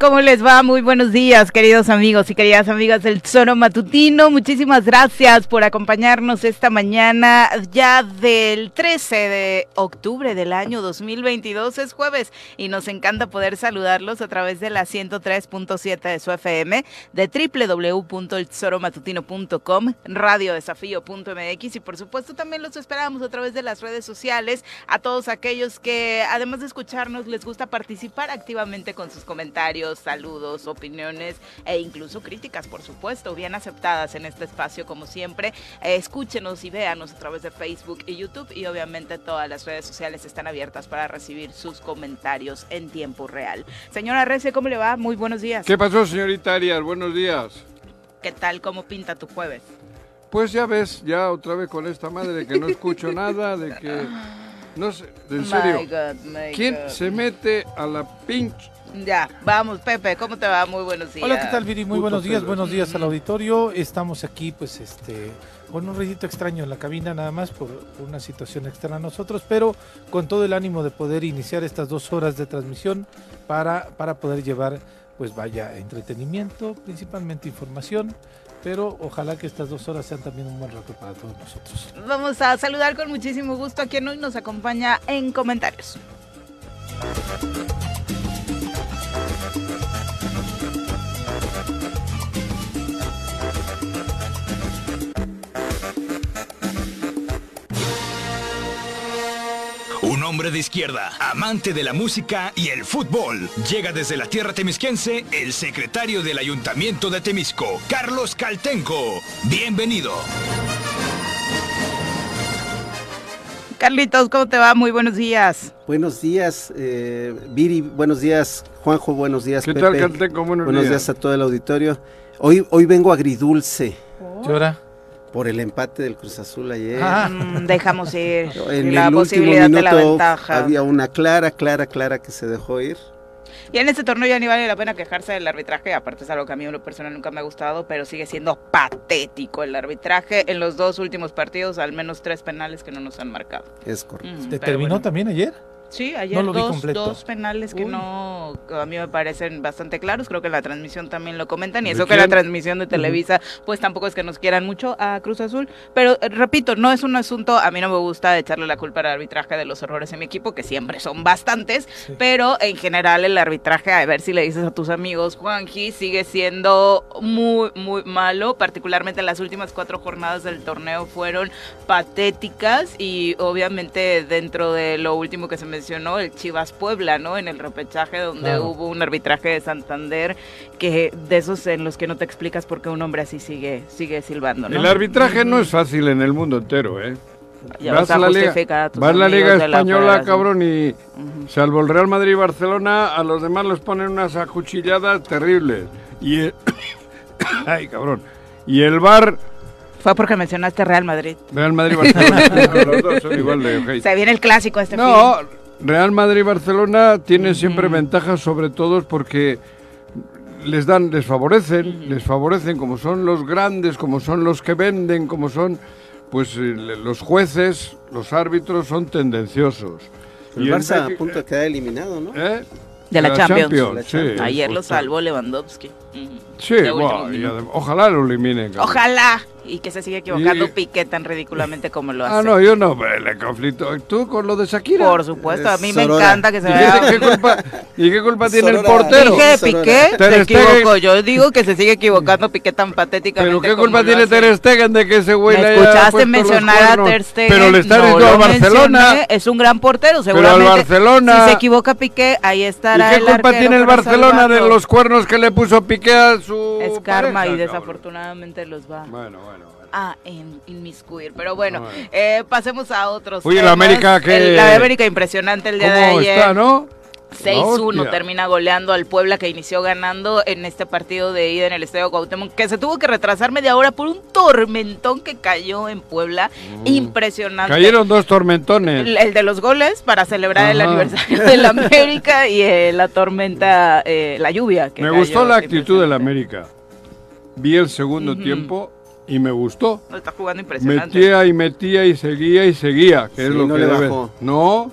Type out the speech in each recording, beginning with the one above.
¿Cómo les va? Muy buenos días, queridos amigos y queridas amigas del Zoro Matutino. Muchísimas gracias por acompañarnos esta mañana ya del 13 de octubre del año 2022. Es jueves y nos encanta poder saludarlos a través de la 103.7 de su FM, de radiodesafío.mx y por supuesto también los esperamos a través de las redes sociales a todos aquellos que además de escucharnos les gusta participar activamente con sus comentarios, saludos, opiniones e incluso críticas, por supuesto, bien aceptadas en este espacio como siempre. Eh, escúchenos y véanos a través de Facebook y YouTube y obviamente todas las redes sociales están abiertas para recibir sus comentarios en tiempo real. Señora Rece, ¿cómo le va? Muy buenos días. ¿Qué pasó, señorita Arias? Buenos días. ¿Qué tal? ¿Cómo pinta tu jueves? Pues ya ves, ya otra vez con esta madre de que no escucho nada, de que... No sé, en serio. My God, my ¿Quién God. se mete a la pinche Ya, vamos, Pepe, ¿cómo te va? Muy buenos días. Hola, ¿qué tal, Viri? Muy Puto buenos días, buenos días al auditorio. Estamos aquí, pues, este, con un ruidito extraño en la cabina, nada más por, por una situación externa a nosotros, pero con todo el ánimo de poder iniciar estas dos horas de transmisión para, para poder llevar, pues, vaya, entretenimiento, principalmente información, pero ojalá que estas dos horas sean también un buen rato para todos nosotros. Vamos a saludar con muchísimo gusto a quien hoy nos acompaña en comentarios. Hombre de izquierda, amante de la música y el fútbol. Llega desde la tierra temisquense el secretario del Ayuntamiento de Temisco, Carlos Caltenco. Bienvenido. Carlitos, ¿cómo te va? Muy buenos días. Buenos días, eh, Viri, buenos días, Juanjo, buenos días, ¿Qué Pepe. tal, Calteco? Buenos, Buenos días. días a todo el auditorio. Hoy, hoy vengo agridulce ¿Qué hora? Por el empate del Cruz Azul ayer. Ah, Mm, dejamos ir en la el último posibilidad de la minuto ventaja. había una clara, clara, clara que se dejó ir. Y en este torneo ya ni vale la pena quejarse del arbitraje, aparte es algo que a mí en lo personal nunca me ha gustado, pero sigue siendo patético el arbitraje en los dos últimos partidos, al menos tres penales que no nos han marcado. Es correcto. Mm, ¿Te terminó bueno. también ayer? Sí, ayer No dos, penales que Uy. no, a mí me parecen bastante claros, creo que en la transmisión también lo comentan, y ¿De eso que la transmisión de Televisa, pues tampoco es que nos quieran mucho a Cruz Azul, pero eh, repito, no es un asunto, a mí no me gusta echarle la culpa al arbitraje de los errores en mi equipo, que siempre son bastantes, Sí. pero en general el arbitraje, a ver si le dices a tus amigos, Juanji, sigue siendo muy, muy malo, particularmente las últimas cuatro jornadas del torneo fueron patéticas y obviamente dentro de lo último que se mencionó, el Chivas Puebla, ¿no? En el repechaje donde Claro. hubo un arbitraje de Santander, que de esos en los que no te explicas por qué un hombre así sigue, sigue silbando, ¿no? El arbitraje no es fácil en el mundo entero, ¿eh? Ya vas a la Liga, a la Liga la Española, cabrón, y salvo el Real Madrid y Barcelona, a los demás los ponen unas acuchilladas terribles. Y el... Ay, cabrón. Y el bar Fue porque mencionaste Real Madrid. Real Madrid Barcelona, los dos son igual de. Se viene el clásico este No, fin. Real Madrid y Barcelona tienen siempre ventajas sobre todos porque les dan, les favorecen, les favorecen como son los grandes, como son los que venden, como son, pues eh, los jueces, los árbitros son tendenciosos. El Y Barça el- a punto de quedar eliminado, ¿no? ¿Eh? De la Champions. La sí. Ayer lo salvó Lewandowski. Sí, y adem- ojalá lo eliminen. cabrón. Ojalá. Y que se siga equivocando Y- Piqué tan ridículamente como lo hace. Ah, no, yo no, pero le conflicto. ¿Tú con lo de Shakira? Por supuesto, a mí me Sorora. encanta que se ¿Y vea. qué, qué culpa, ¿Y qué culpa tiene el portero? Dije. Piqué, Ter se equivocó. Yo digo que se sigue equivocando Piqué tan patéticamente. Pero qué culpa tiene. Ter Stegen de que ese güey ¿Me le haya escuchaste mencionar a? Ter Stegen? Pero le está No diciendo al Barcelona. mencioné, Es un gran portero, al seguramente. Barcelona. Si se equivoca Piqué, ahí ¿Y estará qué el culpa tiene el Barcelona de los cuernos que le puso Piqué a su Es karma pareja, y cabrón? desafortunadamente los va bueno, bueno. A in- inmiscuir. Pero bueno, Bueno. eh, pasemos a otros. La temas. América, ¿qué? El- la América impresionante el día de ¿Cómo ayer. está, no? 6-1 Hostia. termina goleando al Puebla que inició ganando en este partido de ida en el Estadio Cuauhtémoc que se tuvo que retrasar media hora por un tormentón que cayó en Puebla impresionante Mm. Cayeron dos tormentones. el, el de los goles para celebrar el aniversario de la América y eh, la tormenta eh, la lluvia que Me cayó, gustó la actitud de la impresionante. América. Vi el segundo tiempo y me gustó. No, está jugando impresionante Metía y metía y seguía y seguía, que es lo no que le debe. bajó. No.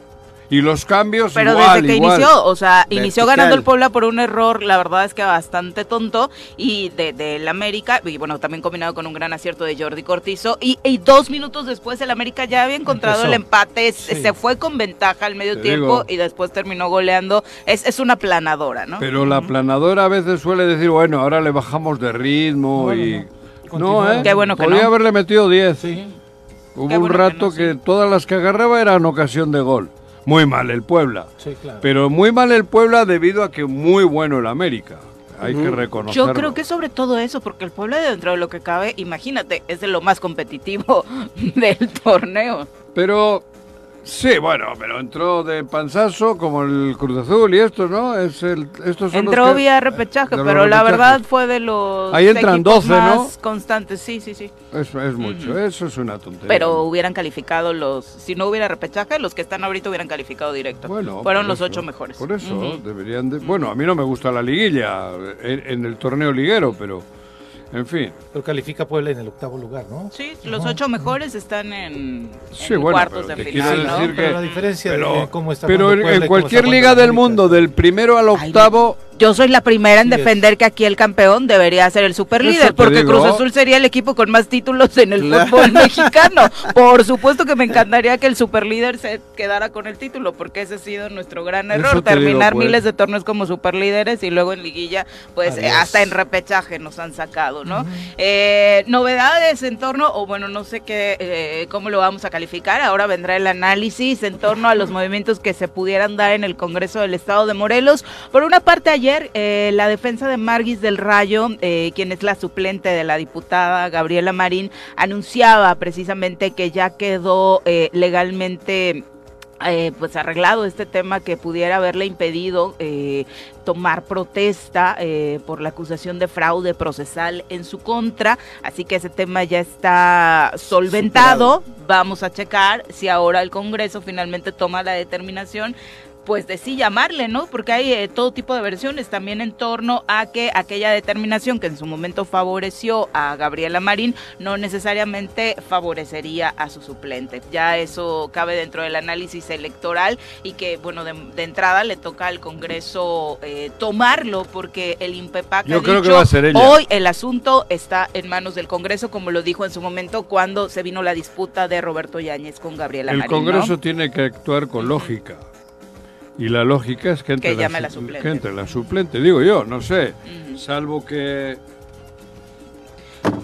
Y los cambios Pero igual, desde que igual. inició, o sea, inició ganando el Puebla por un error, la verdad es que bastante tonto, y de, del América, y bueno, también combinado con un gran acierto de Jordi Cortizo, y, y dos minutos después el América ya había encontrado Empezó. el empate, se- Sí. se fue con ventaja al medio Te tiempo digo. y después terminó goleando. Es, es una planadora, ¿no? Pero la planadora a veces suele decir, bueno, ahora le bajamos de ritmo Bueno, y... no. No, Continúa. ¿eh? Qué bueno que Podía no. haberle metido 10. Sí. Hubo un que rato no, que, sí. todas las que agarraba eran ocasión de gol. Muy mal el Puebla. Sí, claro. Pero muy mal el Puebla debido a que muy bueno el América. Hay que reconocerlo. Yo creo que sobre todo eso, porque el Puebla dentro de lo que cabe, imagínate, es de lo más competitivo del torneo. Pero sí, bueno, pero entró de panzazo como el Cruz Azul y esto, ¿no? Es el, estos son los Entró que- vía repechaje, los pero la verdad fue de los Ahí entran equipos 12, ¿no? más constantes, sí, sí, sí. Es, es mucho, eso es una tontería. Pero hubieran calificado los, si no hubiera repechaje, los que están ahorita hubieran calificado directo. Bueno, Fueron los eso, ocho mejores. Por eso deberían de... Bueno, a mí no me gusta la liguilla en, en el torneo liguero, pero en fin. Pero califica Puebla en el octavo lugar, ¿no? Sí, los ocho mejores están en, Sí, en bueno, cuartos pero de final, ¿no? decir Pero que- la diferencia pero- de cómo está Pero en, Puebla cualquier liga del América. mundo, del primero al Ay, octavo, Yo soy la primera en Sí, es. defender que aquí el campeón debería ser el superlíder, porque digo. Cruz Azul sería el equipo con más títulos en el Claro. fútbol mexicano. Por supuesto que me encantaría que el superlíder se quedara con el título, porque ese ha sido nuestro gran error, digo, terminar pues. miles de torneos como superlíderes y luego en liguilla, pues eh, hasta en repechaje nos han sacado, ¿no? Eh, novedades en torno, o bueno, no sé qué, eh, cómo lo vamos a calificar, ahora vendrá el análisis en torno a los movimientos que se pudieran dar en el Congreso del Estado de Morelos. Por una parte, ayer eh, la defensa de Marguis del Rayo, eh, quien es la suplente de la diputada Gabriela Marín, anunciaba precisamente que ya quedó eh, legalmente eh, pues arreglado este tema que pudiera haberle impedido eh, tomar protesta eh, por la acusación de fraude procesal en su contra, así que ese tema ya está solventado. Vamos a checar si ahora el Congreso finalmente toma la determinación pues de sí llamarle, ¿no? Porque hay eh, todo tipo de versiones también en torno a que aquella determinación que en su momento favoreció a Gabriela Marín no necesariamente favorecería a su suplente. Ya eso cabe dentro del análisis electoral y que, bueno, de, de entrada le toca al Congreso eh, tomarlo porque el INPEPAC Yo ha creo que va a ser ella. hoy el asunto está en manos del Congreso, como lo dijo en su momento cuando se vino la disputa de Roberto Yáñez con Gabriela el Marín. ¿no? Congreso tiene que actuar con lógica. Y la lógica es que entre, Que la su- suplente. que entre la suplente, digo yo, no sé. Salvo que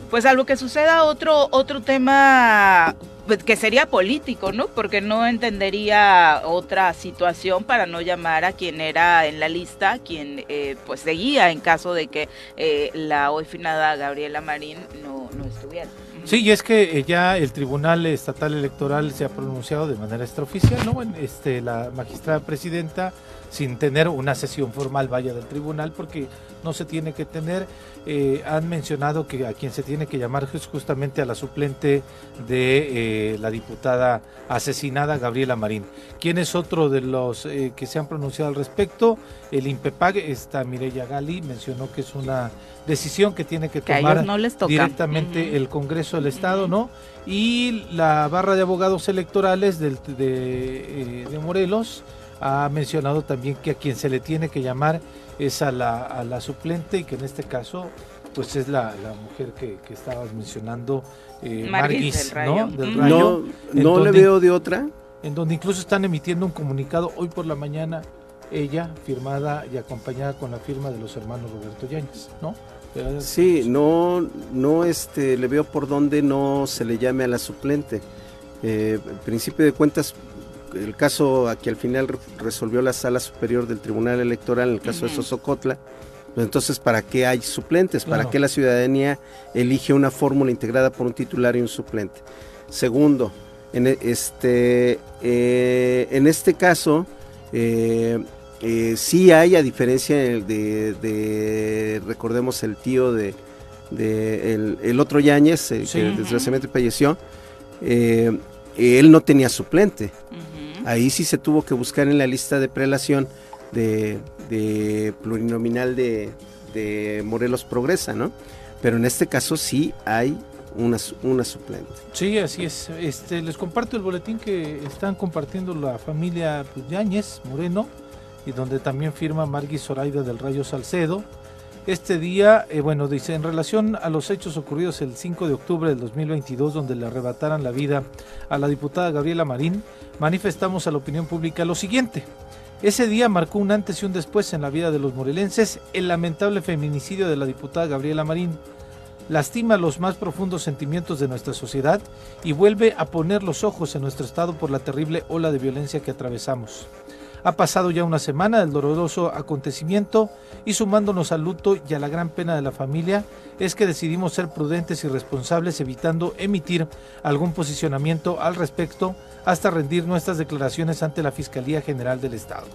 Pues algo que suceda otro otro tema pues, que sería político, ¿no? Porque no entendería otra situación para no llamar a quien era en la lista, quien eh, pues seguía en caso de que eh, la hoy finada Gabriela Marín no, no estuviera. Sí, y es que eh, ya el Tribunal Estatal Electoral se ha pronunciado de manera extraoficial, ¿no? Este, la magistrada presidenta, sin tener una sesión formal, vaya del tribunal, porque no se tiene que tener, eh, han mencionado que a quien se tiene que llamar es justamente a la suplente de eh, la diputada asesinada, Gabriela Marín. ¿Quién es otro de los que se han pronunciado al respecto? El INPEPAG, esta Mireya Gali, mencionó que es una decisión que tiene que tomar ellos no les toca. directamente el Congreso del Estado, ¿no? Y la barra de abogados electorales del- de, eh, de Morelos ha mencionado también que a quien se le tiene que llamar es a la, a la suplente y que en este caso pues es la, la mujer que, que estabas mencionando, eh, Marguis Marguis, del Rayo. ¿no? Del. Rayo, No, ¿En no le veo de otra. en donde incluso están emitiendo un comunicado hoy por la mañana, ella firmada y acompañada con la firma de los hermanos Roberto Yáñez, ¿no? Sí, no, no este, le veo por dónde no se le llame a la suplente. Eh, en principio de cuentas, el caso a que al final re- resolvió la sala superior del Tribunal Electoral, en el caso de. Sosocotla, pues entonces, ¿para qué hay suplentes? ¿Para Claro. qué la ciudadanía elige una fórmula integrada por un titular y un suplente? Segundo, en, e- este, eh, en este caso, eh, eh, sí hay, a diferencia de, de- de, recordemos, el tío de, de el, el otro Yáñez, eh, Sí. que desgraciadamente falleció, eh, él no tenía suplente. Ahí sí se tuvo que buscar en la lista de prelación de, de plurinominal de, de Morelos Progresa, ¿no? Pero en este caso sí hay una, una suplente. Sí, así es. Este, les comparto el boletín que están compartiendo la familia pues, Yáñez Moreno y donde también firma Margui Zoraida del Rayo Salcedo. Este día, eh, bueno, dice, en relación a los hechos ocurridos el 5 de octubre del 2022, donde le arrebataran la vida a la diputada Gabriela Marín, manifestamos a la opinión pública lo siguiente. Ese día marcó un antes y un después en la vida de los morelenses el lamentable feminicidio de la diputada Gabriela Marín. Lastima los más profundos sentimientos de nuestra sociedad y vuelve a poner los ojos en nuestro estado por la terrible ola de violencia que atravesamos. Ha pasado ya una semana del doloroso acontecimiento y sumándonos al luto y a la gran pena de la familia es que decidimos ser prudentes y responsables evitando emitir algún posicionamiento al respecto hasta rendir nuestras declaraciones ante la Fiscalía General del Estado.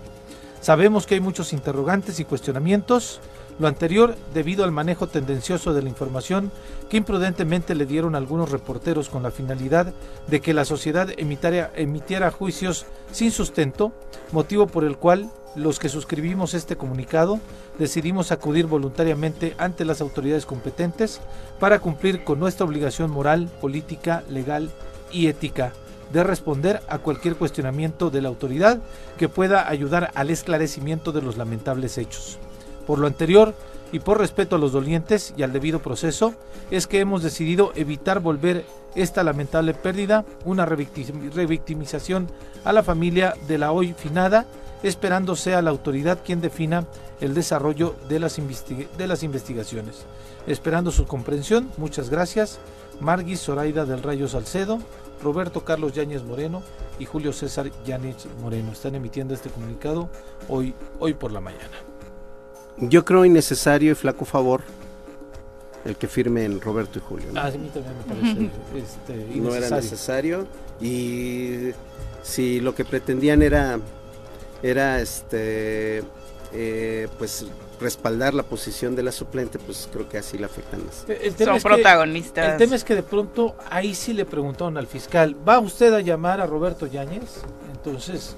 Sabemos que hay muchos interrogantes y cuestionamientos, lo anterior debido al manejo tendencioso de la información que imprudentemente le dieron algunos reporteros con la finalidad de que la sociedad emitiera, juicios sin sustento, motivo por el cual los que suscribimos este comunicado decidimos acudir voluntariamente ante las autoridades competentes para cumplir con nuestra obligación moral, política, legal y ética de responder a cualquier cuestionamiento de la autoridad que pueda ayudar al esclarecimiento de los lamentables hechos. Por lo anterior, y por respeto a los dolientes y al debido proceso, es que hemos decidido evitar volver esta lamentable pérdida, una revictimización a la familia de la hoy finada, esperando sea la autoridad quien defina el desarrollo de las, de investigaciones. Esperando su comprensión, muchas gracias. Margui Zoraida del Rayo Salcedo, Roberto Carlos Yáñez Moreno y Julio César Yáñez Moreno están emitiendo este comunicado hoy, hoy por la mañana. Yo creo innecesario y flaco favor el que firmen Roberto y Julio. ¿no? Ah, a mí también me parece este, No era necesario y si lo que pretendían era era este eh, pues respaldar la posición de la suplente, pues creo que así la afectan más. El Son protagonistas. el tema es que de pronto ahí sí le preguntaron al fiscal, ¿va usted a llamar a Roberto Yáñez? Entonces,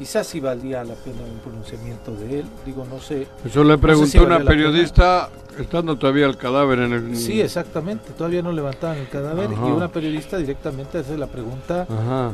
quizás sí valía la pena un pronunciamiento de él, digo, no sé. Eso le preguntó una periodista estando todavía el cadáver en el... Sí, exactamente, todavía no levantaban el cadáver y una periodista directamente hace la pregunta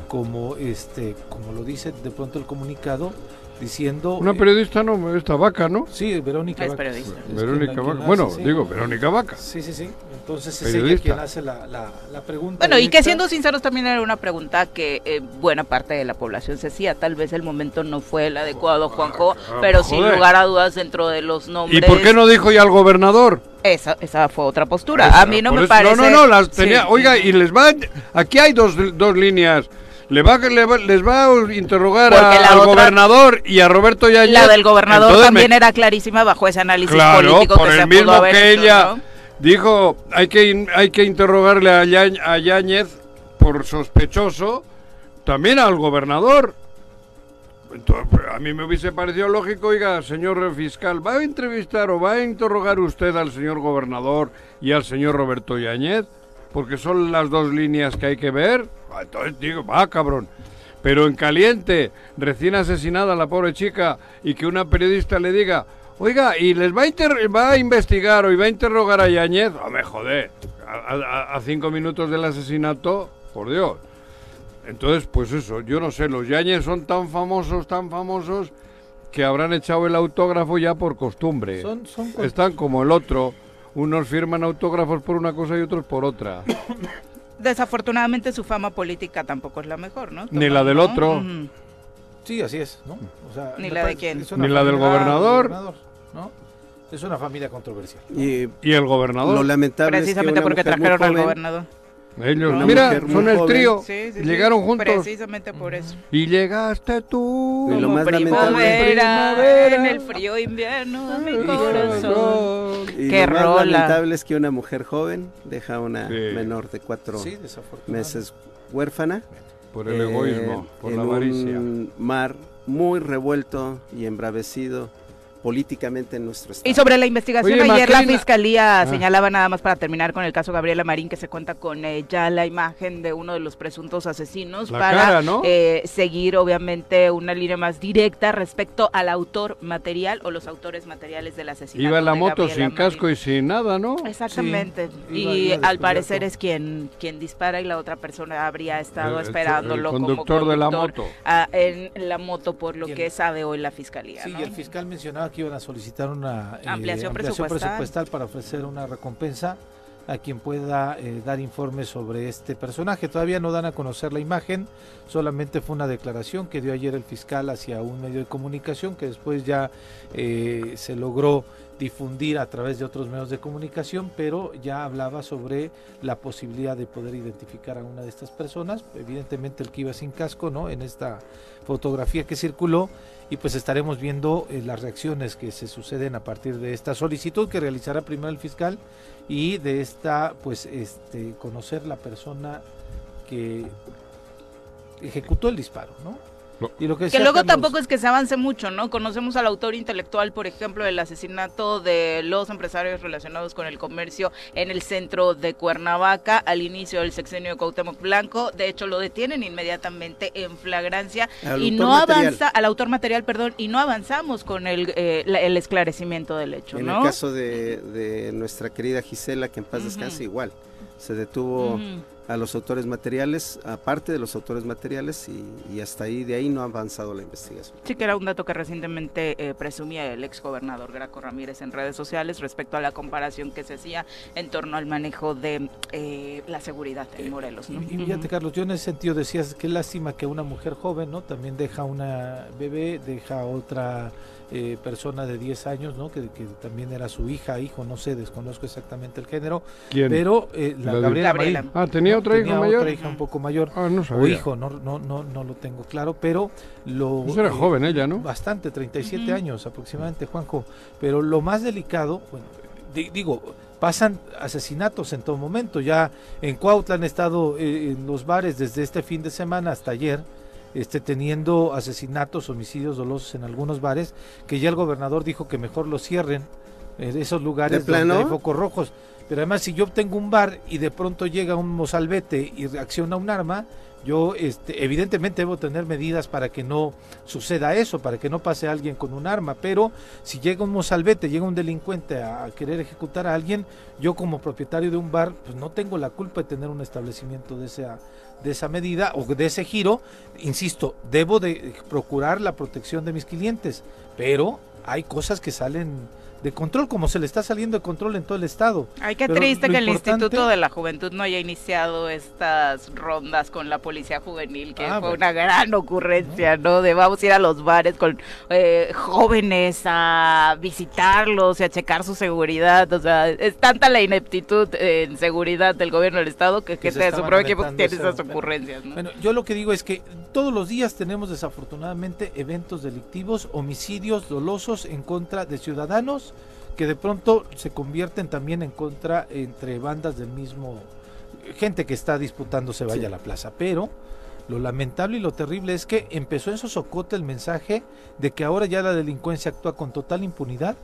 como este como lo dice de pronto el comunicado diciendo... Una periodista, no, esta vaca, ¿no? Sí, Verónica es periodista. Verónica Vaca. Bueno, digo, Verónica Vaca. Sí, sí, sí. Entonces es ella quien hace la, la, pregunta. Bueno, y que siendo sinceros también era una pregunta que eh, buena parte de la población se hacía. Tal vez el momento no fue el adecuado, Juanjo, ah, pero sin lugar a dudas dentro de los nombres... ¿Y por qué no dijo ya al gobernador? Esa, esa fue otra postura. a mí no me parece... No, no, no, las tenía... Oiga, y les va... Aquí hay dos, dos líneas le va, les va a interrogar al gobernador y a Roberto Yáñez. La del gobernador también era clarísima bajo ese análisis político por el mismo que ella dijo, hay que, hay que interrogarle a, Yáñez por sospechoso, también al gobernador. Entonces, pues, a mí me hubiese parecido lógico, oiga, señor fiscal, ¿va a entrevistar o va a interrogar usted al señor gobernador y al señor Roberto Yáñez? Porque son las dos líneas que hay que ver. Ah, entonces digo, va, cabrón. Pero en caliente, recién asesinada la pobre chica, y que una periodista le diga, oiga, ¿y les va a, va a investigar o va a interrogar a Yañez? No me jode, a, cinco minutos del asesinato, por Dios. Entonces, pues eso, yo no sé, los Yañez son tan famosos, tan famosos, que habrán echado el autógrafo ya por costumbre. Están como el otro, unos firman autógrafos por una cosa y otros por otra. desafortunadamente su fama política tampoco es la mejor, ¿no? Ni la del otro. Sí, así es, ¿no? Ni la de quién. Ni la del gobernador. ¿No? Es una familia controversial. Y, el gobernador. Lo lamentable Precisamente es porque trajeron al gobernador. Ellos, mira, son el trío. llegaron juntos. Precisamente por eso. Y llegaste tú. Y lo más lamentable en el frío invierno a mi corazón. Y Qué lo más lamentable es que una mujer joven deja a una menor de cuatro meses huérfana. Por el egoísmo, por la avaricia. Un mar muy revuelto y embravecido políticamente en nuestro estado. Y sobre la investigación, Oye, ayer la fiscalía Ah. señalaba nada más para terminar con el caso Gabriela Marín que se cuenta con eh, ya la imagen de uno de los presuntos asesinos La para cara, ¿no? eh, seguir obviamente una línea más directa respecto al autor material o los autores materiales del asesinato. Iba en la de moto Gabriela sin casco y sin nada, ¿no? Exactamente. Sí, y iba al parecer es quien quien dispara y la otra persona habría estado El- el- esperándolo el como conductor de la conductor, moto. ah, en la moto por lo el- que sabe hoy la fiscalía. Sí, ¿no? y el fiscal mencionaba que iban a solicitar una eh, Ampliación presupuestal. presupuestal para ofrecer una recompensa a quien pueda eh, dar informes sobre este personaje. Todavía no dan a conocer la imagen, solamente fue una declaración que dio ayer el fiscal hacia un medio de comunicación que después ya eh, se logró difundir a través de otros medios de comunicación, pero ya hablaba sobre la posibilidad de poder identificar a una de estas personas, evidentemente el que iba sin casco, ¿no? En esta fotografía que circuló y pues estaremos viendo eh, las reacciones que se suceden a partir de esta solicitud que realizará primero el fiscal y de esta pues este conocer la persona que ejecutó el disparo, ¿no? Lo- Y lo que, luego Carlos- tampoco es que se avance mucho, ¿no? Conocemos al autor intelectual, por ejemplo, del asesinato de los empresarios relacionados con el comercio en el centro de Cuernavaca al inicio del sexenio de Cuauhtémoc Blanco. De hecho, lo detienen inmediatamente en flagrancia Al y autor no material. avanza al autor material, perdón, y no avanzamos con el, eh, la- el esclarecimiento del hecho, En ¿no? el caso de, de nuestra querida Gisela, que en paz descanse, igual. Se detuvo a los autores materiales, aparte de los autores materiales, y, y hasta ahí, de ahí no ha avanzado la investigación. Sí, que era un dato que recientemente eh, presumía el ex gobernador Graco Ramírez en redes sociales respecto a la comparación que se hacía en torno al manejo de eh, la seguridad en Morelos. ¿no? Y, y fíjate, Carlos, yo en ese sentido decías qué lástima que una mujer joven, ¿no? También deja una bebé, deja otra eh, persona de 10 años, ¿no? Que, que también era su hija, hijo, no sé, desconozco exactamente el género, ¿Quién? pero eh, la La Gabriela, Gabriela. Marín, ah, ¿tenía ¿no? otra hija Tenía mayor? otra hija un poco mayor. Ah, no O sabía. hijo, no, no, no, no lo tengo claro, pero lo... Pues era eh, joven ella, ¿no? Bastante, 37 Ujú. años aproximadamente, Juanjo. Pero lo más delicado, bueno, di- digo, pasan asesinatos en todo momento. Ya en Cuautla han estado eh, en los bares desde este fin de semana hasta ayer, este, teniendo asesinatos, homicidios dolosos en algunos bares, que ya el gobernador dijo que mejor los cierren, eh, esos lugares ¿De donde plano? hay focos rojos. Pero además, si yo tengo un bar y de pronto llega un mozalbete y reacciona un arma, yo este, evidentemente debo tener medidas para que no suceda eso, para que no pase alguien con un arma, pero si llega un mozalbete, llega un delincuente a querer ejecutar a alguien, yo como propietario de un bar, pues no tengo la culpa de tener un establecimiento de esa de esa medida o de ese giro, insisto, debo de procurar la protección de mis clientes, pero hay cosas que salen de control, como se le está saliendo de control en todo el estado. Ay, qué Pero triste que el importante- Instituto de la Juventud no haya iniciado estas rondas con la policía juvenil, que Ah, fue bueno. una gran ocurrencia, ¿no? De vamos a ir a los bares con eh, jóvenes a visitarlos y a checar su seguridad. O sea, es tanta la ineptitud en seguridad del gobierno del Estado que Que se gente de su propio equipo tiene esa- esas ocurrencias, ¿no? Bueno, yo lo que digo es que todos los días tenemos desafortunadamente eventos delictivos, homicidios dolosos en contra de ciudadanos que de pronto se convierten también en contra entre bandas del mismo gente que está disputándose vaya Sí. a la plaza, pero lo lamentable y lo terrible es que empezó en Sosocote el mensaje de que ahora ya la delincuencia actúa con total impunidad,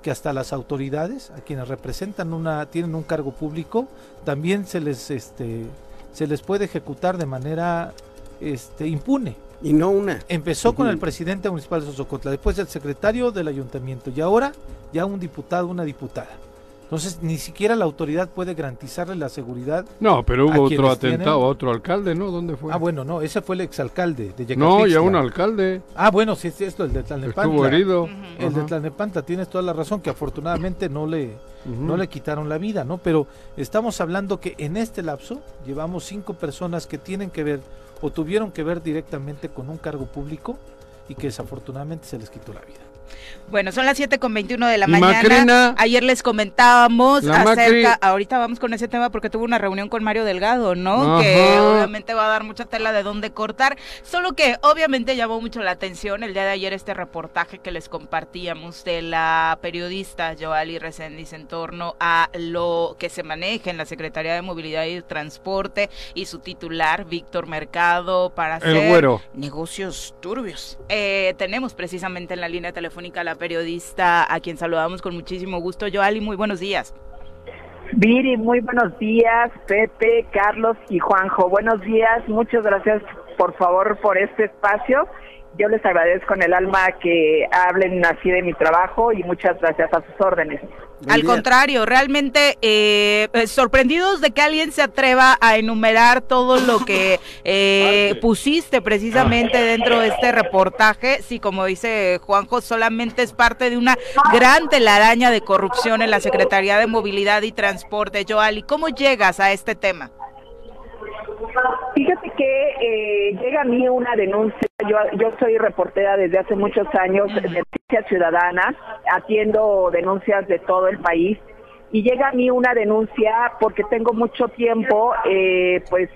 que hasta las autoridades, a quienes representan una tienen un cargo público, también se les este se les puede ejecutar de manera este impune. Y no una. Empezó con el presidente municipal de Sosocotla, después el secretario del ayuntamiento y ahora ya un diputado, una diputada. Entonces ni siquiera la autoridad puede garantizarle la seguridad. No, pero hubo ¿A otro atentado tienen? a otro alcalde, ¿no? ¿Dónde fue? Ah, bueno, no, ese fue el exalcalde de no, Yecapixtla. ya un alcalde Ah, bueno, sí, sí, esto, el de Tlalnepantla. estuvo herido. El de. Tlalnepantla, tienes toda la razón, que afortunadamente no le, no le quitaron la vida, ¿no? Pero estamos hablando que en este lapso llevamos cinco personas que tienen que ver o tuvieron que ver directamente con un cargo público y que desafortunadamente se les quitó la vida. Bueno, son las 7 con 21 de la mañana. Macrina. Ayer les comentábamos acerca, Macri- ahorita vamos con ese tema porque tuvo una reunión con Mario Delgado, ¿no? Ajá. Que obviamente va a dar mucha tela de dónde cortar. Solo que obviamente llamó mucho la atención el día de ayer este reportaje que les compartíamos de la periodista Joali Reséndiz en torno a lo que se maneja en la Secretaría de Movilidad y Transporte y su titular, Víctor Mercado, para hacer negocios turbios. Eh, tenemos precisamente en la línea telefónica telefónica la periodista a quien saludamos con muchísimo gusto. Joali, muy buenos días. Viri, muy buenos días. Pepe, Carlos y Juanjo, buenos días. Muchas gracias, por favor, por este espacio. Yo les agradezco en el alma que hablen así de mi trabajo y muchas gracias a sus órdenes. Al contrario, realmente eh, eh, sorprendidos de que alguien se atreva a enumerar todo lo que eh, pusiste precisamente dentro de este reportaje. Sí, como dice Juanjo, solamente es parte de una gran telaraña de corrupción en la Secretaría de Movilidad y Transporte. Joali, ¿cómo llegas a este tema? Fíjate que eh, llega a mí una denuncia. Yo, yo soy reportera desde hace muchos años de Noticias Ciudadanas, atiendo denuncias de todo el país y llega a mí una denuncia porque tengo mucho tiempo eh, pues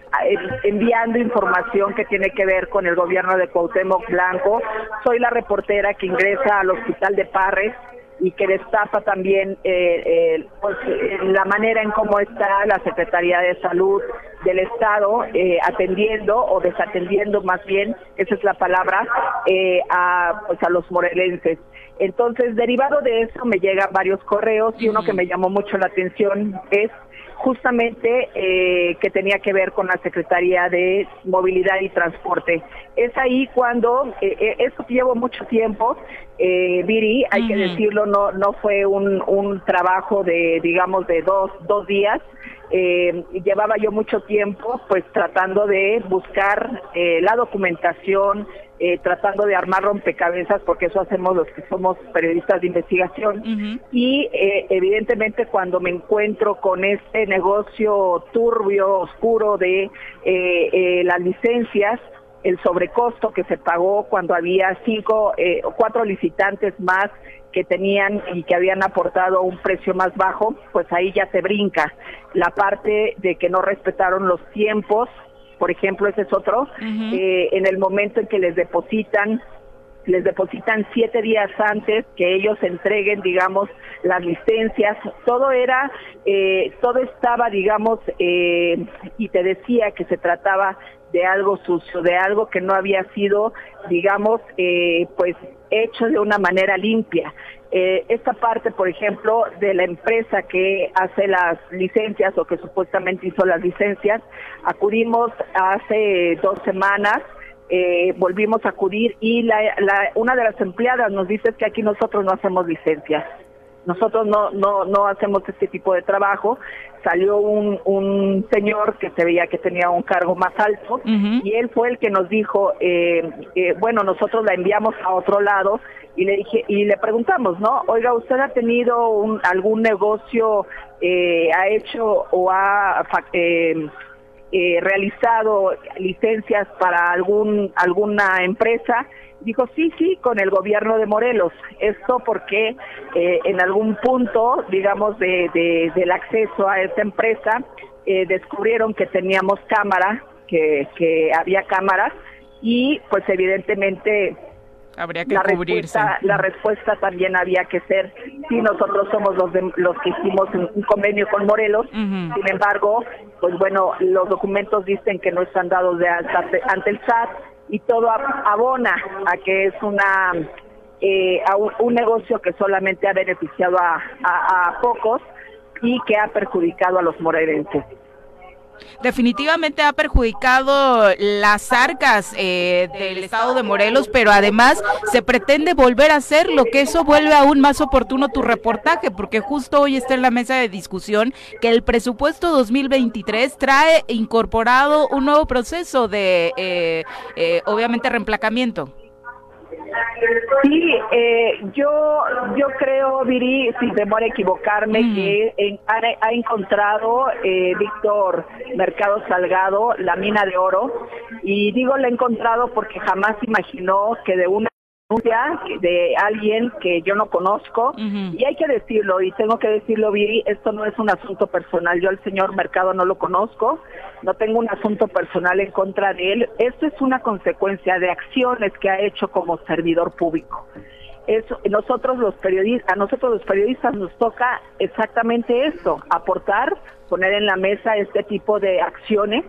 enviando información que tiene que ver con el gobierno de Cuauhtémoc Blanco. Soy la reportera que ingresa al hospital de Parres y que destapa también eh, pues, la manera en cómo está la Secretaría de Salud del Estado eh, atendiendo o desatendiendo más bien, esa es la palabra, eh, a, pues, a los morelenses. Entonces, derivado de eso me llegan varios correos y uno que me llamó mucho la atención es justamente eh, que tenía que ver con la Secretaría de Movilidad y Transporte. Es ahí cuando, eh, eh eso llevo mucho tiempo, eh, Viri, hay que decirlo, no, no fue un, un trabajo de, digamos, de dos, dos días, eh, llevaba yo mucho tiempo pues tratando de buscar la documentación, eh, tratando de armar rompecabezas, porque eso hacemos los que somos periodistas de investigación. Y eh, evidentemente cuando me encuentro con este negocio turbio, oscuro de eh, las licencias, el sobrecosto que se pagó cuando había cinco o cuatro licitantes más que tenían y que habían aportado un precio más bajo, pues ahí ya se brinca. La parte de que no respetaron los tiempos, por ejemplo, ese es otro, eh, en el momento en que les depositan les depositan siete días antes que ellos entreguen, digamos, las licencias. Todo era, eh, todo estaba, digamos, eh, y te decía que se trataba de algo sucio, de algo que no había sido, digamos, eh, pues hecho de una manera limpia. Eh, esta parte, por ejemplo, de la empresa que hace las licencias o que supuestamente hizo las licencias, acudimos hace dos semanas, eh, volvimos a acudir y la, una de las empleadas nos dice que aquí nosotros no hacemos licencias. Nosotros no, no, no hacemos este tipo de trabajo. Salió un, un señor que se veía que tenía un cargo más alto y él fue el que nos dijo, eh, eh, bueno, nosotros la enviamos a otro lado y le dije y le preguntamos, ¿no? Oiga, ¿usted ha tenido un, algún negocio, eh, ha hecho o ha eh, eh, realizado licencias para algún alguna empresa? Dijo, sí, sí, con el gobierno de Morelos. Esto porque eh, en algún punto, digamos, de, del acceso a esta empresa, eh, descubrieron que teníamos cámara, que, que había cámaras, y pues evidentemente Habría que la cubrirse. Respuesta, la respuesta también había que ser, si nosotros somos los, de, los que hicimos un, convenio con Morelos, sin embargo, pues bueno, los documentos dicen que no están dados de alta ante el SAT, y todo abona a que es una eh, a un, negocio que solamente ha beneficiado a, a, pocos y que ha perjudicado a los morerenses. Definitivamente ha perjudicado las arcas eh, del estado de Morelos, pero además se pretende volver a hacerlo, que eso vuelve aún más oportuno tu reportaje, porque justo hoy está en la mesa de discusión que el presupuesto 2023 trae incorporado un nuevo proceso de, eh, eh, obviamente, reemplacamiento. Sí, eh, yo yo creo, Viri, sin temor a equivocarme, que ha, encontrado eh, Víctor Mercado Salgado la mina de oro. Y digo la ha encontrado porque jamás imaginó que de una de alguien que yo no conozco y hay que decirlo y tengo que decirlo Viri, esto no es un asunto personal, yo al señor Mercado no lo conozco, no tengo un asunto personal en contra de él, esto es una consecuencia de acciones que ha hecho como servidor público. Eso, nosotros los periodistas, a nosotros los periodistas nos toca exactamente esto, aportar, poner en la mesa este tipo de acciones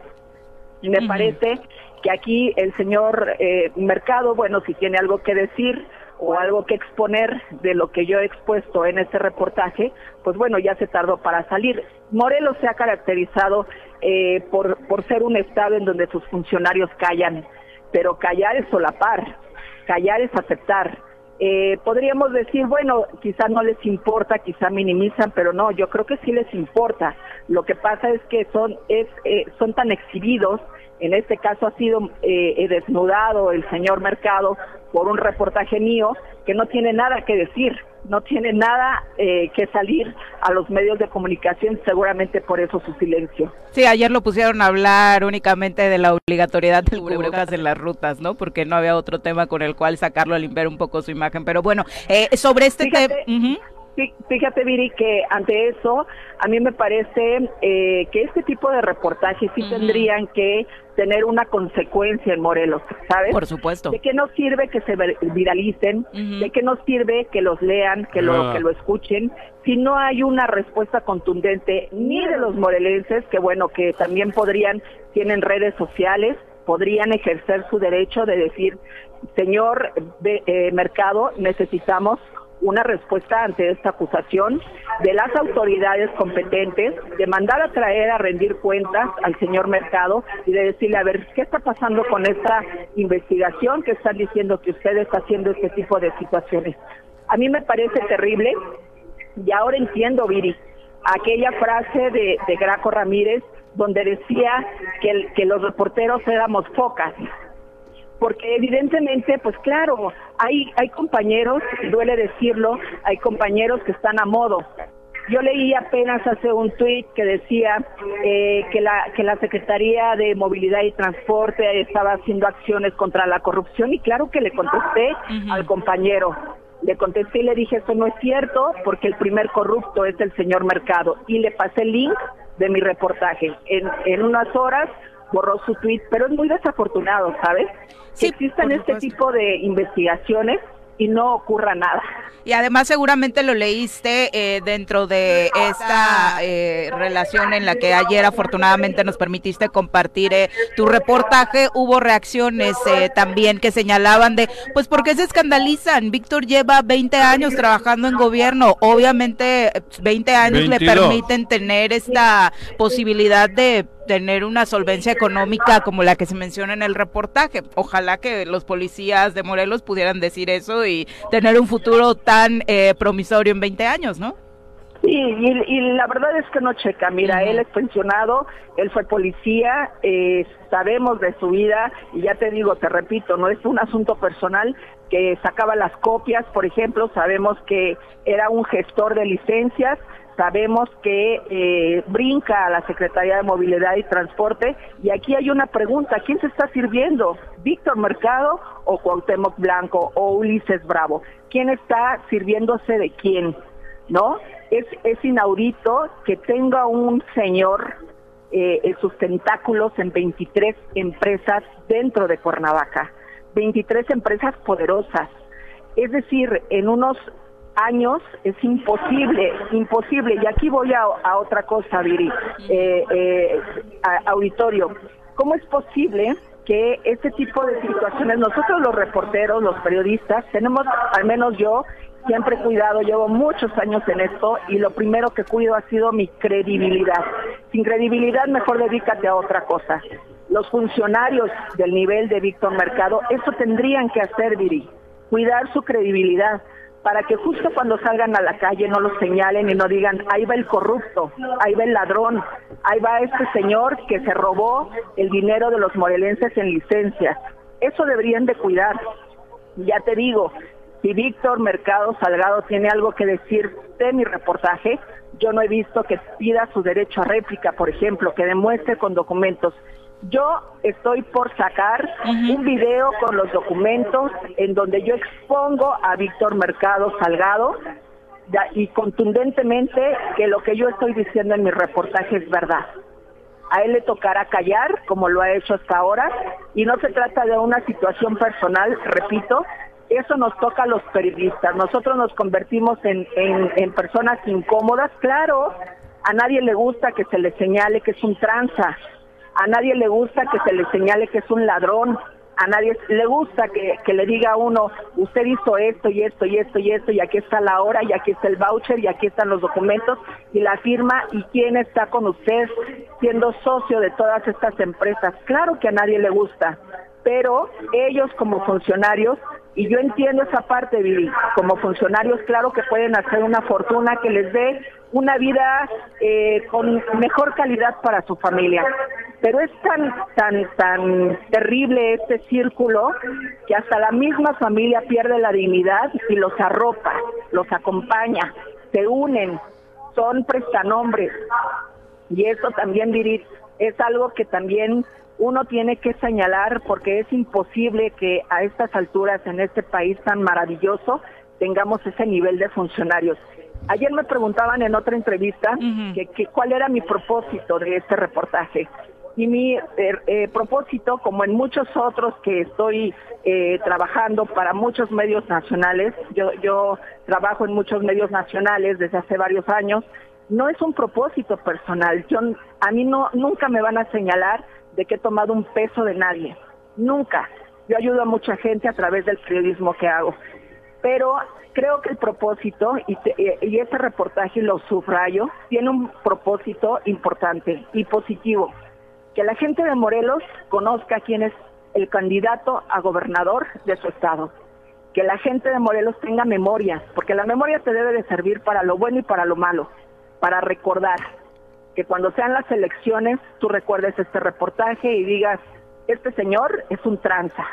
y me parece que aquí el señor eh, Mercado, bueno, si tiene algo que decir, o algo que exponer de lo que yo he expuesto en este reportaje, pues bueno, ya se tardó para salir. Morelos se ha caracterizado eh, por, por ser un estado en donde sus funcionarios callan, pero callar es solapar, callar es aceptar. Eh, podríamos decir, bueno, quizá no les importa, quizá minimizan, pero no, yo creo que sí les importa. Lo que pasa es que son, es, eh, son tan exhibidos, en este caso ha sido eh, desnudado el señor Mercado por un reportaje mío que no tiene nada que decir no tiene nada eh, que salir a los medios de comunicación, seguramente por eso su silencio. Sí, ayer lo pusieron a hablar únicamente de la obligatoriedad del cubrebocas en las rutas, ¿no? Porque no había otro tema con el cual sacarlo a limpiar un poco su imagen. Pero bueno, eh, sobre este tema... Fíjate, Viri, que ante eso, a mí me parece eh, que este tipo de reportajes sí tendrían que tener una consecuencia en Morelos, ¿sabes? Por supuesto. ¿De qué nos sirve que se viralicen? ¿De qué nos sirve que los lean, que lo, que lo escuchen? Si no hay una respuesta contundente ni de los morelenses, que bueno, que también podrían, tienen redes sociales, podrían ejercer su derecho de decir, señor eh, Mercado, necesitamos una respuesta ante esta acusación de las autoridades competentes, de mandar a traer a rendir cuentas al señor Mercado y de decirle, a ver, ¿qué está pasando con esta investigación que están diciendo que usted está haciendo este tipo de situaciones? A mí me parece terrible y ahora entiendo, Viri, aquella frase de, Graco Ramírez donde decía que, que los reporteros éramos focas porque evidentemente, pues claro, hay, hay compañeros, duele decirlo, hay compañeros que están a modo. Yo leí apenas hace un tuit que decía eh, que, la, que la Secretaría de Movilidad y Transporte estaba haciendo acciones contra la corrupción y claro que le contesté al compañero. Le contesté y le dije, eso no es cierto porque el primer corrupto es el señor Mercado y le pasé el link de mi reportaje. En, en unas horas borró su tweet, pero es muy desafortunado, ¿sabes? que existan este tipo de investigaciones y no ocurra nada. Y además seguramente lo leíste eh, dentro de esta eh, relación en la que ayer afortunadamente nos permitiste compartir eh, tu reportaje. Hubo reacciones también que señalaban de, pues, ¿por qué se escandalizan? Víctor lleva 20 años trabajando en gobierno. Obviamente 20 años le permiten tener esta posibilidad de tener una solvencia económica como la que se menciona en el reportaje. Ojalá que los policías de Morelos pudieran decir eso y tener un futuro tan eh, promisorio en 20 años, ¿no? Sí, y, la verdad es que no checa. Mira, él es pensionado, él fue policía, eh, sabemos de su vida y ya te digo, te repito, no es un asunto personal que sacaba las copias, por ejemplo, sabemos que era un gestor de licencias, sabemos que eh, brinca a la Secretaría de Movilidad y Transporte y aquí hay una pregunta, ¿quién se está sirviendo? ¿Víctor Mercado o Cuauhtémoc Blanco o Ulises Bravo? ¿Quién está sirviéndose de quién? ¿No? Es, es inaudito que tenga un señor eh, sus tentáculos en 23 empresas dentro de Cuernavaca, 23 empresas poderosas. Es decir, en unos años es imposible, imposible. Y aquí voy a, otra cosa, Viri, eh, eh, auditorio. ¿Cómo es posible que este tipo de situaciones, nosotros los reporteros, los periodistas, tenemos, al menos yo, siempre cuidado, llevo muchos años en esto y lo primero que cuido ha sido mi credibilidad. Sin credibilidad, mejor dedícate a otra cosa. Los funcionarios del nivel de Víctor Mercado, eso tendrían que hacer, Viri, cuidar su credibilidad para que justo cuando salgan a la calle no los señalen y no digan, ahí va el corrupto, ahí va el ladrón, ahí va este señor que se robó el dinero de los morelenses en licencia. Eso deberían de cuidar. Ya te digo, si Víctor Mercado Salgado tiene algo que decir de mi reportaje, yo no he visto que pida su derecho a réplica, por ejemplo, que demuestre con documentos. Yo estoy por sacar un video con los documentos en donde yo expongo a Víctor Mercado Salgado y contundentemente que lo que yo estoy diciendo en mi reportaje es verdad. A él le tocará callar, como lo ha hecho hasta ahora, y no se trata de una situación personal, repito, eso nos toca a los periodistas. Nosotros nos convertimos en, en personas incómodas. Claro, a nadie le gusta que se le señale que es un tranza, a nadie le gusta que se le señale que es un ladrón. a nadie le gusta que, le diga a uno, usted hizo esto y esto y esto y esto, y aquí está la hora, y aquí está el voucher, y aquí están los documentos, y la firma, y quién está con usted siendo socio de todas estas empresas. Claro que a nadie le gusta, pero ellos como funcionarios y yo entiendo esa parte, Vivi. Como funcionarios, claro que pueden hacer una fortuna que les dé una vida eh, con mejor calidad para su familia. Pero es tan, tan, tan terrible este círculo que hasta la misma familia pierde la dignidad y los arropa, los acompaña, se unen, son prestanombres. Y eso también, Viri, es algo que también uno tiene que señalar porque es imposible que a estas alturas en este país tan maravilloso tengamos ese nivel de funcionarios. Ayer me preguntaban en otra entrevista que, cuál era mi propósito de este reportaje. Y mi eh, eh, propósito, como en muchos otros que estoy eh, trabajando para muchos medios nacionales, yo, yo trabajo en muchos medios nacionales desde hace varios años, no es un propósito personal. Yo, a mí no, nunca me van a señalar de que he tomado un peso de nadie. Nunca. Yo ayudo a mucha gente a través del periodismo que hago. Pero creo que el propósito, y, y este reportaje lo subrayo, tiene un propósito importante y positivo. Que la gente de Morelos conozca quién es el candidato a gobernador de su estado. Que la gente de Morelos tenga memoria, porque la memoria te debe de servir para lo bueno y para lo malo, para recordar que cuando sean las elecciones tú recuerdes este reportaje y digas, este señor es un tranza,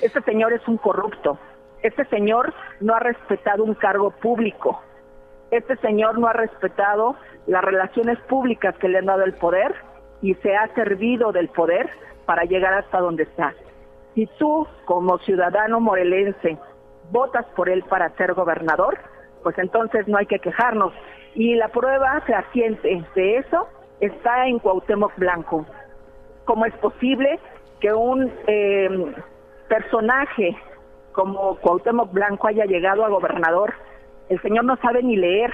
este señor es un corrupto, este señor no ha respetado un cargo público, este señor no ha respetado las relaciones públicas que le han dado el poder y se ha servido del poder para llegar hasta donde está. Si tú, como ciudadano morelense, votas por él para ser gobernador, pues entonces no hay que quejarnos. Y la prueba fehaciente de eso está en Cuauhtémoc Blanco. ¿Cómo es posible que un em, personaje como Cuauhtémoc Blanco haya llegado a gobernador? El señor no sabe ni leer,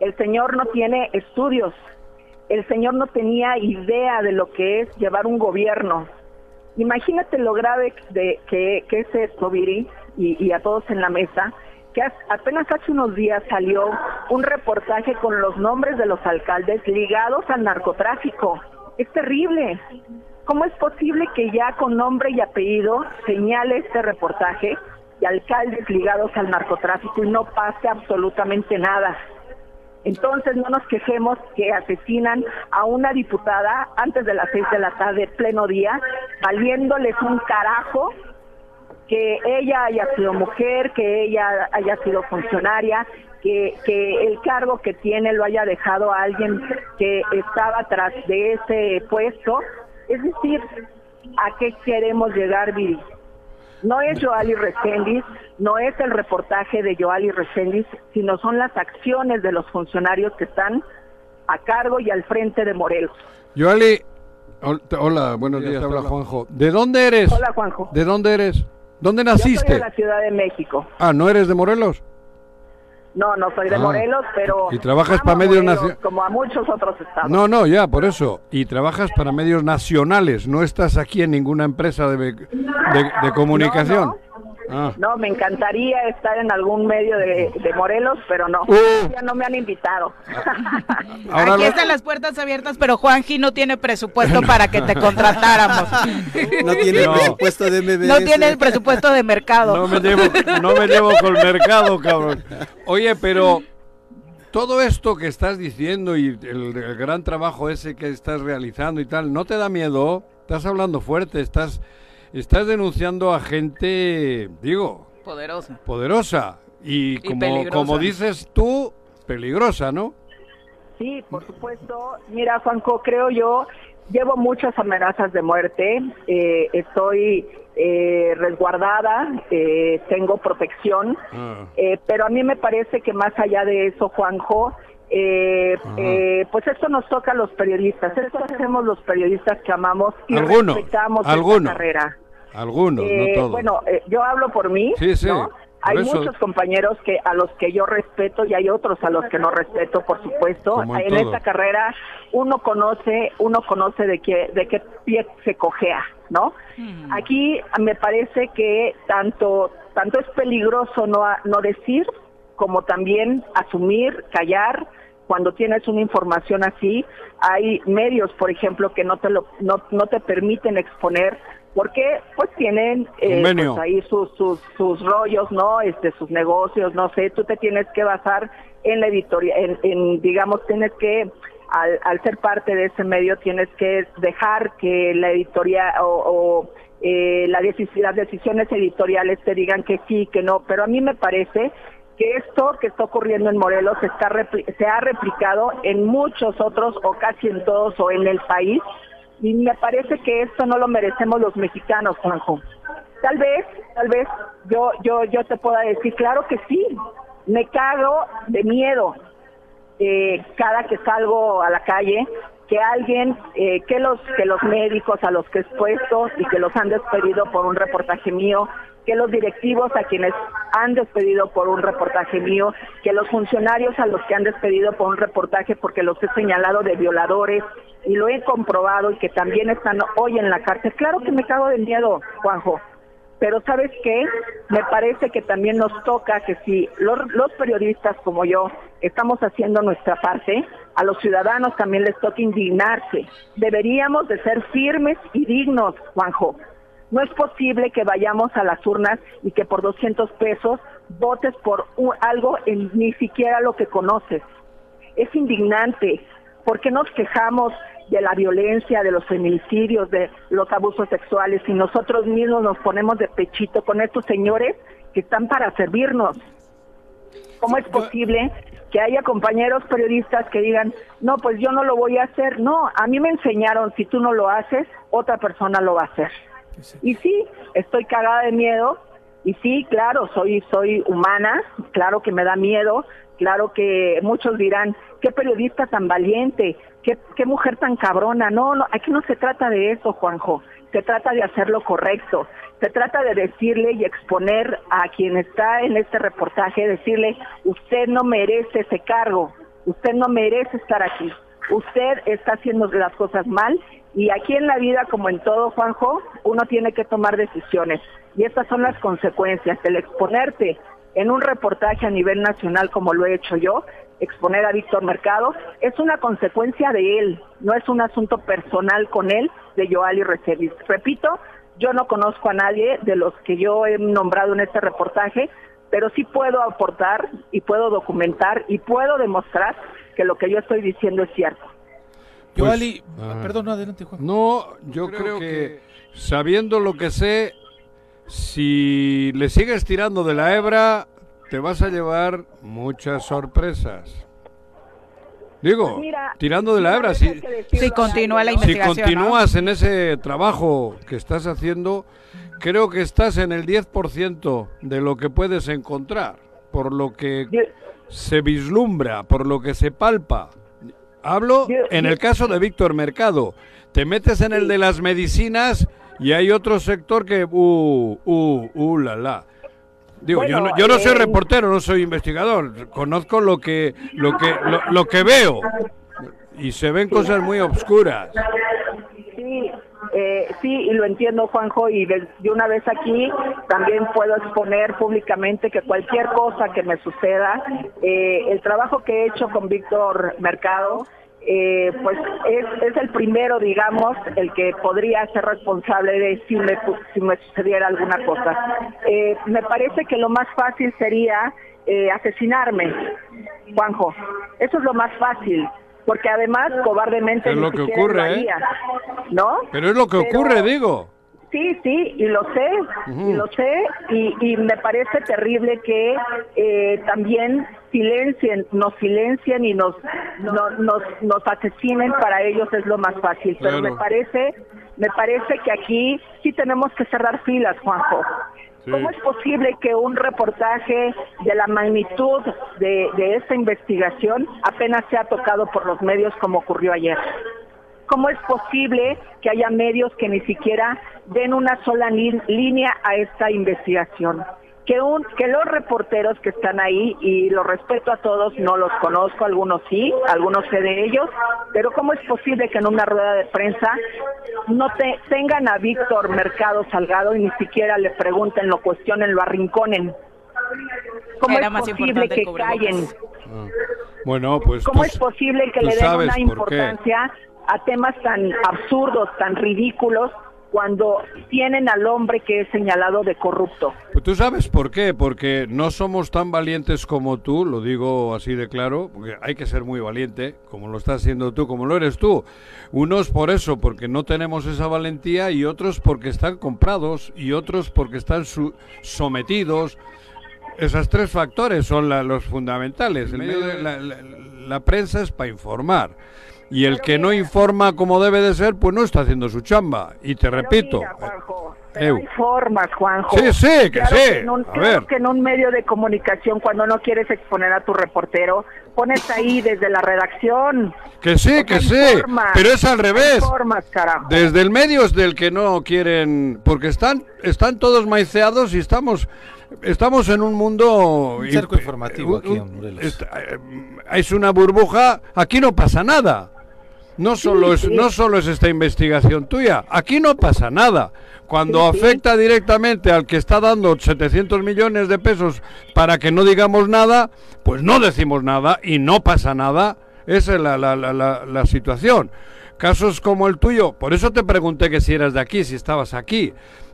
el señor no tiene estudios, el señor no tenía idea de lo que es llevar un gobierno. Imagínate lo grave de que, es esto, Viri, y a todos en la mesa, apenas hace unos días salió un reportaje con los nombres de los alcaldes ligados al narcotráfico. Es terrible. ¿Cómo es posible que ya con nombre y apellido señale este reportaje y alcaldes ligados al narcotráfico y no pase absolutamente nada? Entonces no nos quejemos que asesinan a una diputada antes de las seis de la tarde, pleno día, valiéndoles un carajo que ella haya sido mujer, que ella haya sido funcionaria, que, que el cargo que tiene lo haya dejado a alguien que estaba tras de ese puesto. Es decir, ¿a qué queremos llegar, Viri? No es Joali Reséndiz, no es el reportaje de Joali Reséndiz, sino son las acciones de los funcionarios que están a cargo y al frente de Morelos. Joali, hola, buenos días, habla Juanjo. ¿De dónde eres? Hola, Juanjo. ¿De dónde eres? ¿Dónde naciste? Yo soy de la Ciudad de México. Ah, ¿no eres de Morelos? No, no soy de ah. Morelos, pero... ¿Y trabajas para medios nacionales? Como a muchos otros estados. No, no, ya, por eso. Y trabajas para medios nacionales, no estás aquí en ninguna empresa de, de, comunicación. Ah. No, me encantaría estar en algún medio de, Morelos, pero no. Uh. Ya no me han invitado. Aquí están las puertas abiertas, pero Juanji no tiene presupuesto para que te contratáramos. No tiene presupuesto de MBS. No tiene el presupuesto de mercado. No me llevo, no me llevo con el mercado, cabrón. Oye, pero todo esto que estás diciendo y el, el gran trabajo ese que estás realizando y tal, ¿no te da miedo? Estás hablando fuerte, estás estás denunciando a gente, digo, poderosa. Poderosa. Y, como, como dices tú, peligrosa, ¿no? Sí, por supuesto. Mira, Juanco, creo yo, llevo muchas amenazas de muerte, eh, estoy eh, resguardada, eh, tengo protección, ah. pero a mí me parece que más allá de eso, Juanjo, pues esto nos toca a los periodistas, esto hacemos los periodistas que amamos y respetamos alguno, carrera. Algunos, no todos. Bueno, yo hablo por mí, sí, sí. Hay muchos compañeros que a los que yo respeto y hay otros a los que no respeto, por supuesto. En, esta carrera uno conoce, uno conoce de qué de qué pie se cojea, ¿no? Hmm. Aquí me parece que tanto tanto es peligroso no no decir como también asumir, callar cuando tienes una información así, hay medios, por ejemplo, que no te lo no, no te permiten exponer porque pues tienen eh, pues, ahí sus, sus, sus rollos, ¿no? Este, sus negocios, no sé, tú te tienes que basar en la editoria, en, digamos, tienes que, al, al, ser parte de ese medio, tienes que dejar que la editoría o, eh, la las decisiones editoriales te digan que sí, que no, pero a mí me parece que esto que está ocurriendo en Morelos se ha replicado en muchos otros o casi en todos o en el país y me parece que esto no lo merecemos los mexicanos, Juanjo. Tal vez, tal vez yo yo yo te pueda decir, claro que sí, me cago de miedo eh, cada que salgo a la calle que alguien, eh, que los que los médicos a los que he expuesto y que los han despedido por un reportaje mío, que los directivos a quienes han despedido por un reportaje mío, que los funcionarios a los que han despedido por un reportaje porque los he señalado de violadores y lo he comprobado y que también están hoy en la cárcel. Claro que me cago de miedo, Juanjo, pero ¿sabes qué? Me parece que también nos toca que si los, los, periodistas como yo estamos haciendo nuestra parte, a los ciudadanos también les toca indignarse. Deberíamos de ser firmes y dignos, Juanjo. No es posible que vayamos a las urnas y que por 200 pesos votes por algo en ni siquiera lo que conoces. Es indignante. ¿Por qué nos quejamos de la violencia, de los feminicidios, de los abusos sexuales y nosotros mismos nos ponemos de pechito con estos señores que están para servirnos? ¿Cómo es posible que haya compañeros periodistas que digan, no, pues yo no lo voy a hacer? No, a mí me enseñaron, si tú no lo haces, otra persona lo va a hacer. Y sí, estoy cagada de miedo. Y sí, claro, soy, soy humana, claro que me da miedo, claro que muchos dirán, qué periodista tan valiente, qué, qué mujer tan cabrona. No, no, aquí no se trata de eso, Juanjo, se trata de hacer lo correcto, se trata de decirle y exponer a quien está en este reportaje, decirle, usted no merece ese cargo, usted no merece estar aquí, usted está haciendo las cosas mal y aquí en la vida, como en todo, Juanjo, uno tiene que tomar decisiones. Y estas son las consecuencias. El exponerte en un reportaje a nivel nacional, como lo he hecho yo, exponer a Víctor Mercado, es una consecuencia de él, no es un asunto personal con él, de Joali Recevis. Repito, yo no conozco a nadie de los que yo he nombrado en este reportaje, pero sí puedo aportar y puedo documentar y puedo demostrar que lo que yo estoy diciendo es cierto. Pues, perdón, no, adelante, Juan. No, yo creo, que, sabiendo lo que sé, si le sigues tirando de la hebra, te vas a llevar muchas sorpresas. Digo, pues tirando de la hebra, si, si continúa la investigación. Si continúas en ese trabajo que estás haciendo, creo que estás en el 10% de lo que puedes encontrar, por lo que se vislumbra, por lo que se palpa. Hablo en el caso de Víctor Mercado. Te metes en el de las medicinas y hay otro sector que, uh, uh, uh, la, la. Digo, yo no, yo no soy eh, reportero, no soy investigador. Conozco lo que, lo que, lo, que veo y se ven cosas muy obscuras. Sí, eh, sí, y lo entiendo, Juanjo, y de, una vez aquí también puedo exponer públicamente que cualquier cosa que me suceda, eh, el trabajo que he hecho con Víctor Mercado, eh, pues es, es, el primero, digamos, el que podría ser responsable de si me, si me sucediera alguna cosa. Eh, me parece que lo más fácil sería eh, asesinarme, Juanjo. Eso es lo más fácil, porque además cobardemente... Es lo que ocurre, ¿eh? ¿no? Pero es lo que ocurre, digo. Sí, sí, y lo sé, y lo sé, y, y, me parece terrible que eh, también silencien, nos silencien y nos, nos, nos asesinen, para ellos es lo más fácil, pero me parece, me parece que aquí sí tenemos que cerrar filas, Juanjo. ¿Cómo es posible que un reportaje de la magnitud de, de esta investigación apenas sea tocado por los medios como ocurrió ayer? ¿Cómo es posible que haya medios que ni siquiera den una sola línea a esta investigación? que, un, que los reporteros que están ahí, y los respeto a todos, no los conozco, algunos sí, algunos sé de ellos, pero ¿cómo es posible que en una rueda de prensa no te, tengan a Víctor Mercado Salgado y ni siquiera le pregunten, lo cuestionen, lo arrinconen? ¿Cómo es posible que callen? Ah. Bueno, pues ¿Cómo tú- es posible que le den una por qué. A temas tan absurdos, tan ridículos, cuando tienen al hombre que es señalado de corrupto? Pues tú sabes por qué, porque no somos tan valientes como tú, lo digo así de claro, porque hay que ser muy valiente, como lo estás siendo tú, como lo eres tú. Unos por eso, porque no tenemos esa valentía, y otros porque están comprados, y otros porque están su- sometidos. Esos tres factores son la- los fundamentales. El medio de- la, la- la prensa es para informar. Y el que no informa como debe de ser, pues no está haciendo su chamba. Y te repito, mira, Juanjo, eh, hay formas, Juanjo. Sí, sí, que Claro sí. en un, A claro ver. que en un medio de comunicación, cuando no quieres exponer a tu reportero, pones ahí desde la redacción. Que sí, que sí, formas, pero es al revés. formas, carajo. Desde el medio es del que no quieren, porque están, están todos maiceados y estamos, estamos en un mundo... Un cerco informativo un- aquí en Morelos. eh, es una burbuja, aquí no pasa nada. No solo, es, no solo es esta investigación tuya, aquí no pasa nada. Cuando afecta directamente al que está dando 700 millones de pesos para que no digamos nada, pues no decimos nada y no pasa nada. Esa es la, la, la, la situación. Casos como el tuyo, por eso te pregunté que si eras de aquí, si estabas aquí.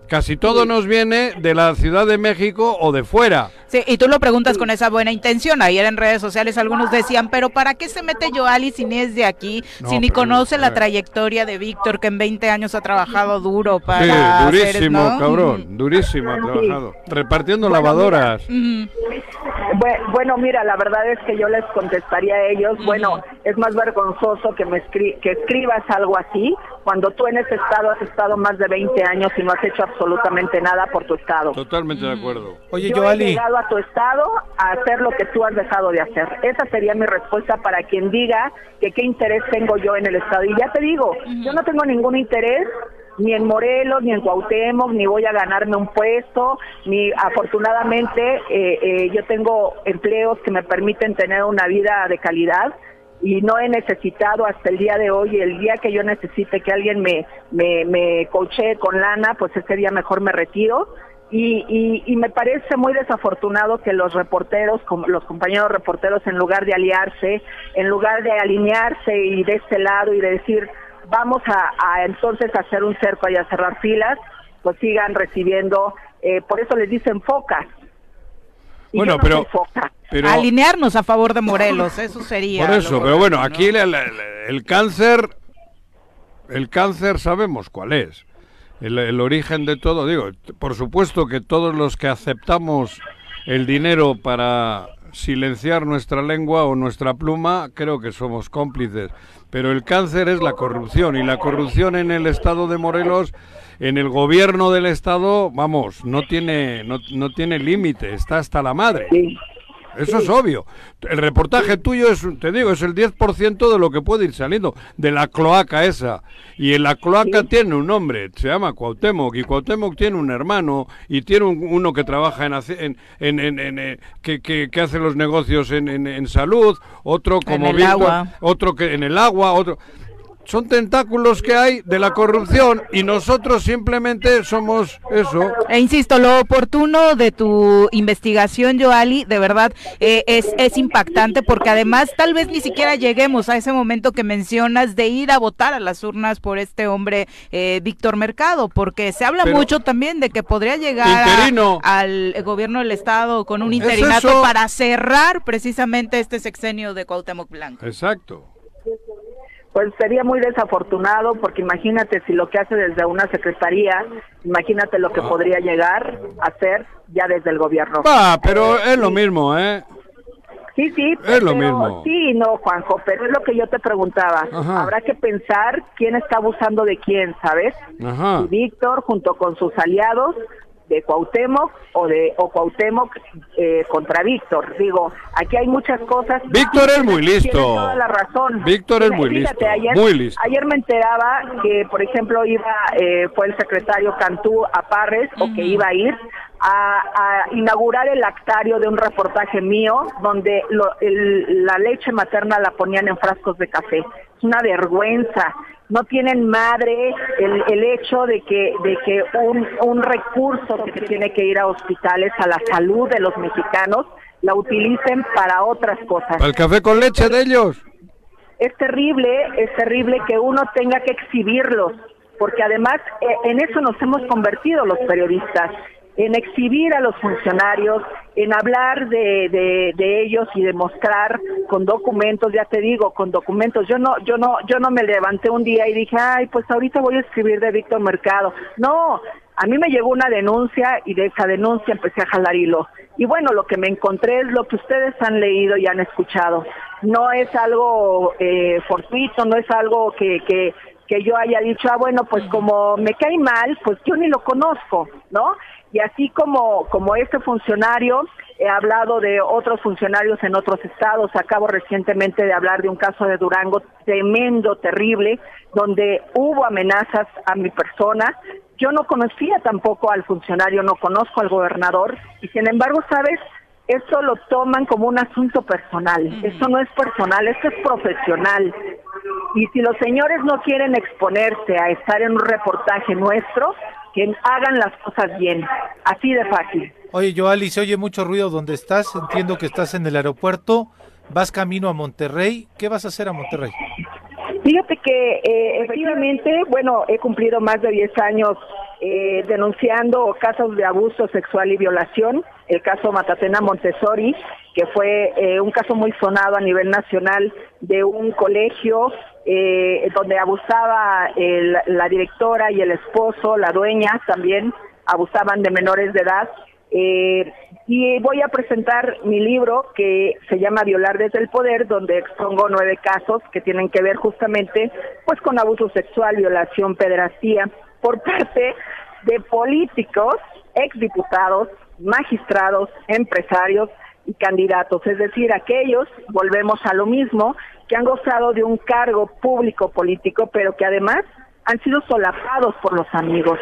Casi todo nos viene de la Ciudad de México o de fuera. Sí, y tú lo preguntas con esa buena intención. Ayer en redes sociales algunos decían, pero ¿para qué se mete Joali si ni es de aquí? No, si ni pero, conoce la ver. trayectoria de Víctor, que en 20 años ha trabajado duro para Sí, hacer, durísimo, ¿no? cabrón, durísimo ha Sí. trabajado. Repartiendo Bueno, lavadoras. Bue- Bueno, mira, la verdad es que yo les contestaría a ellos, bueno, es más vergonzoso que me escri- que escribas algo así cuando tú en ese estado has estado más de 20 años y no has hecho absolutamente nada por tu estado. Totalmente de acuerdo. Oye, yo he Joali, llegado a tu estado a hacer lo que tú has dejado de hacer. Esa sería mi respuesta para quien diga que qué interés tengo yo en el estado. Y ya te digo, yo no tengo ningún interés ni en Morelos, ni en Cuauhtémoc, ni voy a ganarme un puesto, ni afortunadamente eh, eh, yo tengo empleos que me permiten tener una vida de calidad y no he necesitado hasta el día de hoy, el día que yo necesite que alguien me, me, me coachee con lana, pues ese día mejor me retiro. Y, y, y me parece muy desafortunado que los reporteros, los compañeros reporteros, en lugar de aliarse, en lugar de alinearse y de este lado y de decir, vamos a, a entonces hacer un cerco y a cerrar filas, pues sigan recibiendo, eh, por eso les dicen focas. Y Bueno, yo no pero- soy foca. Pero, Alinearnos a favor de Morelos, eso sería. por eso, pero bueno, aquí el cáncer, el cáncer sabemos cuál es. El, el origen de todo, digo, por supuesto que todos los que aceptamos el dinero para silenciar nuestra lengua o nuestra pluma, creo que somos cómplices. Pero el cáncer es la corrupción y la corrupción en el estado de Morelos, en el gobierno del estado, vamos, no tiene, no, no tiene límite, está hasta la madre. Sí. Eso es obvio. El reportaje tuyo es, te digo, es el 10% de lo que puede ir saliendo, de la cloaca esa. Y en la cloaca tiene un nombre, se llama Cuauhtémoc, y Cuauhtémoc tiene un hermano, y tiene un- uno que trabaja en, en, en- en- en, eh, que, que- que hace los negocios en, en- en salud, otro como el Víctor, agua. otro que en el agua, otro... Son tentáculos que hay de la corrupción y nosotros simplemente somos eso. E insisto, lo oportuno de tu investigación, Joali, de verdad eh, es, es impactante porque además tal vez ni siquiera lleguemos a ese momento que mencionas de ir a votar a las urnas por este hombre, eh, Víctor Mercado, porque se habla Pero- mucho también de que podría llegar a- al gobierno del Estado con un ¿Es interinato para cerrar precisamente este sexenio de Cuauhtémoc Blanco. Exacto. Pues sería muy desafortunado porque imagínate si lo que hace desde una secretaría, imagínate lo que Ah. podría llegar a hacer ya desde el gobierno. Va, pero es lo mismo, ¿eh? Sí, sí, Es lo pero- mismo. Sí, no, Juanjo, pero es lo que yo te preguntaba. Ajá. Habrá que pensar quién está abusando de quién, ¿sabes? Ajá. Si Víctor junto con sus aliados de Cuauhtémoc o de o Cuauhtémoc eh, contra Víctor. Digo, aquí hay muchas cosas. Víctor es muy listo. Tiene toda la razón. Víctor es muy fíjate, listo, Ayer, muy listo. Ayer me enteraba que, por ejemplo, iba eh, fue el secretario Cantú a Parres o que iba a ir a, inaugurar el actario de un reportaje mío donde la leche materna la ponían en frascos de café. Es una vergüenza. No tienen madre el, el hecho de que, de que un, un recurso que tiene que ir a hospitales, a la salud de los mexicanos, la utilicen para otras cosas. ¿El café con leche de ellos? Es terrible, es terrible que uno tenga que exhibirlos, porque además eh, en eso nos hemos convertido los periodistas en exhibir a los funcionarios, en hablar de, ellos y demostrar con documentos, ya te digo, con documentos. Yo no, yo no, yo no me levanté un día y dije, ay, pues ahorita voy a escribir de Víctor Mercado. No, a mí me llegó una denuncia y de esa denuncia empecé a jalar hilo. Y bueno, lo que me encontré es lo que ustedes han leído y han escuchado. No es algo eh, fortuito, no es algo que, que, que yo haya dicho, ah, bueno, pues como me cae mal, pues yo ni lo conozco, ¿no? Y así como, como este funcionario, he hablado de otros funcionarios en otros estados, acabo recientemente de hablar de un caso de Durango tremendo, terrible, donde hubo amenazas a mi persona. Yo no conocía tampoco al funcionario, no conozco al gobernador, y sin embargo, ¿sabes? Eso lo toman como un asunto personal. Eso no es personal, eso es profesional. Y si los señores no quieren exponerse a estar en un reportaje nuestro, que hagan las cosas bien, así de fácil. Oye, Joali, se oye mucho ruido donde estás, entiendo que estás en el aeropuerto, vas camino a Monterrey, ¿qué vas a hacer a Monterrey? Fíjate que eh, efectivamente, bueno, he cumplido más de 10 años eh, denunciando casos de abuso sexual y violación, el caso Matatena Montessori, que fue eh, un caso muy sonado a nivel nacional de un colegio eh, donde abusaba la directora y el esposo, la dueña también, abusaban de menores de edad. Eh, y voy a presentar mi libro que se llama Violar desde el Poder, donde expongo nueve casos que tienen que ver justamente pues con abuso sexual, violación, pederastía por parte de políticos, exdiputados, magistrados, empresarios y candidatos, es decir, aquellos, volvemos a lo mismo, que han gozado de un cargo público político, pero que además han sido solapados por los amigos.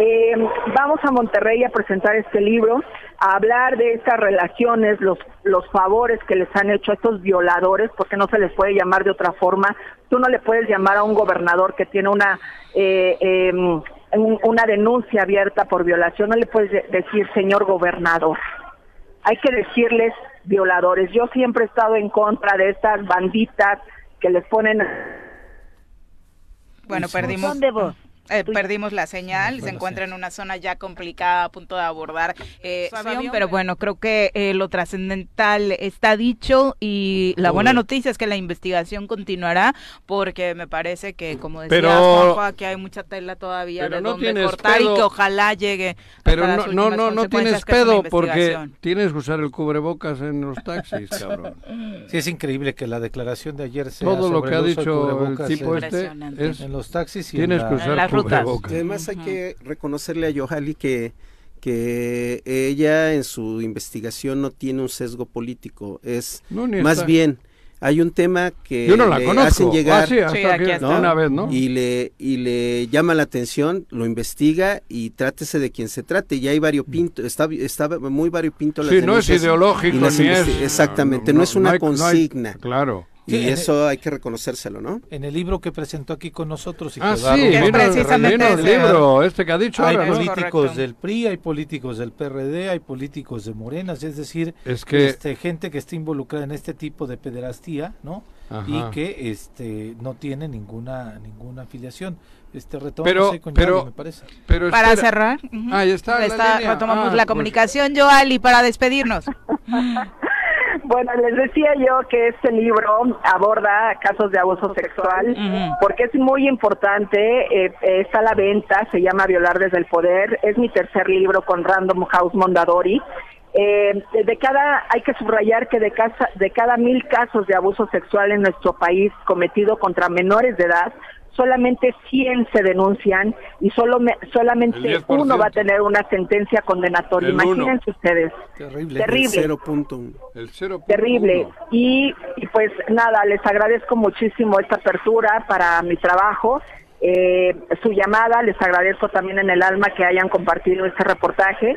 Eh, vamos a Monterrey a presentar este libro, a hablar de estas relaciones, los, los favores que les han hecho a estos violadores, porque no se les puede llamar de otra forma. Tú no le puedes llamar a un gobernador que tiene una eh, em, una denuncia abierta por violación, no le puedes decir señor gobernador. Hay que decirles violadores. Yo siempre he estado en contra de estas banditas que les ponen... Bueno, perdimos... ¿Dónde vos? Eh, perdimos la señal, se encuentra en una zona ya complicada a punto de abordar eh, su avión, pero bueno, creo que eh, lo trascendental está dicho y la buena noticia es que la investigación continuará porque me parece que, como decía pero, que hay mucha tela todavía de donde cortar y que ojalá llegue. Pero no, no, no, no tienes pedo porque tienes que usar el cubrebocas en los taxis, cabrón. Sí, es increíble que la declaración de ayer sea Todo lo que ha dicho el tipo este es en los taxis y tienes que usar Además hay que reconocerle a Yohali que que ella en su investigación no tiene un sesgo político, es más bien hay un tema que le hacen llegar y le y le llama la atención, lo investiga y trátese de quien se trate. Y hay variopinto, está, está muy variopinto. Sí, no es ideológico ni es, exactamente, no, es una consigna. claro y eso hay que reconocérselo, ¿no? En el libro que presentó aquí con nosotros. Y ah, sí, precisamente el libro, este que ha dicho Hay políticos del PRI, hay políticos del PRD, hay políticos de Morenas, es decir, es que... este, gente que está involucrada en este tipo de pederastía, ¿no? Y que este no tiene ninguna ninguna afiliación. Este retomamos pero, pero, me parece. Pero para cerrar, ahí está, retomamos ah, la pues. comunicación, Joali, para despedirnos. Bueno, les decía yo que este libro aborda casos de abuso sexual porque es muy importante, eh, está a la venta, se llama Violar desde el Poder, es mi tercer libro con Random House Mondadori. Eh, de cada, hay que subrayar que de, casa, de cada mil casos de abuso sexual en nuestro país cometido contra menores de edad, solamente 100 se denuncian y solo solamente uno va a tener una sentencia condenatoria. Imagínense ustedes. Terrible. Terrible. El 0. Terrible. Y, pues nada, les agradezco muchísimo esta apertura para mi trabajo. Eh, su llamada, les agradezco también en el alma que hayan compartido este reportaje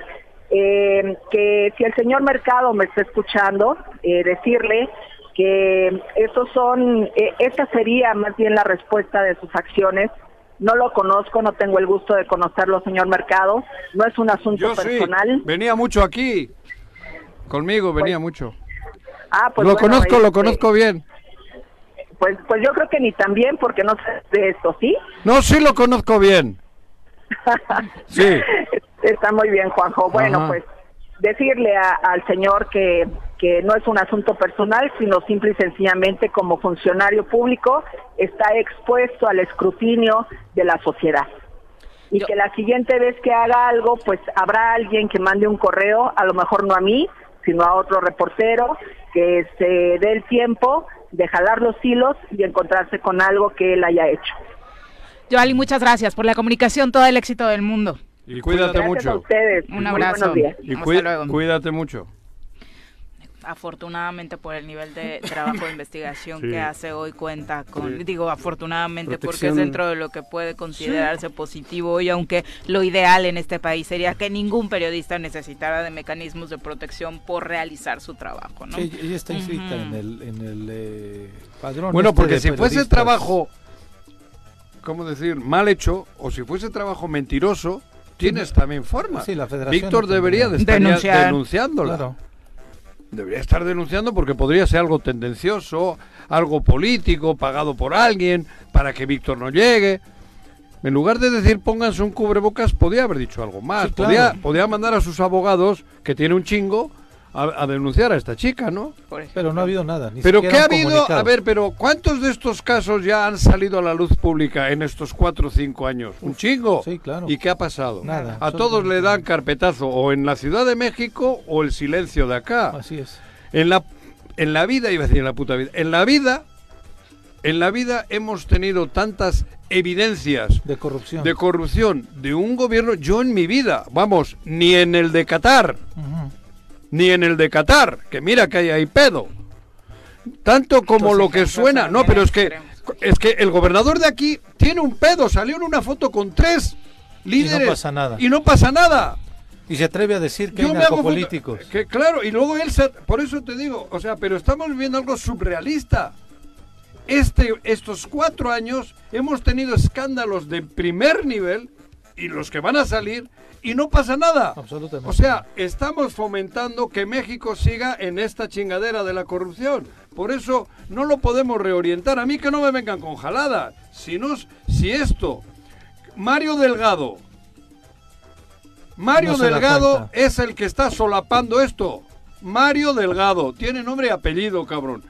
eh, que si el señor Mercado me está escuchando, eh, decirle que esos son, eh, esa sería más bien la respuesta de sus acciones. No lo conozco, no tengo el gusto de conocerlo, señor Mercado. No es un asunto Yo sí, personal. venía mucho aquí. Conmigo venía mucho. Ah, pues lo bueno, conozco, lo este, conozco bien. Pues, pues yo creo que ni tan bien porque no sé de esto, ¿sí? No, sí lo conozco bien. Sí. Está muy bien, Juanjo. Bueno, Ajá. pues decirle a- al señor que, que no es un asunto personal, sino simple y sencillamente como funcionario público está expuesto al escrutinio de la sociedad. Y Yo- que la siguiente vez que haga algo, pues habrá alguien que mande un correo, a lo mejor no a mí, sino a otro reportero, que se dé el tiempo de jalar los hilos y encontrarse con algo que él haya hecho. Joali, muchas gracias por la comunicación, todo el éxito del mundo. Y cuídate Gracias a mucho. ustedes. Un abrazo. buenos días. Y cuí- cuídate mucho. Afortunadamente por el nivel de trabajo de investigación Sí. que hace hoy cuenta con, Sí. digo afortunadamente porque es dentro de lo que puede considerarse positivo y aunque lo ideal en este país sería que ningún periodista necesitara de mecanismos de protección por realizar su trabajo, ¿no? Sí, ella está inscrita Ujú. en el, en el eh, padrón. Bueno, este porque de si fuese trabajo, ¿cómo decir? Mal hecho, o si fuese trabajo mentiroso, tienes también forma. Sí, la federación Víctor debería de estar denunciándola. Claro. Debería estar denunciando porque podría ser algo tendencioso, algo político, pagado por alguien, para que Víctor no llegue. En lugar de decir pónganse un cubrebocas, podía haber dicho algo más. Sí, claro. podía, podía mandar a sus abogados, que tiene un chingo, a, a denunciar a esta chica, ¿no? Pero no ha habido nada. Ni Pero ¿qué ha habido? comunicado. A ver, pero ¿cuántos de estos casos ya han salido a la luz pública en estos cuatro o cinco años? Un chingo. sí, claro. ¿Y qué ha pasado? Nada, A todos le dan carpetazo o en la Ciudad de México o el silencio de acá. Así es. En la, en la vida, iba a decir en la puta vida, en la vida, en la vida hemos tenido tantas evidencias De corrupción. de corrupción de un gobierno, yo en mi vida, vamos, ni en el de Qatar. Ni en el de Qatar, que mira que hay ahí pedo. Tanto como lo que suena, no, pero es que es que el gobernador de aquí tiene un pedo, salió en una foto con tres líderes pasa nada. y no pasa nada. Y se atreve a decir que Yo hay foto-. Que claro, y luego él se, por eso te digo, o sea, pero estamos viviendo algo surrealista. Este, estos cuatro años hemos tenido escándalos de primer nivel y los que van a salir y no pasa nada. Absolutamente. O sea, estamos fomentando que México siga en esta chingadera de la corrupción. Por eso no lo podemos reorientar. A mí que no me vengan con jaladas. Si, no, si esto, Mario Delgado, Mario No Delgado es el que está solapando esto. Mario Delgado, tiene nombre y apellido, cabrón.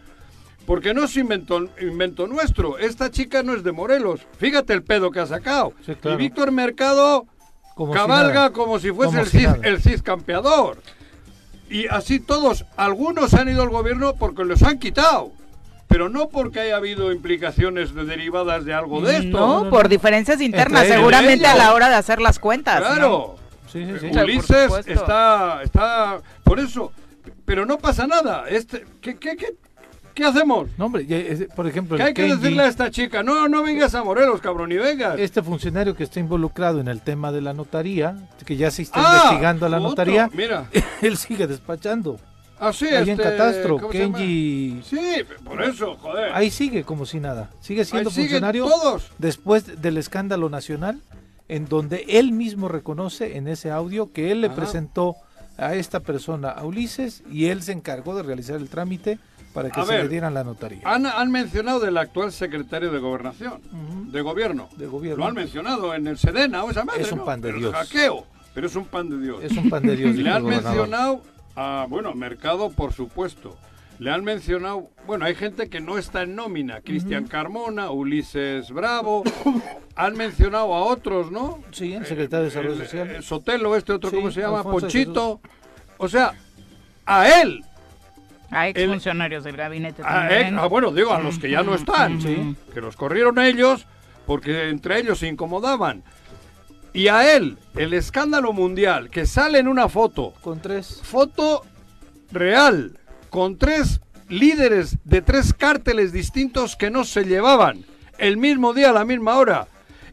Porque no es invento, invento nuestro. Esta chica no es de Morelos. Fíjate el pedo que ha sacado. Sí, claro. Y Víctor Mercado Como cabalga como si fuese Como el, si CIS, nada. el CIS campeador. Y así todos, algunos han ido al gobierno porque los han quitado. Pero no porque haya habido implicaciones de- derivadas de algo de esto. No, no, no. por diferencias internas, seguramente a la hora de hacer las cuentas. ¿no? Claro. Sí, sí, sí. Ulises está, está, por eso, pero no pasa nada. Este, ¿qué, qué, qué, qué hacemos? No, hombre, es- por ejemplo, ¿Qué hay que decirle a esta chica? No, no vengas a Morelos, cabrón, ni vengas. este funcionario que está involucrado en el tema de la notaría, que ya se está Ah, investigando a la otro, notaría, Mira, él sigue despachando. así Ahí en este, Catastro. Kenji, Sí, por eso, joder. ahí sigue como si nada. Sigue siendo Ahí funcionario todos. después del escándalo nacional, en donde él mismo reconoce en ese audio que él le Ajá. presentó a esta persona, a Ulises, y él se encargó de realizar el trámite para que A se ver, le dieran la notaría. Han, han mencionado del actual secretario de Gobernación, de Gobierno. De gobierno. Lo han mencionado en el Sedena o esa madre, Es un ¿no? pan de El Dios. hackeo, pero es un pan de Dios. Es un pan de Dios. Le han mencionado a, bueno, Mercado, por supuesto. Le han mencionado, bueno, hay gente que no está en nómina. Cristian Carmona, Ulises Bravo. han mencionado a otros, ¿no? Sí, el secretario de Desarrollo El- Social. el Sotelo, este otro, Sí, ¿cómo se llama? Alfonso de Ponchito. O sea, a él. A El- exfuncionarios del gabinete a también. él- ah, bueno, digo, a los que ya no están. Sí. Que los corrieron ellos porque entre ellos se incomodaban. Y a él, el escándalo mundial, que sale en una foto Con tres. foto real con tres líderes de tres cárteles distintos que no se llevaban el mismo día a la misma hora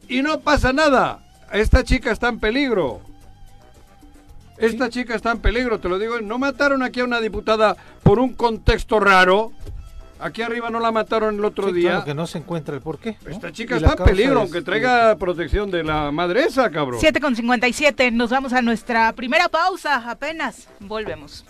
y no pasa nada esta chica está en peligro Esta chica está en peligro, te lo digo. No mataron aquí a una diputada por un contexto raro. Aquí arriba no la mataron el otro Sí, día. claro que no se encuentra el porqué. ¿no? Esta chica está en peligro, es- aunque traiga protección de la madre esa, cabrón. 7 con 57, nos vamos a nuestra primera pausa, apenas volvemos.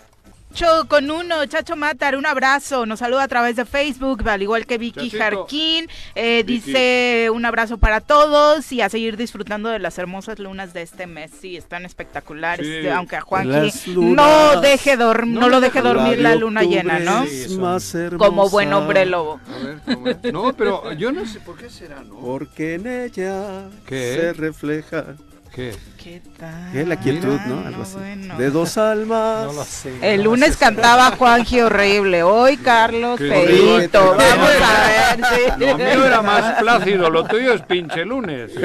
Chacho con uno, Chacho Matar, un abrazo, nos saluda a través de Facebook, al igual que Vicky Chachito. Jarquín, eh, Vicky. dice un abrazo para todos y a seguir disfrutando de las hermosas lunas de este mes, sí, están espectaculares, Sí. aunque a Juanqui Las no deje dorm- no, No lo deje dormir la luna llena, ¿no? más. Como buen hombre lobo. A ver, ¿cómo es? No, pero yo no sé por qué será, ¿no? Porque en ella ¿Qué? se refleja ¿Qué? ¿Qué tal? ¿qué? la quietud, ¿no? Algo así. bueno. De dos almas. No lo sé. El no lunes sé. cantaba Juanji horrible, hoy Carlos horrible. Vamos a ver, sí. Lo mío era más plácido, lo tuyo es pinche lunes.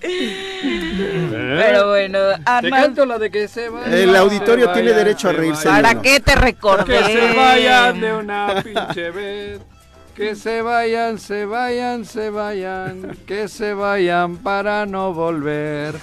Pero bueno, Te Arnold, canto la de que se vayan. El auditorio se tiene derecho a se reírse. ¿para qué te recordé? Que se vayan de una pinche vez. Que se vayan, se vayan, se vayan. Que se vayan para no volver.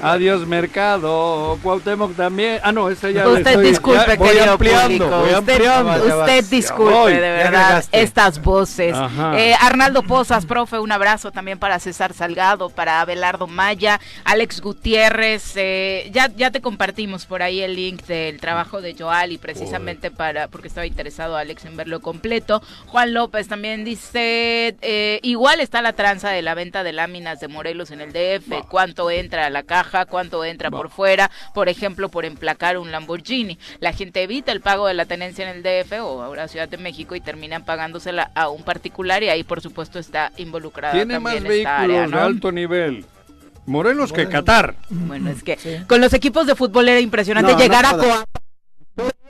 Adiós, mercado. Cuauhtémoc también. Ah, no, ese ya Usted estoy- disculpe, ya voy ampliando, público. voy Usted, ampliando. Vas, usted ya disculpe, voy. de verdad, estas voces. Eh, Arnaldo Pozas, profe, un abrazo también para César Salgado, para Abelardo Maya, Alex Gutiérrez. eh, ya, ya te compartimos por ahí el link del trabajo de Joali, precisamente para porque estaba interesado Alex en verlo completo. Juan López también dice, eh, igual está la tranza de la venta de láminas de Morelos en el DF, cuánto entra a la caja, cuánto entra por fuera, por ejemplo, por emplacar un Lamborghini. La gente evita el pago de la tenencia en el DF o ahora Ciudad de México y terminan pagándosela a un particular y ahí por supuesto está involucrada Tiene más también esta vehículos área, ¿no? de alto nivel. Morelos que Qatar. Bueno, es que Sí. con los equipos de fútbol era impresionante No, llegar no a. Coapa,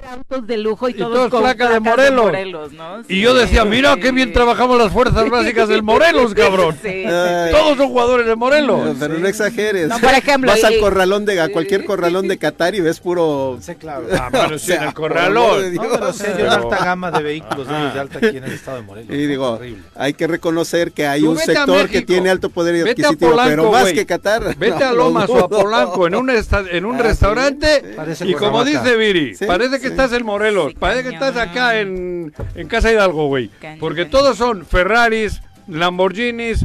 autos de lujo y, Y todos todos con placas de Morelos. ¿no? Y yo decía, mira qué bien trabajamos las fuerzas básicas del Morelos, cabrón. Sí. Todos son jugadores de pero, Morelos. pero no exageres. No, por ejemplo, Vas y- al corralón de a cualquier corralón de Qatar y ves puro. Sí, claro. Ah, bueno, O sí, en el corralón. No, pero sí hay una alta gama de vehículos de, de alta aquí en el estado de Morelos. Y ¿no? digo, Horrible. hay que reconocer que hay Tú un sector que tiene alto poder adquisitivo, Polanco, pero más que Qatar. Vete a no, Lomas lo o a. Polanco en un, esta- en un Ah, sí, restaurante sí. Y como dice Viri, Sí, parece que sí. Estás en Morelos, Sí, parece que estás acá en, en Casa Hidalgo, güey. Porque cañón. todos son Ferraris, Lamborghinis,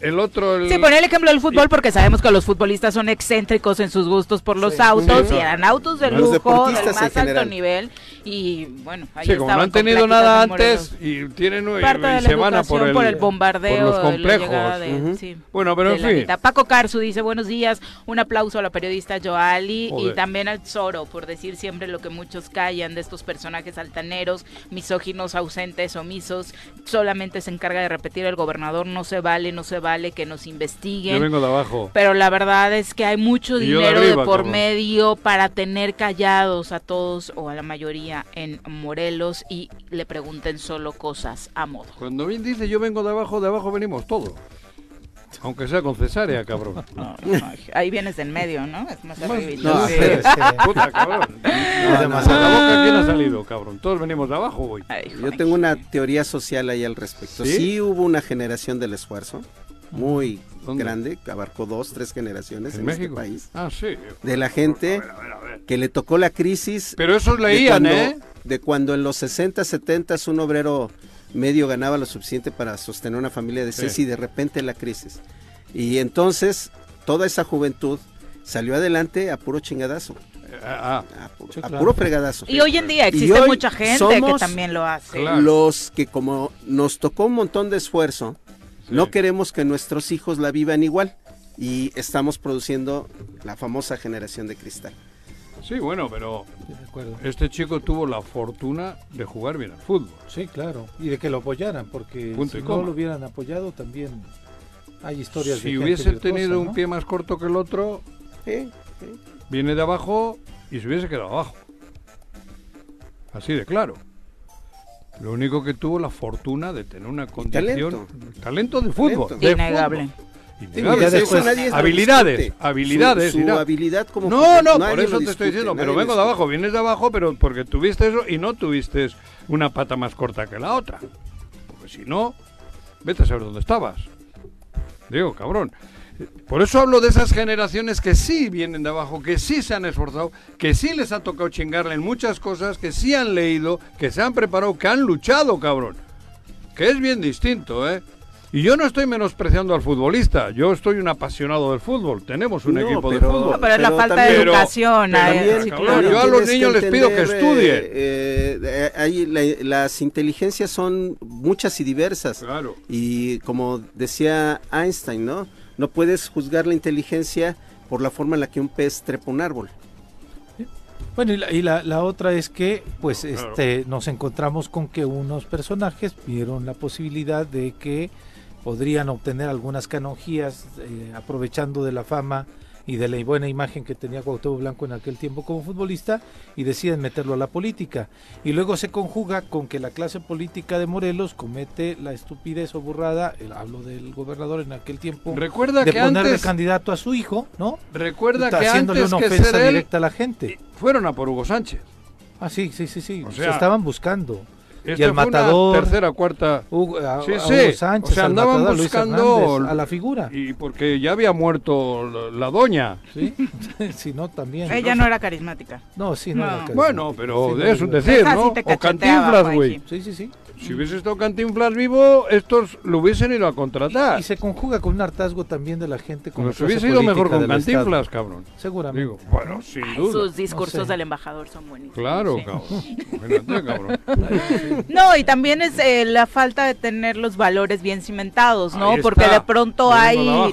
el otro... El... Sí, poner el ejemplo del fútbol porque sabemos que los futbolistas son excéntricos en sus gustos por los Sí. autos Sí. y eran autos de Los lujo, del más alto general. nivel y bueno, ahí Sí, como no han tenido nada antes y tienen y, se van a por el, por el bombardeo, por los la complejos. sí, Bueno, pero en fin. Paco Carzu dice buenos días, un aplauso a la periodista Joali y también al Zoro por decir siempre lo que muchos callan de estos personajes altaneros, misóginos, ausentes, omisos. Solamente se encarga de repetir el gobernador, no se vale, no se vale que nos investiguen. Yo vengo de abajo. Pero la verdad es que hay mucho Y yo de dinero de, por medio para tener callados a todos o a la mayoría en Morelos y le pregunten solo cosas a modo. Cuando bien dice yo vengo de abajo, de abajo venimos todos. Aunque sea con cesárea, cabrón. Ahí vienes en medio, ¿no? Es más arribita. no, Sí. Puta, cabrón. No, la boca, ¿quién ha salido, cabrón? Todos venimos de abajo, güey. Yo tengo una teoría social ahí al respecto. ¿Sí? ¿Sí? hubo una generación del esfuerzo muy ¿Dónde? grande, que abarcó dos, tres generaciones en, ¿En este México? país, Ah, sí. de la gente A ver, a ver, a ver. Que le tocó la crisis Pero esos de leían, cuando, ¿eh? de cuando en los 60, 70 un obrero medio ganaba lo suficiente para sostener una familia de seis Sí. y de repente la crisis. Y entonces toda esa juventud salió adelante a puro chingadazo, Ah, ah. a puro, Sí, a claro. puro fregadazo. Y hoy en día existe hoy mucha gente somos que también lo hace. Claro. Los que como nos tocó un montón de esfuerzo, Sí. no queremos que nuestros hijos la vivan igual. Y estamos produciendo la famosa generación de cristal. Sí, bueno, pero este chico tuvo la fortuna de jugar bien al fútbol. Sí, claro. Y de que lo apoyaran, porque Punto si coma. no lo hubieran apoyado también hay historias de Si hubiese virtuosa, tenido un pie más corto que el otro, ¿Eh? ¿Eh? viene de abajo y se hubiese quedado abajo. Así de claro. Lo único que tuvo la fortuna de tener una condición. talento. Talento de fútbol. Talento. de Innegable. fútbol. Innegable. después- habilidades, habilidades, Su, habilidad como No, no, por eso te estoy diciendo, pero vengo de abajo, vienes de abajo, pero porque tuviste eso y no tuviste una pata más corta que la otra. Porque si no, vete a saber dónde estabas. Digo, cabrón. Por eso hablo de esas generaciones que sí vienen de abajo, que sí se han esforzado, que sí les ha tocado chingarle en muchas cosas, que sí han leído, que se han preparado, que han luchado, cabrón. Que es bien distinto, ¿eh? Y yo no estoy menospreciando al futbolista, yo estoy un apasionado del fútbol, tenemos un No, equipo de fútbol. No, pero es la Pero falta también- de educación. pero también, sí, cabrón, claro. yo a los niños les pido que entender, estudien. eh, eh, la- las inteligencias son muchas y diversas. Claro. Y como decía Einstein, ¿no? No puedes juzgar la inteligencia por la forma en la que un pez trepa un árbol. Bueno, y la, y la, la otra es que, pues, Claro. este, nos encontramos con que unos personajes vieron la posibilidad de que podrían obtener algunas canonjías eh, aprovechando de la fama y de la buena imagen que tenía Cuauhtémoc Blanco en aquel tiempo como futbolista y deciden meterlo a la política. Y luego se conjuga con que la clase política de Morelos comete la estupidez o burrada, el, hablo del gobernador en aquel tiempo, Recuerda de que ponerle antes, candidato a su hijo, ¿no? recuerda que haciéndole antes una que ofensa él, directa a la gente. fueron a por Hugo Sánchez. Ah, sí, sí, sí, sí. O se estaban buscando. Esta y el fue una matador, tercera, cuarta. Hugo, a, Sí, sí. Hugo Sánchez, O sea, andaban matador, buscando- Hernández, a la figura. Y porque ya había muerto la, la doña. Sí, sí, no, también. Ella no era carismática. No, sí, no. No. era carismática. Bueno, pero Sí, no, eso no, decir, ¿no? te O Cantinflas, güey. Juanji. Sí, sí, sí. Si hubiese estado Cantinflas vivo, estos lo hubiesen ido a contratar. Y se conjuga con un hartazgo también de la gente con Nos hubiese ido mejor con Estado. Cantinflas, cabrón. Seguramente. Digo, bueno, sin Ay, duda. sus discursos No sé. del embajador son buenísimos. Claro, Sí. cabrón. Cabrón. No, y también es eh, la falta de tener los valores bien cimentados, ¿no? Ahí Porque está, de pronto hay.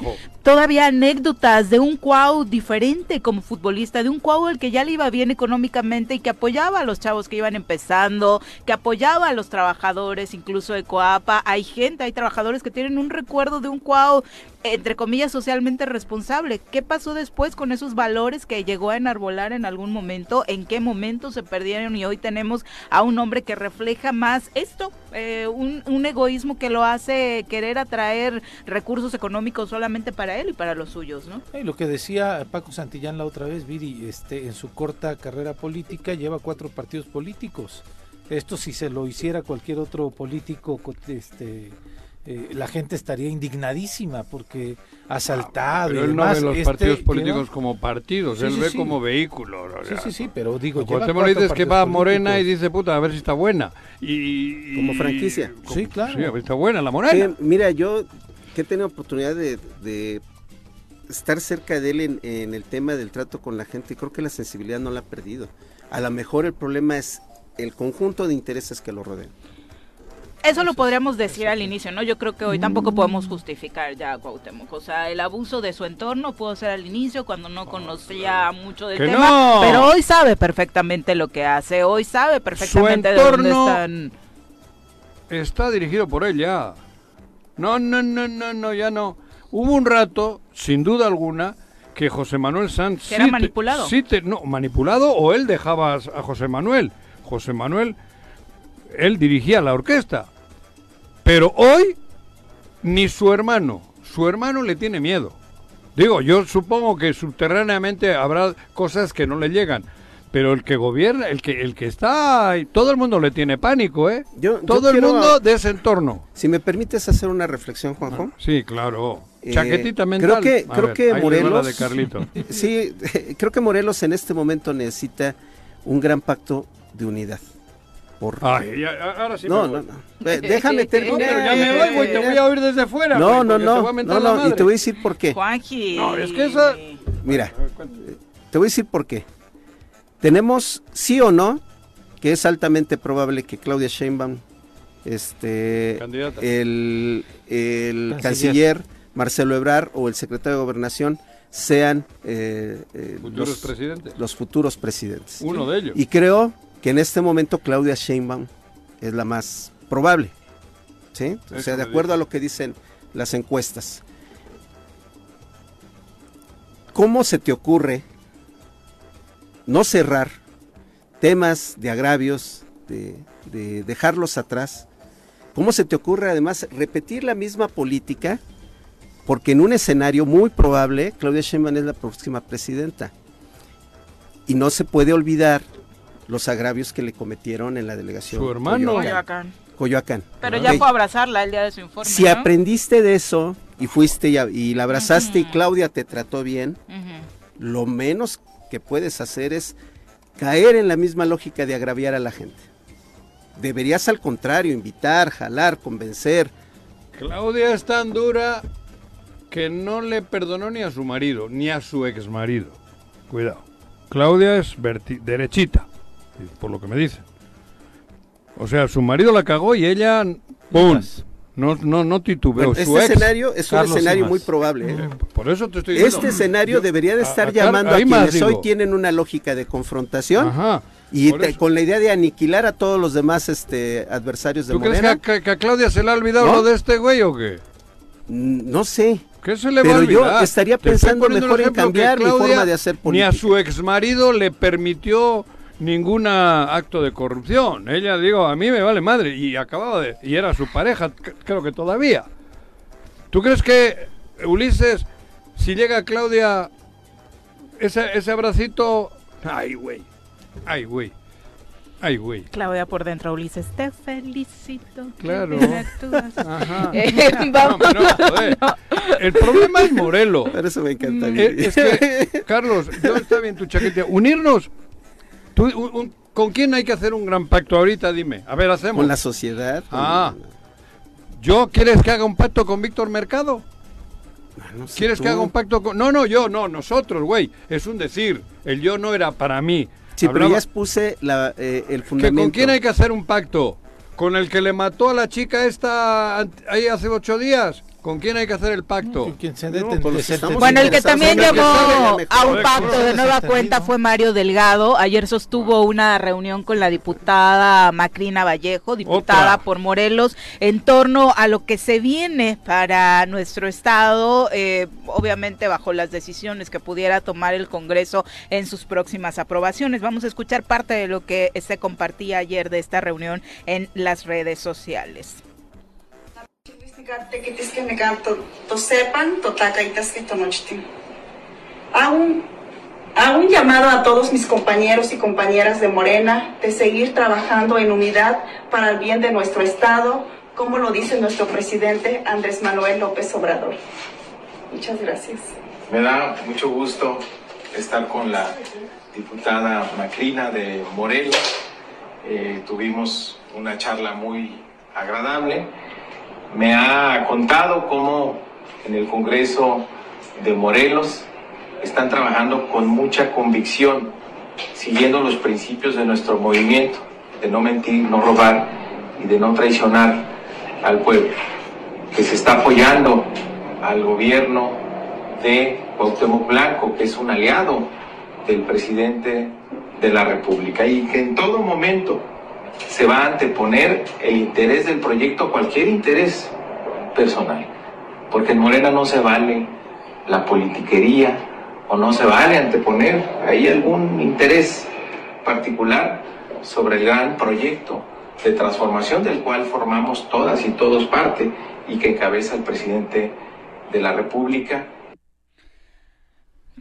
Todavía anécdotas de un Cuau diferente como futbolista, de un Cuau al que ya le iba bien económicamente y que apoyaba a los chavos que iban empezando, que apoyaba a los trabajadores, incluso de Coapa. Hay gente, hay trabajadores que tienen un recuerdo de un Cuau, entre comillas, socialmente responsable. ¿Qué pasó después con esos valores que llegó a enarbolar en algún momento? ¿En qué momento se perdieron? Y hoy tenemos a un hombre que refleja más esto, eh, un, egoísmo que lo hace querer atraer recursos económicos solamente para él y para los suyos, ¿no? Lo que decía Paco Santillán la otra vez, Viri, este, en su corta carrera política lleva cuatro partidos políticos. Esto si se lo hiciera cualquier otro político, co- este, eh, la gente estaría indignadísima porque asaltado Pero y él no ve los Este partidos lleva- políticos como partidos, Sí, él sí, ve sí. como vehículos. o Sí, sea, sí, sí, pero digo, cuatro dices que va a Morena y dice, puta, a ver si está buena. Y, Como y- franquicia. como- Sí, claro. Sí, a ver si está buena la Morena. Sí, mira, yo que he tenido oportunidad de, de estar cerca de él en, en el tema del trato con la gente, creo que la sensibilidad no la ha perdido. A lo mejor el problema es el conjunto de intereses que lo rodean. Eso lo podríamos decir al inicio, ¿no? Yo creo que hoy tampoco podemos justificar ya a Cuauhtémoc. O sea, el abuso de su entorno pudo ser al inicio cuando no conocía mucho del ¡Que tema, no! pero hoy sabe perfectamente lo que hace, hoy sabe perfectamente de dónde entorno- están. Está dirigido por él ya. No, no, no, no, no, ya no. Hubo un rato, sin duda alguna, que José Manuel Sanz... Que era te- manipulado. sí te- no, manipulado o él dejaba a José Manuel. José Manuel, él dirigía la orquesta. Pero hoy, ni su hermano, su hermano le tiene miedo. Digo, yo supongo que subterráneamente habrá cosas que no le llegan. Pero el que gobierna, el que, el que está, todo el mundo le tiene pánico, ¿eh? Yo- yo todo el quiero- mundo de ese entorno. Si me permites hacer una reflexión, Juanjo. Sí, claro. Eh, Chaquetita creo mental. que- A creo ver, que Morelos- de Carlito. Sí, creo que Morelos en este momento necesita un gran pacto de unidad. Ay, ya- ahora sí no, me no, voy. no. Eh, Déjame No, pero terminar. ya me voy, güey, te voy a oír desde fuera. No, no, no, no, no, y te voy a decir por qué. Juanji. No, es que esa- Mira, te voy a decir por qué. Tenemos, sí o no, que es altamente probable que Claudia Sheinbaum, este, Candidata. el, el Canciller. canciller Marcelo Ebrard o el secretario de Gobernación sean eh, eh, Futuros los, presidentes. los futuros presidentes. Uno de ellos. Y creo que en este momento Claudia Sheinbaum es la más probable. ¿Sí? O sea, de acuerdo a lo que dicen las encuestas. ¿Cómo se te ocurre no cerrar temas de agravios, de, de dejarlos atrás? ¿Cómo se te ocurre además repetir la misma política? Porque en un escenario muy probable, Claudia Sheinbaum es la próxima presidenta. Y no se puede olvidar los agravios que le cometieron en la delegación. Su hermano. Coyoacán. Coyoacán. Coyoacán. Pero ya fue a abrazarla el día de su informe. Si ¿no? aprendiste de eso, y fuiste y, la abrazaste y Claudia te trató bien, lo menos que puedes hacer es caer en la misma lógica de agraviar a la gente. Deberías al contrario, invitar, jalar, convencer. Claudia es tan dura que no le perdonó ni a su marido, ni a su ex marido. Cuidado. Claudia es derechita, por lo que me dicen. O sea, su marido la cagó y ella, ¡pum! No, no, no titubeó. Bueno, este ex- escenario es un Carlos escenario Simas. muy probable. ¿eh? Eh, Por eso te estoy diciendo. Este escenario debería de estar a llamando a quienes hoy tienen una lógica de confrontación Ajá. y te- con la idea de aniquilar a todos los demás este, adversarios de ¿Tú crees que Morena. a, que- que a Claudia se le ha olvidado ¿No? lo de este güey o qué? Mm, No sé. ¿Qué se le va Pero a yo olvidar? estaría pensando mejor en cambiar mi forma de hacer Ni a política. su ex marido le permitió ningún acto de corrupción. Ella, digo, a mí me vale madre. Y acababa de. Y era su pareja, creo que todavía. ¿Tú crees que Ulises, si llega Claudia, ese, ese abracito. Ay, güey. Ay, güey. Ay, güey. Claudia por dentro, Ulises, te felicito. Claro. Ajá. Eh, vamos. No, no, joder. El problema es Morelos. Por eso me encanta. Eh, es que, Carlos, yo está bien tu chaqueta. Unirnos. Tú, un- un- ¿Con quién hay que hacer un gran pacto ahorita? Dime. A ver, hacemos. Con la sociedad. Ah. ¿Yo quieres que haga un pacto con Víctor Mercado? Ah, no sé ¿Quieres tú. que haga un pacto con.? No, no, yo, no, nosotros, güey. Es un decir. El yo no era para mí. Sí, pero ya expuse la, eh, el ¿Que fundamento. ¿Con quién hay que hacer un pacto? ¿Con el que le mató a la chica esta ahí hace ocho días? ¿Con quién hay que hacer el pacto? Bueno, el que también la a un pacto de nueva cuenta fue Mario Delgado. Ayer sostuvo una reunión con la diputada Macrina Vallejo, diputada Otra. por Morelos, en torno a lo que se viene para nuestro estado, eh, obviamente bajo las decisiones que pudiera tomar el Congreso en sus próximas aprobaciones. Vamos a escuchar parte de lo que se compartía ayer de esta reunión en las redes sociales. To sepan, totacaitas que tonochtin. Hago un, hago un llamado a todos mis compañeros y compañeras de Morena de seguir trabajando en unidad para el bien de nuestro Estado, como lo dice nuestro presidente Andrés Manuel López Obrador. Muchas gracias. Me da mucho gusto estar con la diputada Macrina de Morelos. Eh, tuvimos una charla muy agradable. Me ha contado cómo en el Congreso de Morelos están trabajando con mucha convicción, siguiendo los principios de nuestro movimiento, de no mentir, no robar y de no traicionar al pueblo, que se está apoyando al gobierno de Cuauhtémoc Blanco, que es un aliado del presidente de la República y que en todo momento se va a anteponer el interés del proyecto a cualquier interés personal, porque en Morena no se vale la politiquería o no se vale anteponer ahí algún interés particular sobre el gran proyecto de transformación del cual formamos todas y todos parte y que encabeza el presidente de la República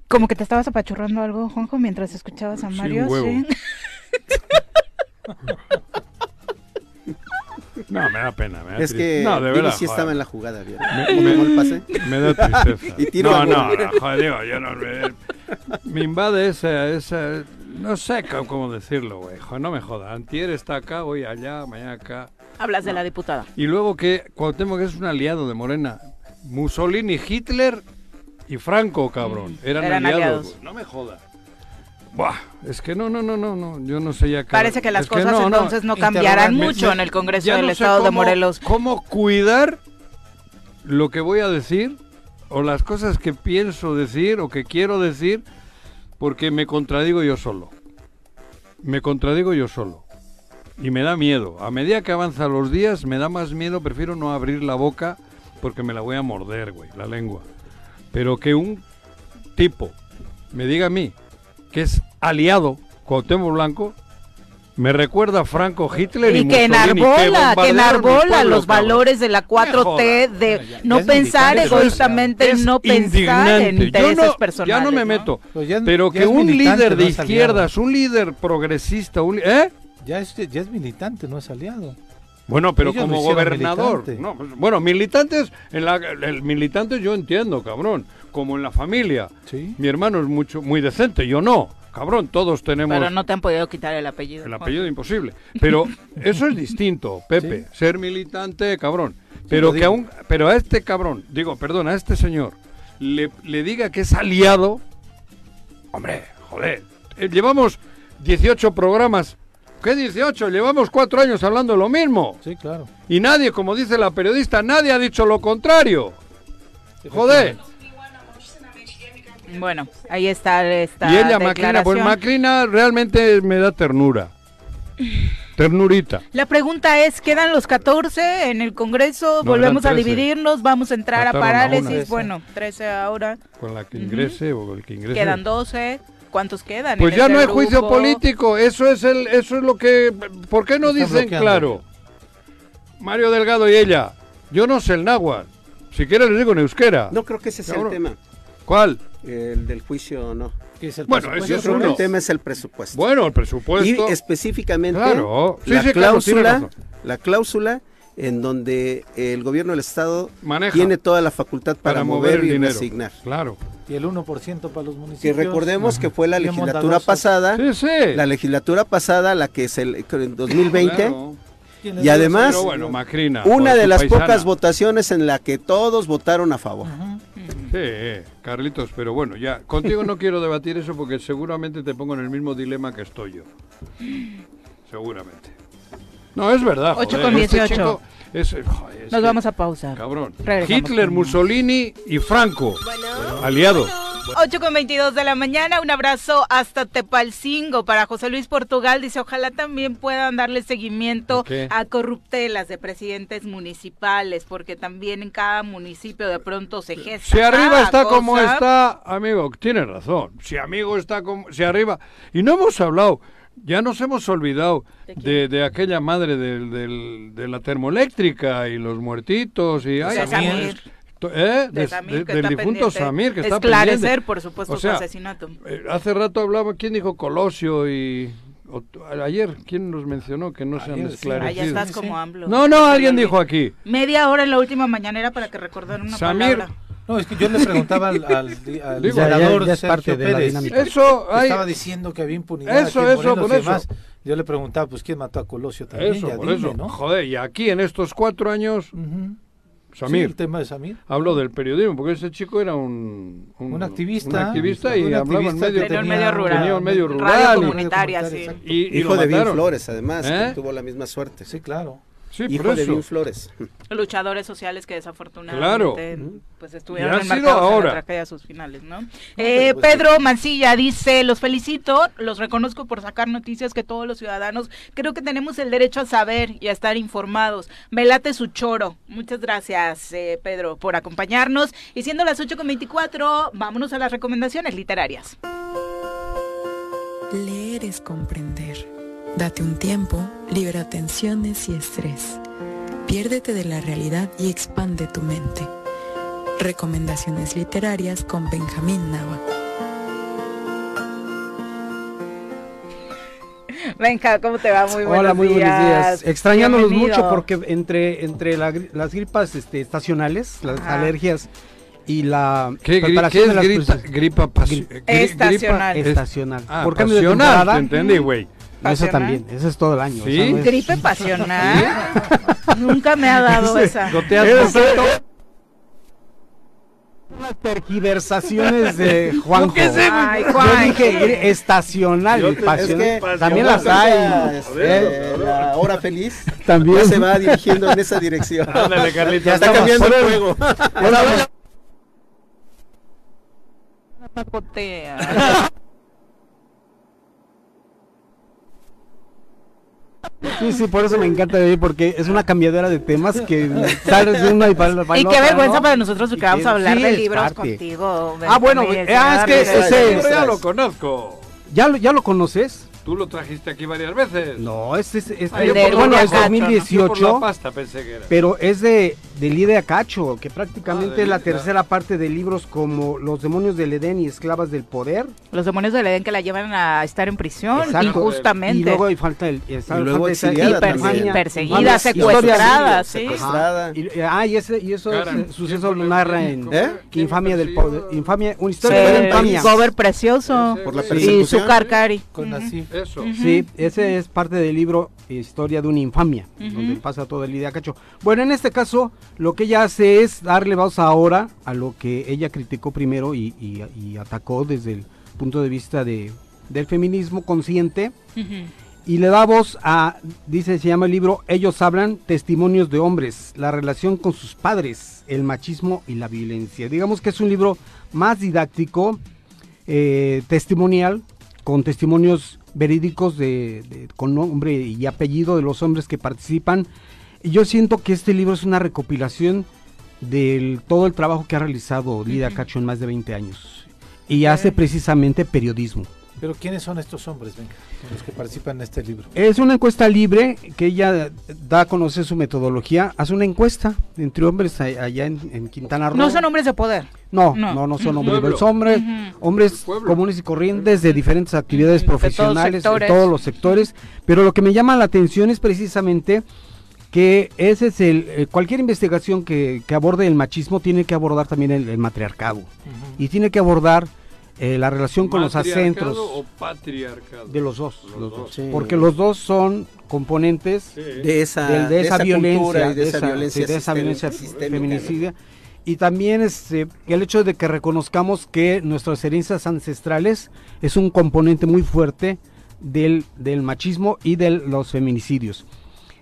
Como que te estabas apachurrando algo, Juanjo, mientras escuchabas a Sí, Mario. un huevo. ¿sí? No, me da pena. Me da Es que no, de verdad. sí joder. estaba en la jugada, ¿vieron? Me- ¿Cómo me- tomó el pase? Me da tristeza. Y tiro no, no, no, joder, digo, yo no me, me invade esa, esa, no sé cómo- decirlo, güey, no me joda. Antier está acá, hoy allá, mañana acá. Hablas de la diputada. Y luego que Cuauhtémoc es un aliado de Morena. Mussolini, Hitler y Franco, cabrón. Eran, eran aliados. aliados. No me joda. Buah, es que no, no, no, no, no, yo no sé ya. qué- Parece que las es cosas no. entonces no cambiarán mucho en el Congreso ya del no Estado de Morelos. ¿Cómo cuidar lo que voy a decir o las cosas que pienso decir o que quiero decir porque me contradigo yo solo? Me contradigo yo solo. Y me da miedo. A medida que avanzan los días, me da más miedo. Prefiero no abrir la boca porque me la voy a morder, güey, la lengua. Pero que un tipo me diga a mí que es aliado Cuauhtémoc Blanco, me recuerda a Franco Hitler y, Y que enarbola, que enarbola los valores de la 4T joda. de no pensar militante, egoístamente Es no pensar en intereses no- personales. Ya no me ¿no? meto. Pues ya- pero ya que un militante, líder de no es aliado. izquierdas, un líder progresista, un ¿eh? Ya es, ya es militante, no es aliado. Bueno, pero Ellos como gobernador. militante. No, pues, bueno, militantes, en la, el militantes yo entiendo, cabrón. Como en la familia. Sí. Mi hermano es mucho, muy decente, yo no. Cabrón, todos tenemos Pero no te han podido quitar el apellido. el apellido imposible. Pero eso es distinto, Pepe. Ser militante, cabrón. Pero que aún, pero a este cabrón, digo, perdón, a este señor, le, le diga que es aliado. Hombre, joder. eh, llevamos 18 programas. ¿Qué 18? Juevamos cuatro años hablando de lo mismo. Sí, claro. Y nadie, como dice la periodista, nadie ha dicho lo contrario. Joder. Bueno, ahí está esta Y ella, Macrina, pues. Macrina realmente me da ternura. Ternurita. La pregunta es, ¿quedan los 14 en el Congreso? No, ¿Volvemos a eran 13. dividirnos? ¿Vamos a entrar a Mataron a parálisis? bueno, 13 ahora. Con la que ingrese o el que ingrese. Quedan 12. ¿Cuántos quedan? Pues en ya ese no hay juicio grupo? político, eso es el, eso es lo que, ¿por qué no Está dicen bloqueando. claro? Mario Delgado y ella, yo no sé el náhuatl, si quieres les digo en euskera. No creo que ese sea el tema. ¿Cuál? El del juicio no. ¿Qué es el Bueno, ese es que uno. el tema es el presupuesto. Bueno, el presupuesto. Y específicamente Claro. Sí, la, sí, cláusula, la cláusula en donde el gobierno del Estado Maneja. tiene toda la facultad para, para mover, mover el y resignar. Claro. Y el 1% para los Que municipios. recordemos que fue la legislatura pasada, Sí, sí. la legislatura pasada, la que se le- en 2020, Claro. ¿Quién les y además, Pero bueno, Macrina. una de las paisana. pocas votaciones en la que todos votaron a favor. Ajá. Sí, Carlitos, pero bueno, ya. Contigo no quiero debatir eso porque seguramente te pongo en el mismo dilema que estoy yo. Seguramente. No, es verdad. Ocho joder, con este 18. chico es- joder, es Nos que- vamos a pausar. Cabrón. Regresamos Hitler, con- Mussolini y Franco. Aliado. 8 con 22 de la mañana, un abrazo hasta Tepalcingo para José Luis Portugal. Dice, ojalá también puedan darle seguimiento ¿A corruptelas de presidentes municipales, porque también en cada municipio de pronto se gesta. Si arriba está como está, amigo, tienes razón. Si amigo está como, si arriba. Y no hemos hablado, ya nos hemos olvidado de, de aquella madre del, del- de la termoeléctrica y los muertitos y ay, ¿eh? De De- Samir, de- que del difunto pendiente. Samir que está Esclarecer, pendiente. por supuesto, O su asesinato. Eh, hace rato hablaba, ¿quién dijo Colosio y o- ayer quién nos mencionó que no se han sí. esclarecido? Ah, ya estás Sí, como sí. AMLO. No, no, alguien dijo aquí. Media hora en la última mañanera para que recordaran una Samir. palabra. No, es que yo le preguntaba al, al, al Digo, senador ya- ya es Sergio parte de la dinámica. Eso, hay, estaba diciendo que había impunidad Eso, eso, por eso. demás. Yo le preguntaba, pues, ¿quién mató a Colosio también? eso, ya por dime, eso. ¿no? Joder, y aquí en estos cuatro años. Sí, Samir, el tema de Samir. habló del periodismo, porque ese chico era un... Un activista. Un activista y Un hablaba en activista medio... que Tenía un medio rural. Tenía un medio Radio rural. y- comunitaria, sí. exacto. Y, y Hijo de mataron. Flores, además, ¿Eh? que tuvo la misma suerte. Sí, claro. Sí, Hijo por de eso. Vin Flores. luchadores sociales que desafortunadamente pues Y estuvieron enmarcados en ahora. la tragedia a sus finales, ¿no? Eh, pues, Pedro Mancilla dice, los felicito, los reconozco por sacar noticias que todos los ciudadanos creo que tenemos el derecho a saber y a estar informados. Me late su choro. Muchas gracias, eh, Pedro, por acompañarnos. Y siendo las 8.24, vámonos a las recomendaciones literarias. Leer es comprender. Date un tiempo, libera tensiones y estrés. Piérdete de la realidad y expande tu mente. Recomendaciones literarias con Benjamín Nava. Venga, ¿cómo te va? Muy buenos Hola, muy buenos días. Extrañándolos Bienvenido. mucho porque entre, entre la las gripas este, estacionales, las Ajá. alergias y la ¿Qué, preparación qué de las gripa, gripa pas- Gri- gri- Estacional. gripa- estacional. Ah, Por cambio de temporada, te entendí, güey. No, eso Pasional. también, eso es todo el año. o sea, ¿Sí? no es- Gripe pasional. Nunca me ha dado esa. Goteas poquito. Las tergiversaciones de Juanjo. Ay, Yo Juan. dije gri- estacional y pasional. Es que también las hay. La hora feliz También. se va dirigiendo en esa dirección. Ándale, Carlitos. Ya está estamos cambiando el juego. Sí, sí, por eso me encanta vivir, porque es una cambiadera de temas que sales de una y para, para Y la qué vergüenza ¿no? para nosotros porque Y vamos a que- hablar sí, de libros parte. contigo. Ah, bueno, ah, es que ese- ya lo conozco. ¿Ya, lo- ¿Ya lo conoces? Tú lo trajiste aquí varias veces. No, este es, es- El es- de bueno, es Cacho, ¿no? Yo por la 2018, pasta pensé que era. pero es de, de Lidia Cacho, que prácticamente Ah, es la tercera parte de libros como Los demonios del Edén y Esclavas del Poder. Los demonios del Edén que la llevan a estar en prisión Exacto. injustamente. Y luego hay falta el, Y luego exiliada Y perseguida, secuestrada, sí. secuestrada. Y, ah, y, ese, y eso suceso ¿quién lo narra en ¿Eh? Infamia del? Poder. Infamia, una historia de infamia. Gober precioso. Por la güey. Y su persecución. carcari. Con así. Eso. Sí, ese es parte del libro Historia de una infamia, donde pasa todo el Lidia Cacho. Bueno, en este caso, lo que ella hace es darle voz ahora a lo que ella criticó primero y, y- y atacó desde el punto de vista de, del feminismo consciente. Y le da voz a, dice, se llama el libro, Ellos hablan, testimonios de hombres, la relación con sus padres, el machismo y la violencia. Digamos que es un libro más didáctico, eh, testimonial, con testimonios verídicos de, de- con nombre y apellido de los hombres que participan. Y yo siento que este libro es una recopilación de todo el trabajo que ha realizado Lidia Cacho en más de 20 años. Y hace precisamente periodismo. Pero ¿quiénes son estos hombres, venga, los que participan en este libro? Es una encuesta libre que ella da a conocer su metodología. Hace una encuesta entre hombres allá en, en Quintana Roo. No son hombres de poder. No, no. no, no, son hombres. Pueblo. Son hombres, hombres comunes y corrientes de diferentes actividades Ujú, de todos profesionales, de sectores. todos los sectores. Pero lo que me llama la atención es precisamente que ese es el eh, cualquier investigación que, que aborde el machismo tiene que abordar también el, el matriarcado y tiene que abordar eh, la relación con los ¿Matriarcado acentros o patriarcado? de los dos, Los los dos. dos. Sí. porque los dos son componentes Sí. de esa, del- de, esa, violencia, de, esa, violencia, sí, de esa sistémica- violencia sistémica. feminicidia. Y también este, el hecho de que reconozcamos que nuestras herencias ancestrales es un componente muy fuerte del, del machismo y de los feminicidios.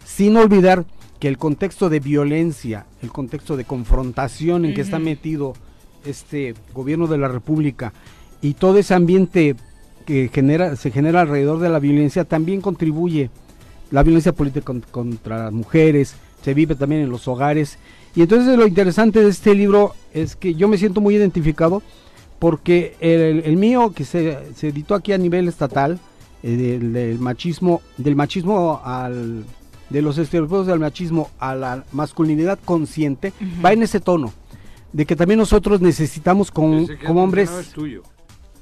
Sin olvidar que el contexto de violencia, el contexto de confrontación en que está metido este gobierno de la República y todo ese ambiente que genera, se genera alrededor de la violencia también contribuye la violencia política con- contra las mujeres, se vive también en los hogares. Y entonces lo interesante de este libro es que yo me siento muy identificado porque el, el mío que se, se editó aquí a nivel estatal, eh, del, del machismo, del machismo al de los estereotipos del machismo a la masculinidad consciente, va en ese tono, de que también nosotros necesitamos como, hombres, mencionado es tuyo.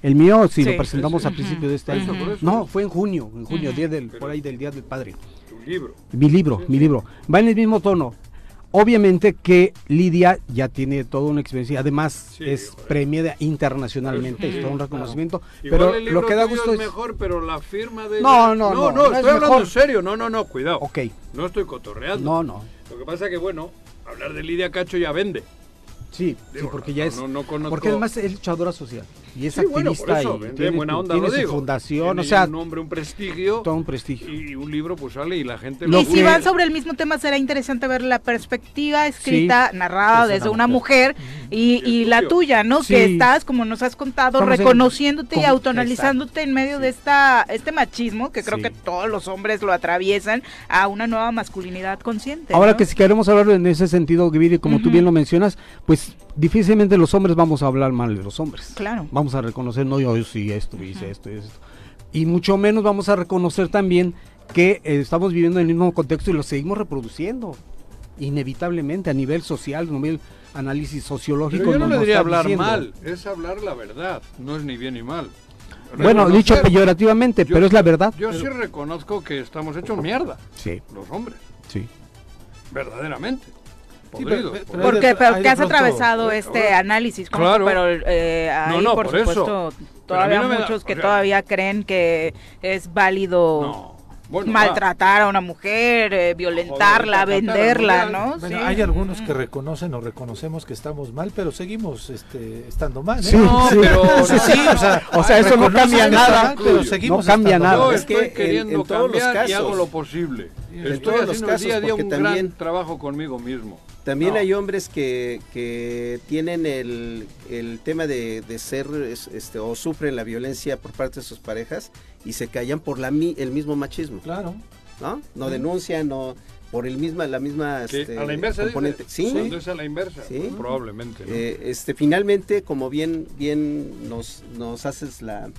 El mío sí, Sí. lo presentamos Ese. a principios de este año. eso, por eso. No, fue en junio, en junio, día del, por ahí del Día del Padre. Tu libro. Mi libro, mi libro. Va en el mismo tono. Obviamente que Lidia ya tiene toda una experiencia, además Sí, es bueno. premiada internacionalmente, es todo un reconocimiento, pero el libro lo que da gusto es es... mejor, pero la firma de No, ella- no, no, no, no, no es estoy hablando mejor. en serio, no, no, no, cuidado. Ok, No estoy cotorreando. no, no, Lo que pasa que bueno, hablar de Lidia Cacho ya vende. Sí, sí, porque no, ya es... no, no conozco- Porque además es luchadora social y es Sí, bueno, por activista eso, y tiene, buena onda tiene lo su digo. fundación, Tiene o sea, un nombre, un prestigio todo un prestigio. y un libro pues sale y la gente Lo y si van sobre el mismo tema será interesante ver la perspectiva escrita, narrada desde desde una mujer y, Y la tuya, ¿no? Sí. Que estás, como nos has contado, Estamos en- reconociéndote y autoanalizándote en medio de esta este machismo que creo Sí. que todos los hombres lo atraviesan a una nueva masculinidad consciente. Ahora ¿no? que si queremos hablar en ese sentido, Giviri, como tú Ujú. bien lo mencionas, pues difícilmente los hombres vamos a hablar mal de los hombres. Claro. Vamos a reconocer, no, yo sí, esto, hice esto, y esto. Y mucho menos vamos a reconocer también que eh, estamos viviendo en el mismo contexto y lo seguimos reproduciendo. Inevitablemente, a nivel social, a nivel análisis sociológico. Pero yo no nos le diría hablar diciendo. mal, es hablar la verdad, no es ni bien ni mal. Bueno, Reconocer- dicho peyorativamente, Yo- pero es la verdad. Yo sí reconozco que estamos hechos mierda, Sí, los hombres, sí. verdaderamente. Sí, Podridos, pero- has pronto- atravesado este análisis, ¿cómo? Claro. pero eh, hay no, por supuesto todavía no me da- muchos que o sea- todavía creen que es válido No. Bueno, maltratar a una mujer, eh, violentarla, Joder, venderla, no, ¿no? Bueno, Sí. hay algunos que reconocen o reconocemos que estamos mal, pero seguimos este, estando mal. ¿eh? Sí, No, sí. pero Sí, sí, o sea, O sea, eso no cambia nada. mal, pero seguimos No cambia nada. Yo. Es estoy que en- queriendo en todos los cambiar y casos. hago lo posible. Estoy todos los haciendo casos, día a día un también- gran trabajo conmigo mismo. También No. hay hombres que, que tienen el, el tema de, de ser es- este, o sufren la violencia por parte de sus parejas y se callan por la mi- el mismo machismo, Claro. ¿no? No denuncian, no por el misma la misma este, a la inversa componente. dice. Sí, a la inversa, Sí. probablemente. ¿no? eh, este finalmente como bien bien nos nos haces la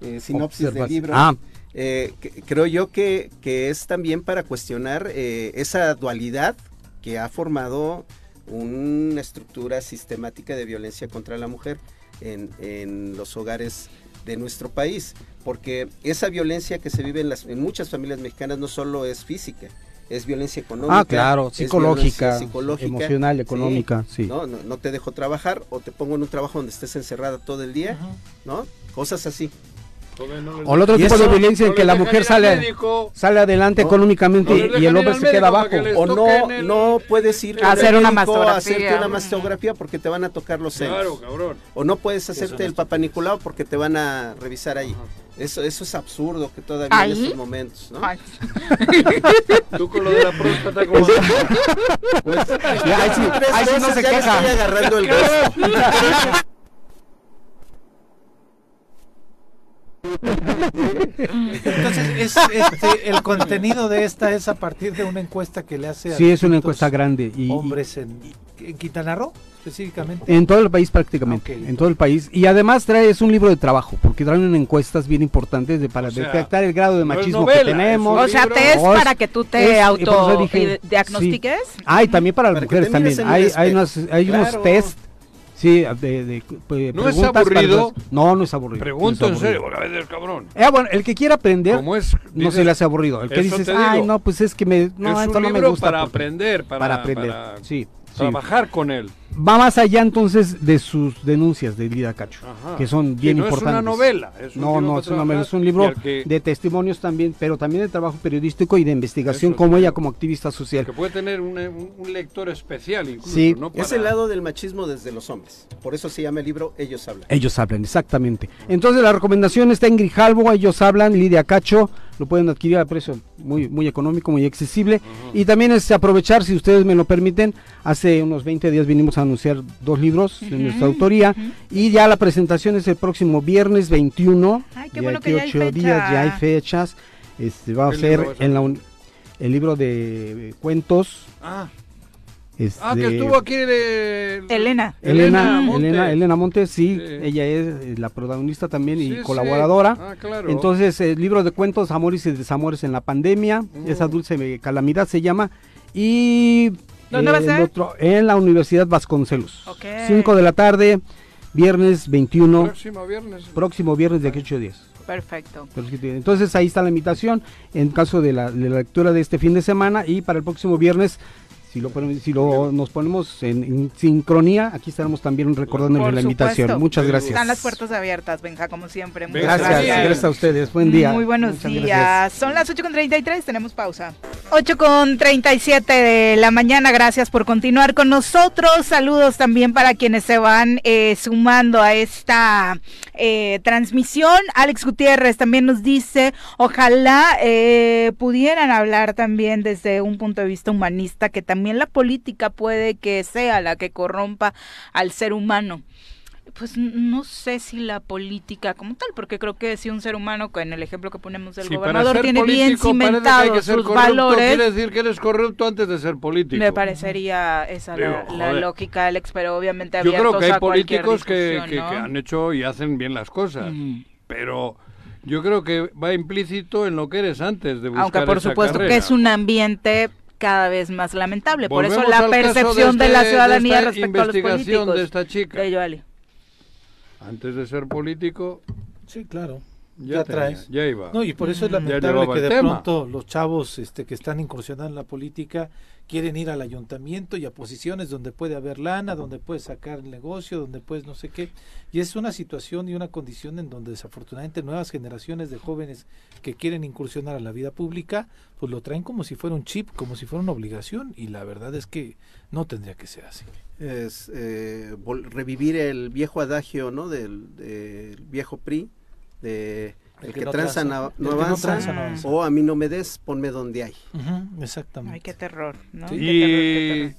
eh, sinopsis del libro. Ah, Eh, que- creo yo que, que es también para cuestionar eh, esa dualidad que ha formado una estructura sistemática de violencia contra la mujer en, en los hogares de nuestro país, porque esa violencia que se vive en, las, en muchas familias mexicanas no solo es física, es violencia económica. Ah, claro, psicológica, emocional, económica, sí. ¿no? No, no te dejo trabajar o te pongo en un trabajo donde estés encerrada todo el día, ¿no? Cosas así. O el otro tipo de violencia en que la mujer sale, médico. sale adelante No, económicamente no y el hombre se queda abajo. O no, el- no puedes ir A hacer una mastografía. hacerte una mastografía porque te van a tocar los senos. Claro, cabrón. O no puedes hacerte el papá Nicolau porque te van a revisar ahí. Eso, eso es absurdo que todavía ¿Ahí? en estos momentos, ¿no? Ay, Tú con lo de la próstata como... Ya, ahí sí, ahí sí no se queja. estoy agarrando el gusto. Entonces, es, este, el contenido de esta es a partir de una encuesta que le hace a Sí, es una encuesta grande y, hombres en, en Quintana Roo, específicamente. en todo el país prácticamente, en todo el país. Y además trae es un libro de trabajo, porque traen encuestas bien importantes de, para O sea, detectar el grado de machismo novela, que tenemos. o sea, te es para que tú te es- eso dije, autodiagnostiques. Ah, y también para las Para mujeres también. Hay, unos, hay unos test. Sí, de, de, pues, ¿No es para aburrido? las- no, no es aburrido. Pregunto no en es serio, aburrido. porque a veces, cabrón. Eh, bueno, el que quiera aprender ¿Cómo es? no Dices- se le hace aburrido. El que dices, ay, no, pues es que me, no, es esto un no me libro gusta. para porque- aprender, para, para aprender. para sí, sí. trabajar con él. Va más allá entonces de sus denuncias de Lida Cacho, Ajá. que son bien no importantes. es una novela. Es un no, libro no, es una es un libro que, de testimonios también, pero también de trabajo periodístico y de investigación Eso como ella como activista social. que puede tener un, un- un lector especial incluso. Sí. ¿no? Es el lado del machismo desde los hombres. Por eso se llama el libro Ellos hablan. Ellos hablan, exactamente. Entonces la recomendación está en Grijalbo, ellos hablan, Lidia Cacho, lo pueden adquirir a precio muy, muy económico, muy accesible. Y también es aprovechar, si ustedes me lo permiten, hace unos 20 días vinimos a anunciar dos libros de nuestra autoría y ya la presentación es el próximo viernes 21. Ay, qué bueno que ya hay ocho fecha. días, ya hay fechas. Este, va a ¿Qué ser en la uni- el libro de eh, cuentos. Ah, este, ah, que estuvo aquí de... Elena. Elena, Montes. Elena, Elena Montes, sí, Sí. ella es eh, la protagonista también y Sí, sí. colaboradora. Ah, claro. Entonces, el libro de cuentos, Amores y Desamores en la Pandemia, Mm. esa dulce calamidad se llama. Y ¿Dónde va a el ser? otro, en la Universidad Vasconcelos. Ok. 5 de la tarde, viernes 21, Próximo viernes. próximo viernes de aquí a 8 días. Perfecto. Entonces ahí está la invitación en caso de la, de la lectura de este fin de semana y para el próximo viernes, si lo, ponemos- si lo nos ponemos en, en sincronía, aquí estaremos también recordándoles Por la invitación. Muchas gracias. Están las puertas abiertas, Benja, como siempre. Muchas Gracias, Sí. gracias a ustedes. Buen día. Muy buenos Muchas días. gracias. Son las 8.33, tenemos pausa. 8.37 de la mañana, gracias por continuar con nosotros. Saludos también para quienes se van eh, sumando a esta eh, transmisión. Alex Gutiérrez también nos dice, ojalá eh, pudieran hablar también desde un punto de vista humanista, que también la política puede que sea la que corrompa al ser humano. Pues no sé si la política como tal, porque creo que si un ser humano, en el ejemplo que ponemos del para gobernador, tiene bien político que hay cimentados que sus corrupto, valores, Quiere decir que eres corrupto antes de ser político. me parecería esa la, Digo, la lógica, Alex, pero obviamente Yo creo que hay políticos que, que- ¿no? que han hecho y hacen bien las cosas. Ujú. Pero yo creo que va implícito en lo que eres antes de buscar Aunque por esa supuesto que carrera. es un ambiente cada vez más lamentable. Por eso Volvemos la percepción de, este- la ciudadanía esta respecto a los investigación políticos. de esta chica. De Yoali. Antes de ser político, Sí, claro. Ya, Ya tenía- traes. ya iba. No, y por eso es lamentable que de tema. pronto los chavos este, que están incursionando en la política quieren ir al ayuntamiento y a posiciones donde puede haber lana, donde puedes sacar el negocio, donde puedes no sé qué. Y es una situación y una condición en donde desafortunadamente nuevas generaciones de jóvenes que quieren incursionar a la vida pública, pues lo traen como si fuera un chip, como si fuera una obligación. Y la verdad es que no tendría que ser así. Es eh, revivir el viejo adagio, ¿no? Del, del viejo PRI, de el, que, tranza, no, el no que no avanza, tranza, no avanza. o a mí no me des, ponme donde hay. Ujú, exactamente. Ay, qué terror, ¿no? Sí. Qué terror, qué Y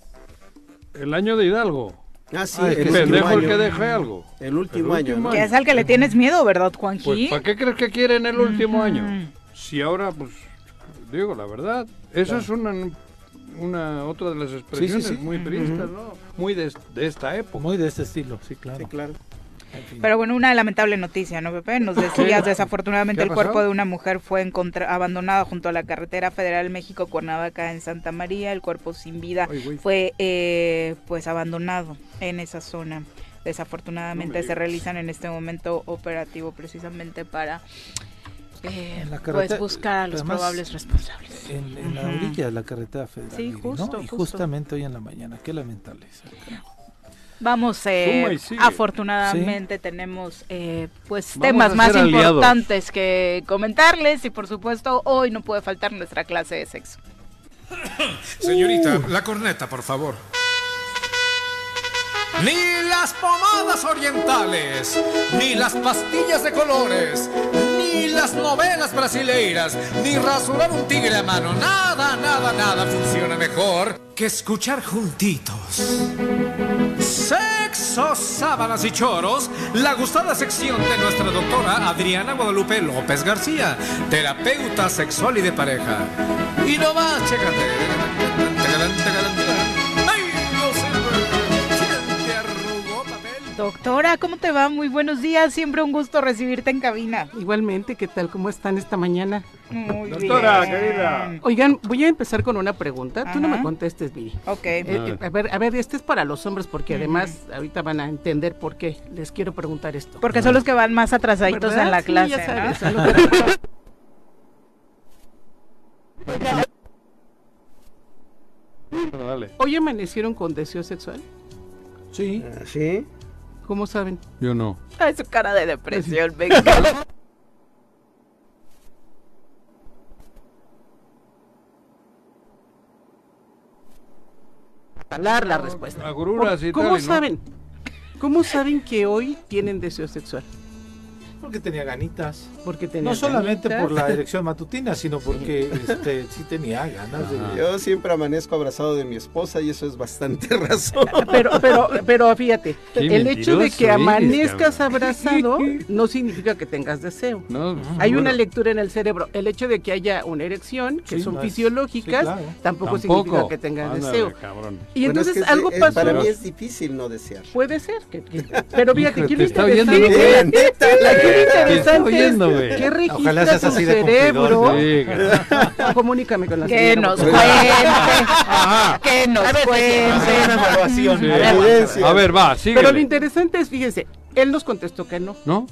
terror. el año de Hidalgo. Ah, sí, Ah, el último Pendejo el año. que deje algo. El último El año, último ¿no? Que es al que le tienes miedo, ¿verdad, Juanji? Pues, ¿para qué crees que quieren el último Ujú. año? Si ahora, pues, digo la verdad, eso es una, una otra de las expresiones sí. muy priistas, ¿no? Muy de, de esta época. Muy de este estilo, sí, claro. Sí, claro. Pero bueno, una lamentable noticia, ¿no, Pepe? Nos decías, desafortunadamente ¿Qué el cuerpo de una mujer fue encontra- abandonado junto a la carretera federal México-Cuernavaca en Santa María. El cuerpo sin vida Ay, fue pues pues abandonado en esa zona. Desafortunadamente se realizan en este momento operativo precisamente para eh, pues buscar a los además, probables responsables. En, en la orilla de la carretera federal. Sí, justo, Y justo. justamente hoy en la mañana. Qué lamentable eso. Vamos, eh, afortunadamente tenemos eh, pues Vamos temas más aliados. importantes que comentarles y por supuesto hoy no puede faltar nuestra clase de sexo. Señorita, la corneta, por favor. Ni las pomadas orientales, ni las pastillas de colores, ni las novelas brasileiras, ni rasurar un tigre a mano. Nada, nada, nada funciona mejor que escuchar juntitos. Sexo, sábanas y choros, la gustada sección de nuestra doctora Adriana Guadalupe López García, terapeuta sexual y de pareja. Y no más, chécate. Doctora, ¿cómo te va? Muy buenos días, siempre un gusto recibirte en cabina. Igualmente, ¿qué tal? ¿Cómo están esta mañana? Muy Doctora, bien. querida. Oigan, voy a empezar con una pregunta. Tú no me contestes, Viri. Ok. Eh, eh, a ver, a ver, este es para los hombres porque además ahorita van a entender por qué. Les quiero preguntar esto. Porque son los que van más atrasaditos ¿Verdad? en la Sí, clase, ya sabes, son los que- Bueno, dale. Hoy amanecieron con deseo sexual. Sí. Ah, ¿Sí? ¿Cómo saben? Yo no. Ay, su cara de depresión, me encanta. Hablar la respuesta. Agruras y ¿Cómo tal, no. saben? ¿Cómo saben que hoy tienen deseo sexual? Porque tenía ganitas. Porque tenían No solamente ganitas. por la erección matutina, sino porque este, sí tenía ganas de... Yo siempre amanezco abrazado de mi esposa y eso es bastante razón. Pero, pero, pero fíjate, Qué el hecho de que amanezcas abrazado no significa que tengas deseo. No, Hay bueno, una lectura en el cerebro. El hecho de que haya una erección, que Sí, son no es- fisiológicas, sí, claro. tampoco, tampoco. significa que tengas Ándale, deseo. cabrón. Y Bueno, es entonces que algo es- pasó. Para mí es difícil no desear. Puede ser. que- que- pero fíjate, está oyendo, está interesante oyendo, es. ¿Qué registra Ojalá seas tu así de cerebro? Comunícame con la Que nos cuente. Que nos cuente. A ver, va, síguele. Pero lo interesante es, fíjese, él nos contestó que no. ¿No?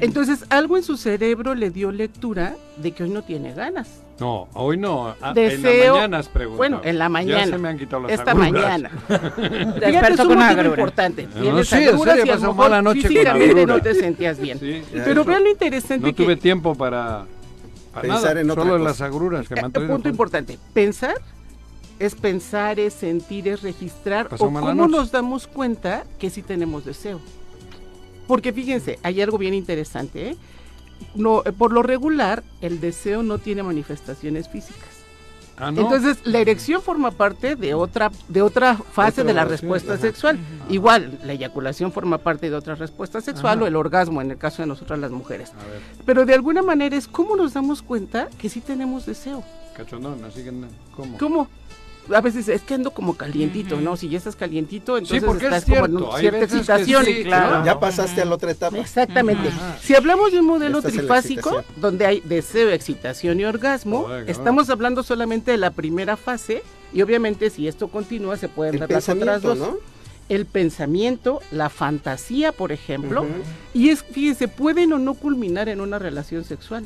Entonces, algo en su cerebro le dio lectura de que hoy no tiene ganas. No, hoy no. Ah, Deseo- En la mañana has preguntado. Bueno, en la Ya mañana. se me han quitado las Esta agruras. mañana. Fíjate, es un con motivo agrura. importante. No, Tienes sí, en agruras serio, y a pasó mala noche con físicamente agrura. no te sentías bien. Sí. Pero vean lo interesante No que tuve tiempo para, para Pensar nada, en otra solo en cosa. las agruras que me han Eh, traído. punto importante. Pensar es pensar, es sentir, es registrar. Pasó o cómo noche. nos damos cuenta que sí tenemos deseo. Porque fíjense, hay algo bien interesante. ¿eh? No, eh, por lo regular, el deseo no tiene manifestaciones físicas. Ah, no. Entonces, la erección forma parte de otra, de otra fase Otra de la respuesta ajá. sexual. Igual, la eyaculación forma parte de otra respuesta sexual Ajá. o el orgasmo en el caso de nosotras las mujeres. Pero de alguna manera es cómo nos damos cuenta que sí tenemos deseo. cachondón, así que, ¿cómo? ¿Cómo? A veces es que ando como calientito, ¿no? Si ya estás calientito, entonces porque es estás como en cierto, hay cierta excitación. sí, claro. Ya pasaste a la otra etapa. Exactamente. Si hablamos de un modelo Estás trifásico, donde hay deseo, excitación y orgasmo, estamos hablando solamente de la primera fase y obviamente si esto continúa se pueden El dar las otras dos. ¿no? El pensamiento, la fantasía, por ejemplo, y es, fíjense, pueden o no culminar en una relación sexual.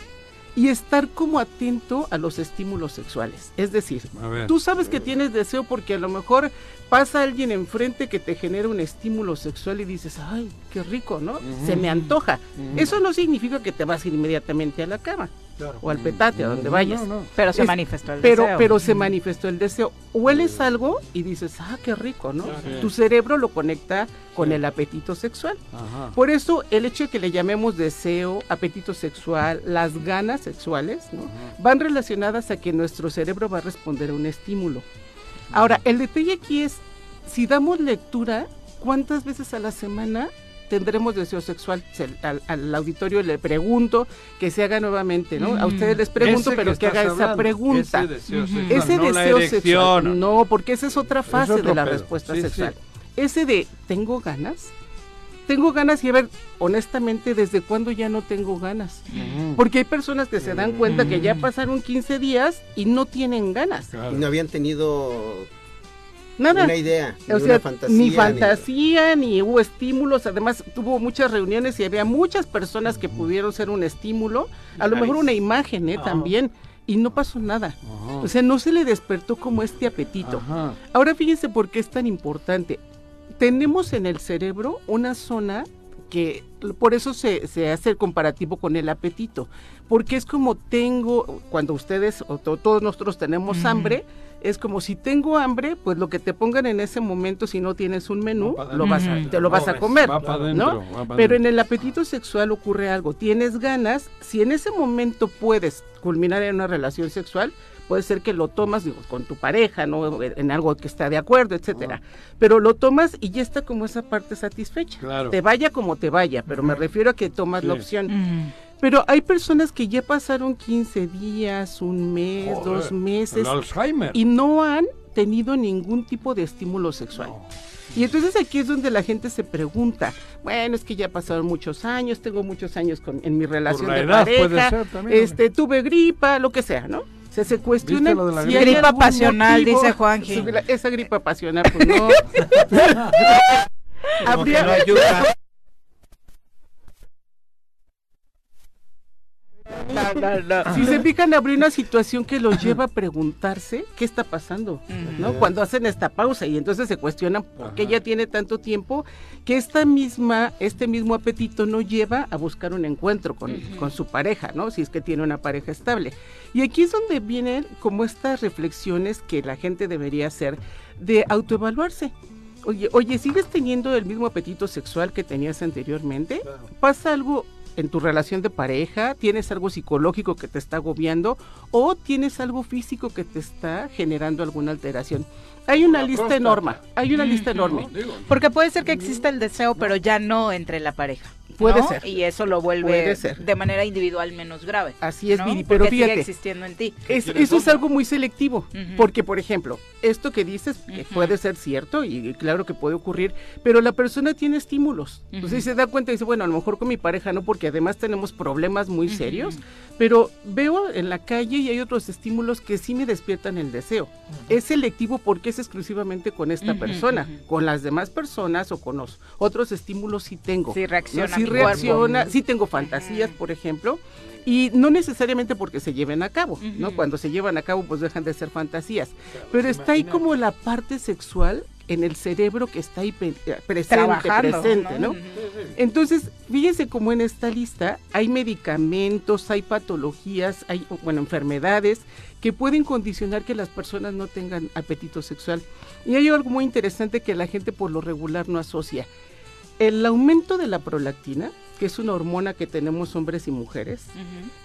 Y estar como atento a los estímulos sexuales. Es decir. Tú sabes que tienes deseo porque a lo mejor pasa alguien enfrente que te genera un estímulo sexual y dices, ay, qué rico, ¿no? Se me antoja. Eso no significa que te vas a ir inmediatamente a la cama Claro. o al petate, a donde vayas. No, no. Pero se Es- manifestó el Pero, deseo. pero se manifestó el deseo. Hueles algo y dices, ah, qué rico, ¿no? Sí. Tu cerebro lo conecta con el apetito sexual. Ajá. Por eso el hecho de que le llamemos deseo, apetito sexual, las ganas sexuales, ¿no? van relacionadas a que nuestro cerebro va a responder a un estímulo. Ahora, el detalle aquí es, si damos lectura, ¿cuántas veces a la semana tendremos deseo sexual? Se- al, al auditorio le pregunto que se haga nuevamente, ¿no? A ustedes les pregunto, Ese pero que, haga esa pregunta. Ese deseo sexual, Ese no la deseo erección. sexual. No, porque esa es otra fase de la pedo. respuesta Sí, sí. sexual. Ese de tengo ganas tengo ganas y a ver, honestamente, ¿desde cuándo ya no tengo ganas? Porque hay personas que se dan cuenta que ya pasaron 15 días y no tienen ganas. Y no habían tenido Nada. una idea, O ni sea, una fantasía. ni fantasía, ni hubo estímulos. Además, tuvo muchas reuniones y había muchas personas que pudieron ser un estímulo. A lo mejor una imagen, ¿eh? También. Y no pasó nada. O sea, no se le despertó como este apetito. Ajá. Ahora fíjense por qué es tan importante. Tenemos en el cerebro una zona que por eso se, se hace el comparativo con el apetito, porque es como tengo, cuando ustedes o to- todos nosotros tenemos hambre, es como si tengo hambre, pues lo que te pongan en ese momento, si no tienes un menú, lo vas a- te lo vas a comer, va ¿no? dentro, va pa' Pero en el apetito sexual ocurre algo, tienes ganas, si en ese momento puedes culminar en una relación sexual, puede ser que lo tomas digo, con tu pareja, no en algo que está de acuerdo, etcétera. Pero lo tomas y ya está como esa parte satisfecha. Claro. Te vaya como te vaya, pero me refiero a que tomas la opción. Pero hay personas que ya pasaron 15 días, un mes, Joder, dos meses el Alzheimer. y no han tenido ningún tipo de estímulo sexual. Y entonces aquí es donde la gente se pregunta, bueno, es que ya pasaron muchos años, tengo muchos años con, en mi relación la de edad puede pareja, ser también, este, tuve gripa, lo que sea, ¿no? O sea, se cuestiona ¿Viste lo de la si gripa? pasional, dice Juanji. Sí, la- Esa gripa pasional, pues no. Ayuda. No, no, no. Si se fijan, habría una situación que los lleva a preguntarse qué está pasando, ¿no? Cuando hacen esta pausa y entonces se cuestionan por qué ya tiene tanto tiempo que esta misma, este mismo apetito no lleva a buscar un encuentro con, con su pareja, ¿no? Si es que tiene una pareja estable. Y aquí es donde vienen como estas reflexiones que la gente debería hacer de autoevaluarse. Oye, oye, ¿sigues teniendo el mismo apetito sexual que tenías anteriormente? ¿Pasa algo en tu relación de pareja? ¿Tienes algo psicológico que te está agobiando? ¿O tienes algo físico que te está generando alguna alteración? Hay una La lista próstata. enorme, hay una lista enorme. Porque puede ser que exista el deseo, pero ya no entre la pareja. Puede ¿no? ser. Y eso lo vuelve de manera individual menos grave. Así es, ¿no? Viri, pero Porque sigue fíjate. existiendo en ti. Es- eso es algo muy selectivo, porque por ejemplo, esto que dices que puede ser cierto y claro que puede ocurrir, pero la persona tiene estímulos. Entonces se da cuenta y dice, bueno, a lo mejor con mi pareja no, porque además tenemos problemas muy serios, pero veo en la calle y hay otros estímulos que sí me despiertan el deseo. Es selectivo porque es exclusivamente con esta persona, con las demás personas o con los otros estímulos sí tengo. Sí reacciona ¿no? Sí mi cuerpo. reacciona, sí tengo fantasías, por ejemplo, y no necesariamente porque se lleven a cabo, ¿no? Cuando se llevan a cabo pues dejan de ser fantasías, pero está ahí como la parte sexual en el cerebro que está ahí eh, presente, Trabajando, presente, ¿no? ¿no? Entonces, fíjense cómo en esta lista hay medicamentos, hay patologías, hay, bueno, enfermedades que pueden condicionar que las personas no tengan apetito sexual. Y hay algo muy interesante que la gente por lo regular no asocia. El aumento de la prolactina, que es una hormona que tenemos hombres y mujeres,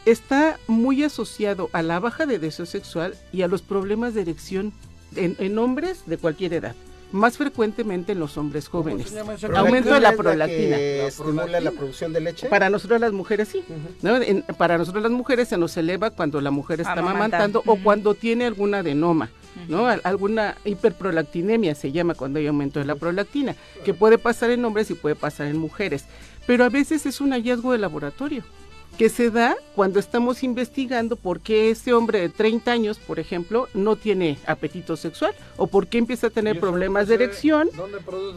está muy asociado a la baja de deseo sexual y a los problemas de erección en, en hombres de cualquier edad. Más frecuentemente en los hombres jóvenes. Aumento de la prolactina. que estimula la producción de leche. Para nosotros las mujeres sí. ¿no? En- para nosotros las mujeres se nos eleva cuando la mujer está Amamanta. amamantando o cuando tiene alguna adenoma. ¿No? Al- Alguna hiperprolactinemia se llama cuando hay aumento de la prolactina, que puede pasar en hombres y puede pasar en mujeres. Pero a veces es un hallazgo de laboratorio que se da cuando estamos investigando por qué ese hombre de 30 años, por ejemplo, no tiene apetito sexual o por qué empieza a tener problemas de erección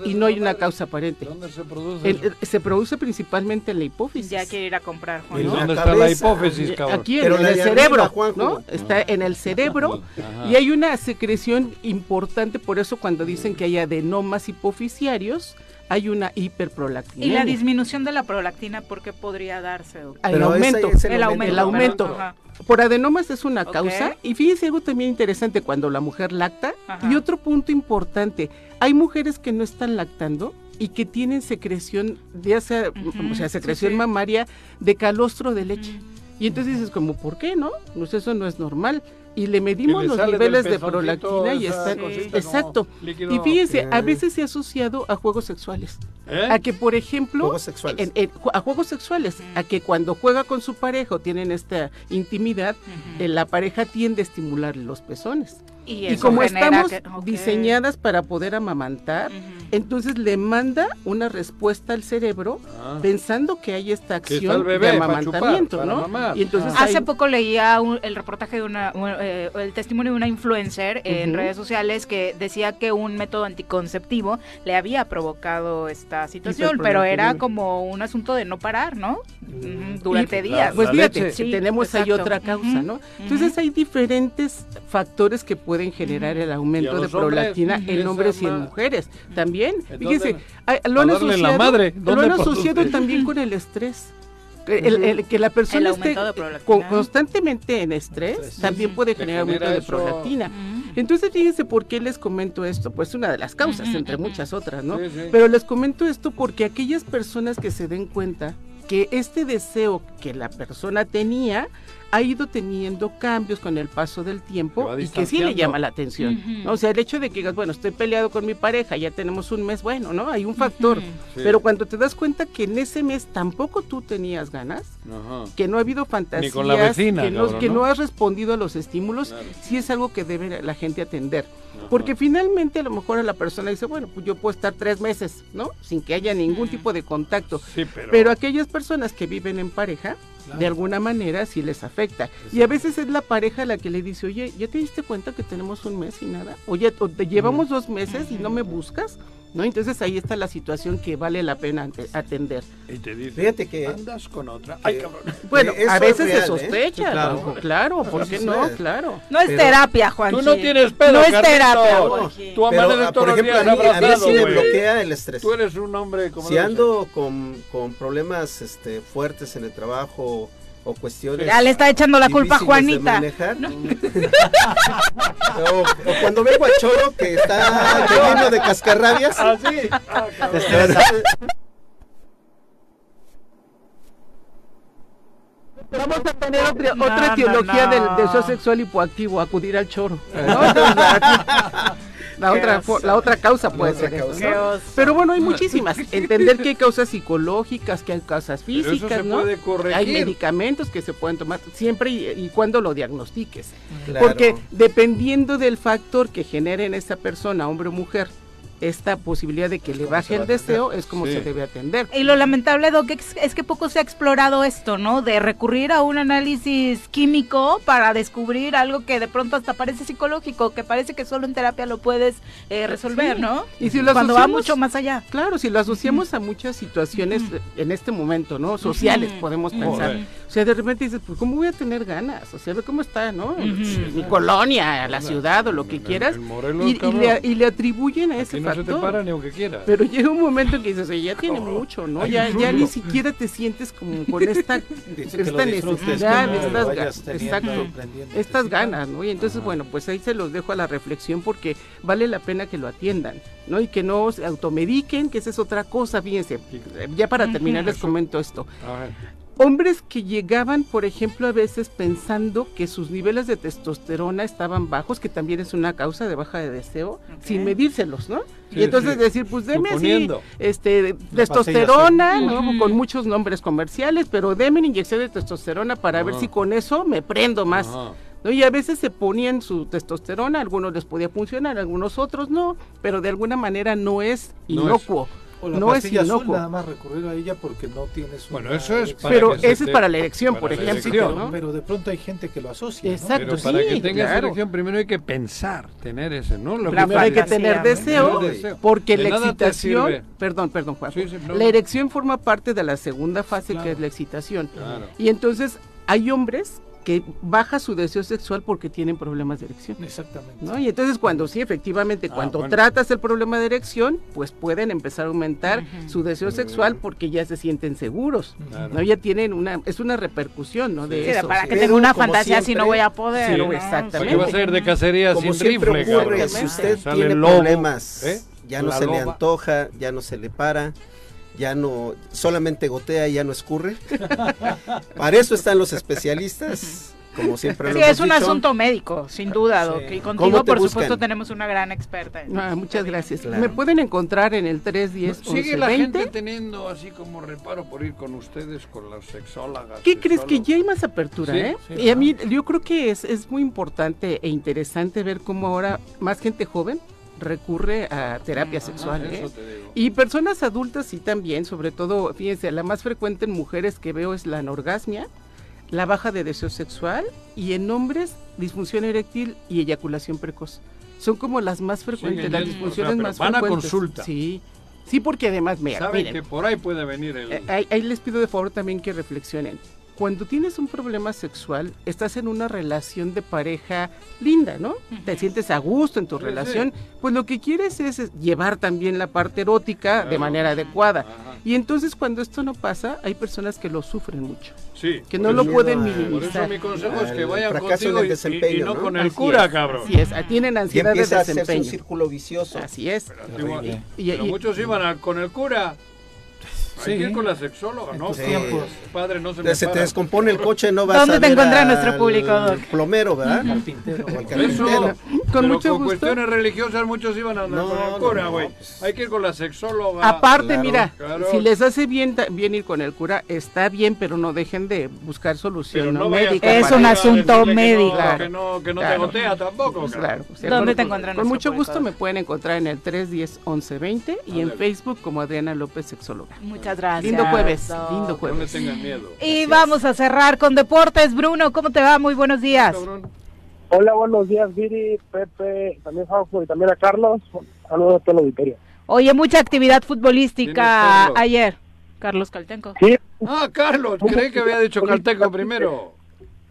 y no hay una causa aparente. ¿Dónde se produce El- se produce principalmente en la hipófisis. Ya quiere ir a comprar, Juan. ¿Y ¿no? dónde está la hipófisis, cabrón? Aquí en, Pero en la el cerebro. ¿no? Está en el cerebro Ajá. y hay una secreción importante, por eso cuando dicen que hay adenomas hipoficiarios, hay una hiperprolactinemia. Y la disminución de la prolactina, ¿por qué podría darse? doctor? el aumento, es el el aumento, aumento. perdón. Ajá. Por adenomas es una causa y fíjense algo también interesante cuando la mujer lacta Ajá. y otro punto importante, hay mujeres que no están lactando y que tienen secreción, ya sea, o sea, secreción sí. mamaria de calostro de leche. Y entonces dices como, ¿por qué no? Pues eso no es normal. Y le medimos le los niveles de prolactina y como Exacto. líquido. Y fíjense, a veces se ha asociado a juegos sexuales. ¿Eh? A que, por ejemplo, Juegos sexuales. en- en- ju- a juegos sexuales, a que cuando juega con su pareja o tienen esta intimidad, eh, la pareja tiende a estimular los pezones. Y, Y, como estamos que- diseñadas para poder amamantar, entonces le manda una respuesta al cerebro Ah. pensando que hay esta Que está acción el bebé de para amamantamiento, chupar, para ¿no? Y entonces Hace hay- poco leía un- el reportaje de una, un- eh, el testimonio de una influencer en redes sociales que decía que un método anticonceptivo le había provocado esta situación, pero era como un asunto de no parar, ¿no? Durante Y, días. Pues La fíjate. Sí, tenemos ahí exacto. otra causa, ¿no? Entonces hay diferentes factores que pueden generar el aumento de hombres, prolactina en hombres y en mujeres. También, ¿En fíjese, dónde? ah, lo han asociado, madre, lo ¿dónde han asociado también con el estrés. Que El, el- que la El persona esté prolactina. constantemente en estrés Estrés. también puede generar genera aumento de prolactina. Entonces, fíjense por qué les comento esto, pues una de las causas, entre muchas otras, ¿no? Sí, sí. Pero les comento esto porque aquellas personas que se den cuenta que este deseo que la persona tenía ha ido teniendo cambios con el paso del tiempo y que sí le llama la atención. O sea, el hecho de que digas, bueno, estoy peleado con mi pareja, ya tenemos un mes, bueno, ¿no? Hay un factor. Sí. Pero cuando te das cuenta que en ese mes tampoco tú tenías ganas, Ajá. que no ha habido fantasías, con la vecina, que, no, cabrón, que ¿no? no has respondido a los estímulos, Claro. sí es algo que debe la gente atender. Ajá. Porque finalmente a lo mejor la persona dice, bueno, pues yo puedo estar tres meses, ¿no? Sin que haya ningún tipo de contacto. Sí, pero... Pero aquellas personas que viven en pareja, de alguna manera sí les afecta. Y a veces es la pareja la que le dice, oye, ¿ya te diste cuenta que tenemos un mes y nada? Oye, o te llevamos dos meses y no me buscas, ¿no? Entonces ahí está la situación que vale la pena atender. Y te dice, Fíjate que- andas con otra. Ay, que- cabrón. Bueno, eso a es veces real, se ¿eh? sospecha, Sí, claro. claro, claro, ¿por qué no? Claro. No es Pero- terapia, Juan. Tú no tienes pedo, No es Carlitos. terapia, Tú Jorge. Tú Pero, todos por ejemplo, a mí, a mí sí me bloquea el estrés. Tú eres un hombre como Si ando con, con problemas este, fuertes en el trabajo o cuestiones. Ya le está echando la culpa a Juanita. manejar. o, o cuando vengo a Choro que está lleno de cascarrabias. Ah, sí. Ah, Vamos a tener otra, No, otra no, etiología no. del deseo sexual hipoactivo, acudir al choro. la, otra, la otra causa puede otra ser eso, causa. oso. Pero bueno, hay muchísimas. Entender que hay causas psicológicas, que hay causas Pero eso físicas, se ¿no? puede corregir. Hay medicamentos que se pueden tomar siempre y, y cuando lo diagnostiques. Claro. Porque dependiendo del factor que genere en esa persona, hombre o mujer, esta posibilidad de que le baje el deseo es como Sí. se debe atender. Y lo lamentable, Doc, es, es que poco se ha explorado esto, ¿no? De recurrir a un análisis químico para descubrir algo que de pronto hasta parece psicológico, que parece que solo en terapia lo puedes eh, resolver, Sí. ¿no? Y si lo Cuando va mucho más allá. Claro, si lo asociamos a muchas situaciones en este momento, ¿no? Sociales, podemos pensar. O sea, de repente dices, pues, ¿cómo voy a tener ganas? O sea, ve cómo está, ¿no? Mi colonia, la ciudad o lo que quieras. Morelos, Y, le, y le atribuyen a ese Aquí no se te para ni aunque quieras. Pero llega un momento en que dices, oye, ya tiene mucho, ¿no? Ay, Ya, ya ni siquiera te sientes como con esta, necesidad, no estas, exacto, estas ganas, ¿no? Y entonces, bueno, pues ahí se los dejo a la reflexión porque vale la pena que lo atiendan, ¿no? Y que no se automediquen, que esa es otra cosa, fíjense. Ya para terminar les comento esto. Hombres que llegaban, por ejemplo, a veces pensando que sus niveles de testosterona estaban bajos, que también es una causa de baja de deseo, sin medírselos, ¿no? Sí, y entonces sí. decir, pues deme así, este, testosterona, ¿no? Con muchos nombres comerciales, pero deme una inyección de testosterona para ver si con eso me prendo más. ¿no? Y a veces se ponían su testosterona, algunos les podía funcionar, algunos otros no, pero de alguna manera no es No es. Inocuo. O la no es pastilla azul, inocuo. nada más recurrir a ella porque no tienes Bueno, una eso es para Pero ese es para la erección, para por la ejemplo. Pero de pronto hay gente que lo asocia. ¿no? Exacto. Pero para sí, que tengas claro. erección primero hay que pensar, tener ese, ¿no? Lo Primero hay que tener deseo, porque De la excitación, perdón, perdón, Juan, Sí, sí, no, la erección forma parte de la segunda fase Claro. que es la excitación. Claro. Y entonces hay hombres que baja su deseo sexual porque tienen problemas de erección. Exactamente. ¿No? Y entonces cuando sí, efectivamente, Ah, cuando bueno. tratas el problema de erección, pues pueden empezar a aumentar su deseo sexual porque ya se sienten seguros. ¿no? Ya tienen una, es una repercusión, ¿no? De Sí, eso. para que tenga una fantasía si no voy a poder. sí, ¿no? exactamente. ¿Para qué va a ser de cacería Como sin rifle, ocurre, si usted Sale tiene problemas, ¿eh? ya no La se le antoja, ya no se le para, ya no, solamente gotea y ya no escurre. Para eso están los especialistas. como siempre Sí, lo hemos es un dicho. asunto médico, sin duda, Sí. Doc. Y ¿Cómo contigo, por buscan? supuesto, tenemos una gran experta. en- Ah, muchas gracias. Claro. Me pueden encontrar en el 310 Sigue 11 la 20. gente teniendo así como reparo por ir con ustedes, con las sexólogas. ¿Qué crees que ya hay más apertura, Sí, eh? sí, y a mí yo creo que es, es muy importante e interesante ver cómo ahora más gente joven recurre a terapia sexual, ¿eh? Y personas adultas sí también, sobre todo, fíjense, la más frecuente en mujeres que veo es la anorgasmia, la baja de deseo sexual y en hombres disfunción eréctil y eyaculación precoz. Son como las más frecuentes, Siguen las disfunciones o sea, más van a frecuentes. consulta. Sí. Sí, porque además, mira, Saben miren, que por ahí puede venir el... eh, ahí, ahí les pido de favor también que reflexionen. Cuando tienes un problema sexual, estás en una relación de pareja linda, ¿no? Te sientes a gusto en tu Sí, relación, pues lo que quieres es, llevar también la parte erótica de Claro. manera adecuada. Ajá. Y entonces cuando esto no pasa, hay personas que lo sufren mucho, Sí. que no lo pueden Por Por eso minimizar. mi consejo es que vayan contigo el y- y, y desempeño, no ¿no? con el Así cura, es, cabrón. Así es, tienen Y ansiedad de empieza a hacerse un desempeño. círculo vicioso. Así es. Terrible. Y- Pero y- muchos iban a- con el cura. Sí. Hay que ir con la sexóloga, ¿no? tus Sí. tiempos. Padre, no se me Se te descompone el coche, no vas ¿Dónde a te encuentra al nuestro público, Doc? plomero, ¿verdad? Carpintero. O al Eso, carpintero. Con pero mucho con gusto. cuestiones religiosas muchos iban a andar No, con el no, cura, no, güey. pues. Hay que ir con la sexóloga. Aparte, Claro, mira, claro. si les hace bien, bien ir con el cura, está bien, pero no dejen de buscar solución ¿no? no médica. Es un asunto que médico. no- Que no, que no te Claro. gotea tampoco. Pues claro. o sea, ¿Dónde con- te encuentran Con mucho gusto me pueden encontrar en el 310 1120 y en. Facebook como Adriana López Sexóloga. Muchas gracias. Lindo jueves, lindo No le jueves. tengan miedo. Y vamos a cerrar con deportes. Bruno, ¿cómo te va? Muy buenos días. Cabrón. Hola, buenos días, Viri, Pepe, también Fausto y también a Carlos. Saludos a todo el auditorio. Oye, mucha actividad ¿Quién es futbolística ayer. Carlos Caltenco. Sí, Ah, Carlos, creí que había dicho Calteco primero.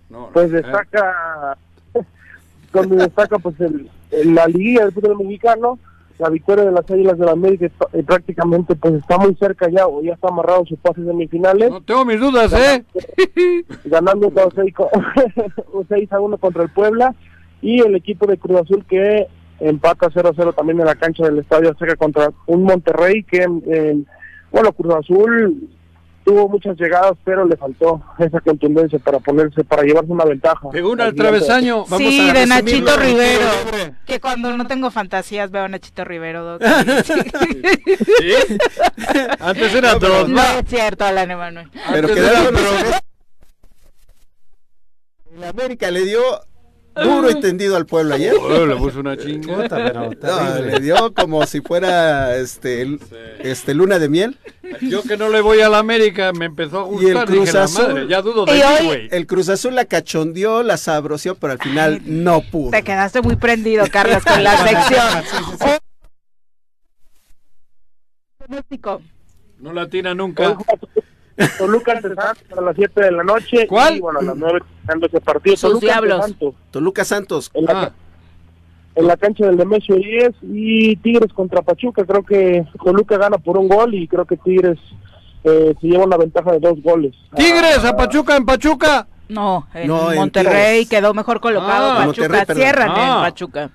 No, no, pues eh. destaca, donde destaca pues el, el- la liguilla del fútbol mexicano, la victoria de las Águilas de la América está- eh, prácticamente pues está muy cerca ya, o ya está amarrado su pase semifinales, No tengo mis dudas, ¿eh? ganando co- un 6 a 1 contra el Puebla, y el equipo de Cruz Azul que empata 0 a 0 también en la cancha del Estadio Azteca contra un Monterrey que, eh, bueno, Cruz Azul tuvo muchas llegadas, pero le faltó esa contundencia para ponerse, para llevarse una ventaja. Una al travesaño. sí, a de. Nachito Rivero. Que cuando no tengo fantasías veo a Nachito Rivero. Doc. ¿Sí? Antes era No, pero- dos. no es cierto, Alan Emanuel. Pero quedaron era los- El América le dio duro y tendido al pueblo ayer. Oh, le puso una chinga. Puta, pero No, le dio como si fuera este, este luna de miel. Yo que no le voy a la América, me empezó a Y el gustar. Cruz Dije, la Azul. madre, ya dudo de Y ti, hoy- güey. El Cruz Azul la cachondeó, la sabroció, pero al final no pudo. Te quedaste muy prendido, Carlos, con la sección. No la tira nunca. Toluca ante Santos a las 7 de la noche. ¿Cuál? Y bueno, a las 9 terminando ese partido. Sus Toluca diablos. Santos, Toluca Santos. en, la, Ah, en la cancha del Nemesio 10 y Tigres contra Pachuca. Creo que Toluca gana por un gol y creo que Tigres eh, se lleva una ventaja de dos goles. Tigres, Ah, a Pachuca, en Pachuca. No, en No, en Monterrey quedó mejor colocado. Ah, Pachuca cierran Ah. en Pachuca.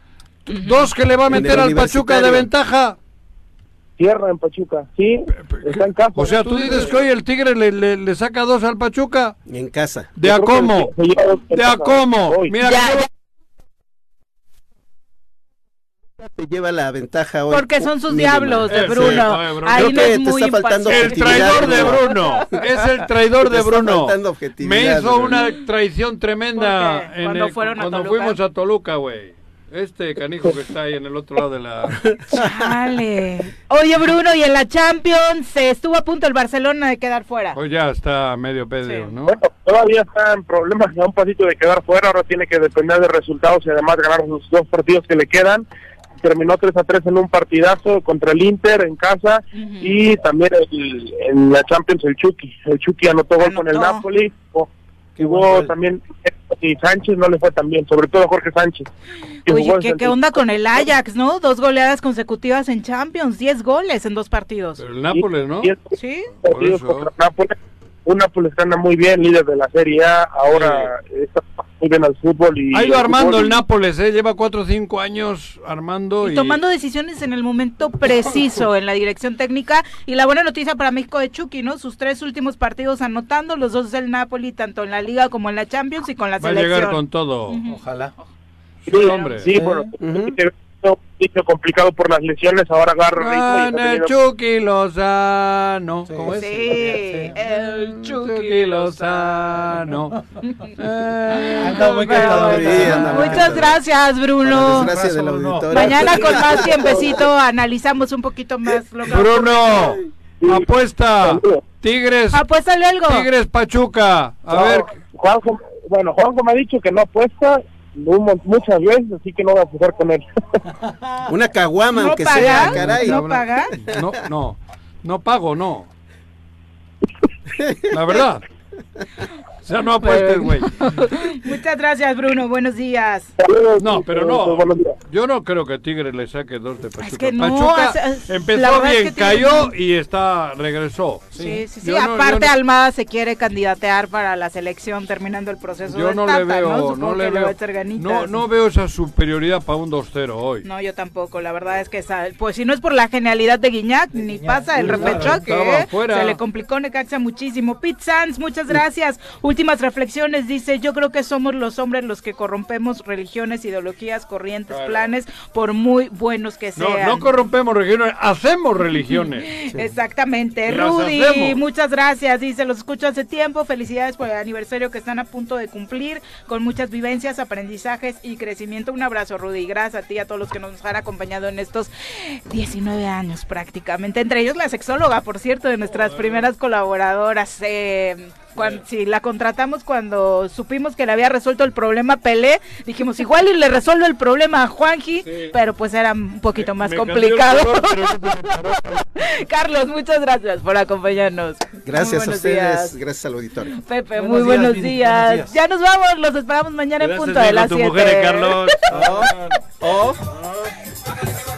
Dos que le va a En meter al Pachuca de ventaja. Cierra en Pachuca, sí, está en casa. O sea, tú dices que hoy el Tigre le, le- le saca dos al Pachuca. En casa. ¿De a cómo? ¿De a cómo? Mira, Ya, que- ya, Te lleva la ventaja hoy. porque son sus diablos de Eh, sí, Bruno. oye, Bruno. Ahí Creo no que es te muy está faltando el traidor de Bruno. Es el traidor de Bruno. Me hizo Bruno. una traición tremenda ¿Cuando el- fueron a cuando Toluca? fuimos a Toluca, güey. Este canijo que está ahí en el otro lado de la... Chale. Oye, Bruno, y en la Champions se estuvo a punto el Barcelona de quedar fuera. Pues ya está medio pedio, Sí. ¿no? Bueno, todavía está en problemas, a un pasito de quedar fuera, ahora tiene que depender de resultados y además ganar los dos partidos que le quedan. Terminó 3 a 3 en un partidazo contra el Inter en casa y también el- en la Champions el Chucky. El Chucky anotó gol con el. Napoli. Oh, Jugó gol. también y Sánchez no le fue tan bien, sobre todo Jorge Sánchez. que Oye, ¿qué, qué onda con el Ajax, no? Dos goleadas consecutivas en Champions, 10 goles en dos partidos. Pero el Nápoles, ¿no? Es- ¿Sí? partidos contra Nápoles. Un Nápoles que anda muy bien, líder de la Serie A, ahora está muy bien al fútbol. y Ha ido armando el y- Nápoles, ¿eh? lleva cuatro o cinco años armando y, Y tomando decisiones en el momento preciso en la dirección técnica. Y la buena noticia para México de Chucky, ¿no? Sus tres últimos partidos anotando, los dos del Napoli, tanto en la Liga como en la Champions y con la va a selección. llegar con todo. Ojalá. Sí, hombre. Sí, bueno, un inicio complicado por las lesiones, ahora agarra ritmo. y teniendo- Chucky Lozano. ¿Cómo es? Sí, el Chucky Lozano. Sí, Muchas gracias, Bruno. Auditorio. Mañana con más tiempecito analizamos un poquito más lo que Bruno, apuesta. Tigres, Apuéstale algo. Tigres Pachuca. A No, ver, Juanjo, bueno, Juanjo me ha dicho que no apuesta muchas veces, así que no voy a apostar con él. Una caguama, ¿No aunque sea, caray. ¿No paga? no, no, no pago, no. La verdad. O sea, no apuestes, güey. Muchas gracias, Bruno. Buenos días. No, pero no. Yo no creo que Tigres le saque dos de Pachuca. que no, Pachuca empezó es bien, que cayó y está regresó. Sí, sí, sí. No- Aparte, no- Almada se quiere candidatear para la selección terminando el proceso Yo del no le veo, ¿no? le veo. No, no veo esa superioridad para un 2-0 hoy. No, yo tampoco. La verdad es que esa- pues si no es por la genialidad de Guiñac, ni pasa el estaba ¿eh? Se le complicó Necaxa muchísimo. Pete Sanz, muchas gracias. Últimas reflexiones. Dice, yo creo que somos los hombres los que corrompemos religiones, ideologías, corrientes, Claro. planes, por muy buenos que No, sean. no corrompemos religiones, hacemos religiones. Exactamente. Las Rudy, hacemos. muchas gracias. Dice, los escucho hace tiempo. Felicidades por el aniversario que están a punto de cumplir, con muchas vivencias, aprendizajes y crecimiento. Un abrazo, Rudy. Gracias a ti y a todos los que nos han acompañado en estos 19 años prácticamente. Entre ellos la sexóloga, por cierto, de nuestras primeras colaboradoras. Eh, cuan- si la contratamos cuando supimos que le había resuelto el problema Pelé, dijimos igual y le resuelvo el problema a Juanji, pero pues era un poquito más me complicado. color, pero Carlos, muchas gracias por acompañarnos. Gracias a ustedes, días. gracias al auditorio. Pepe, Buenos muy días, buenos días. buenos días. Ya nos vamos, los esperamos mañana en punto de las tu 7. mujer, Carlos.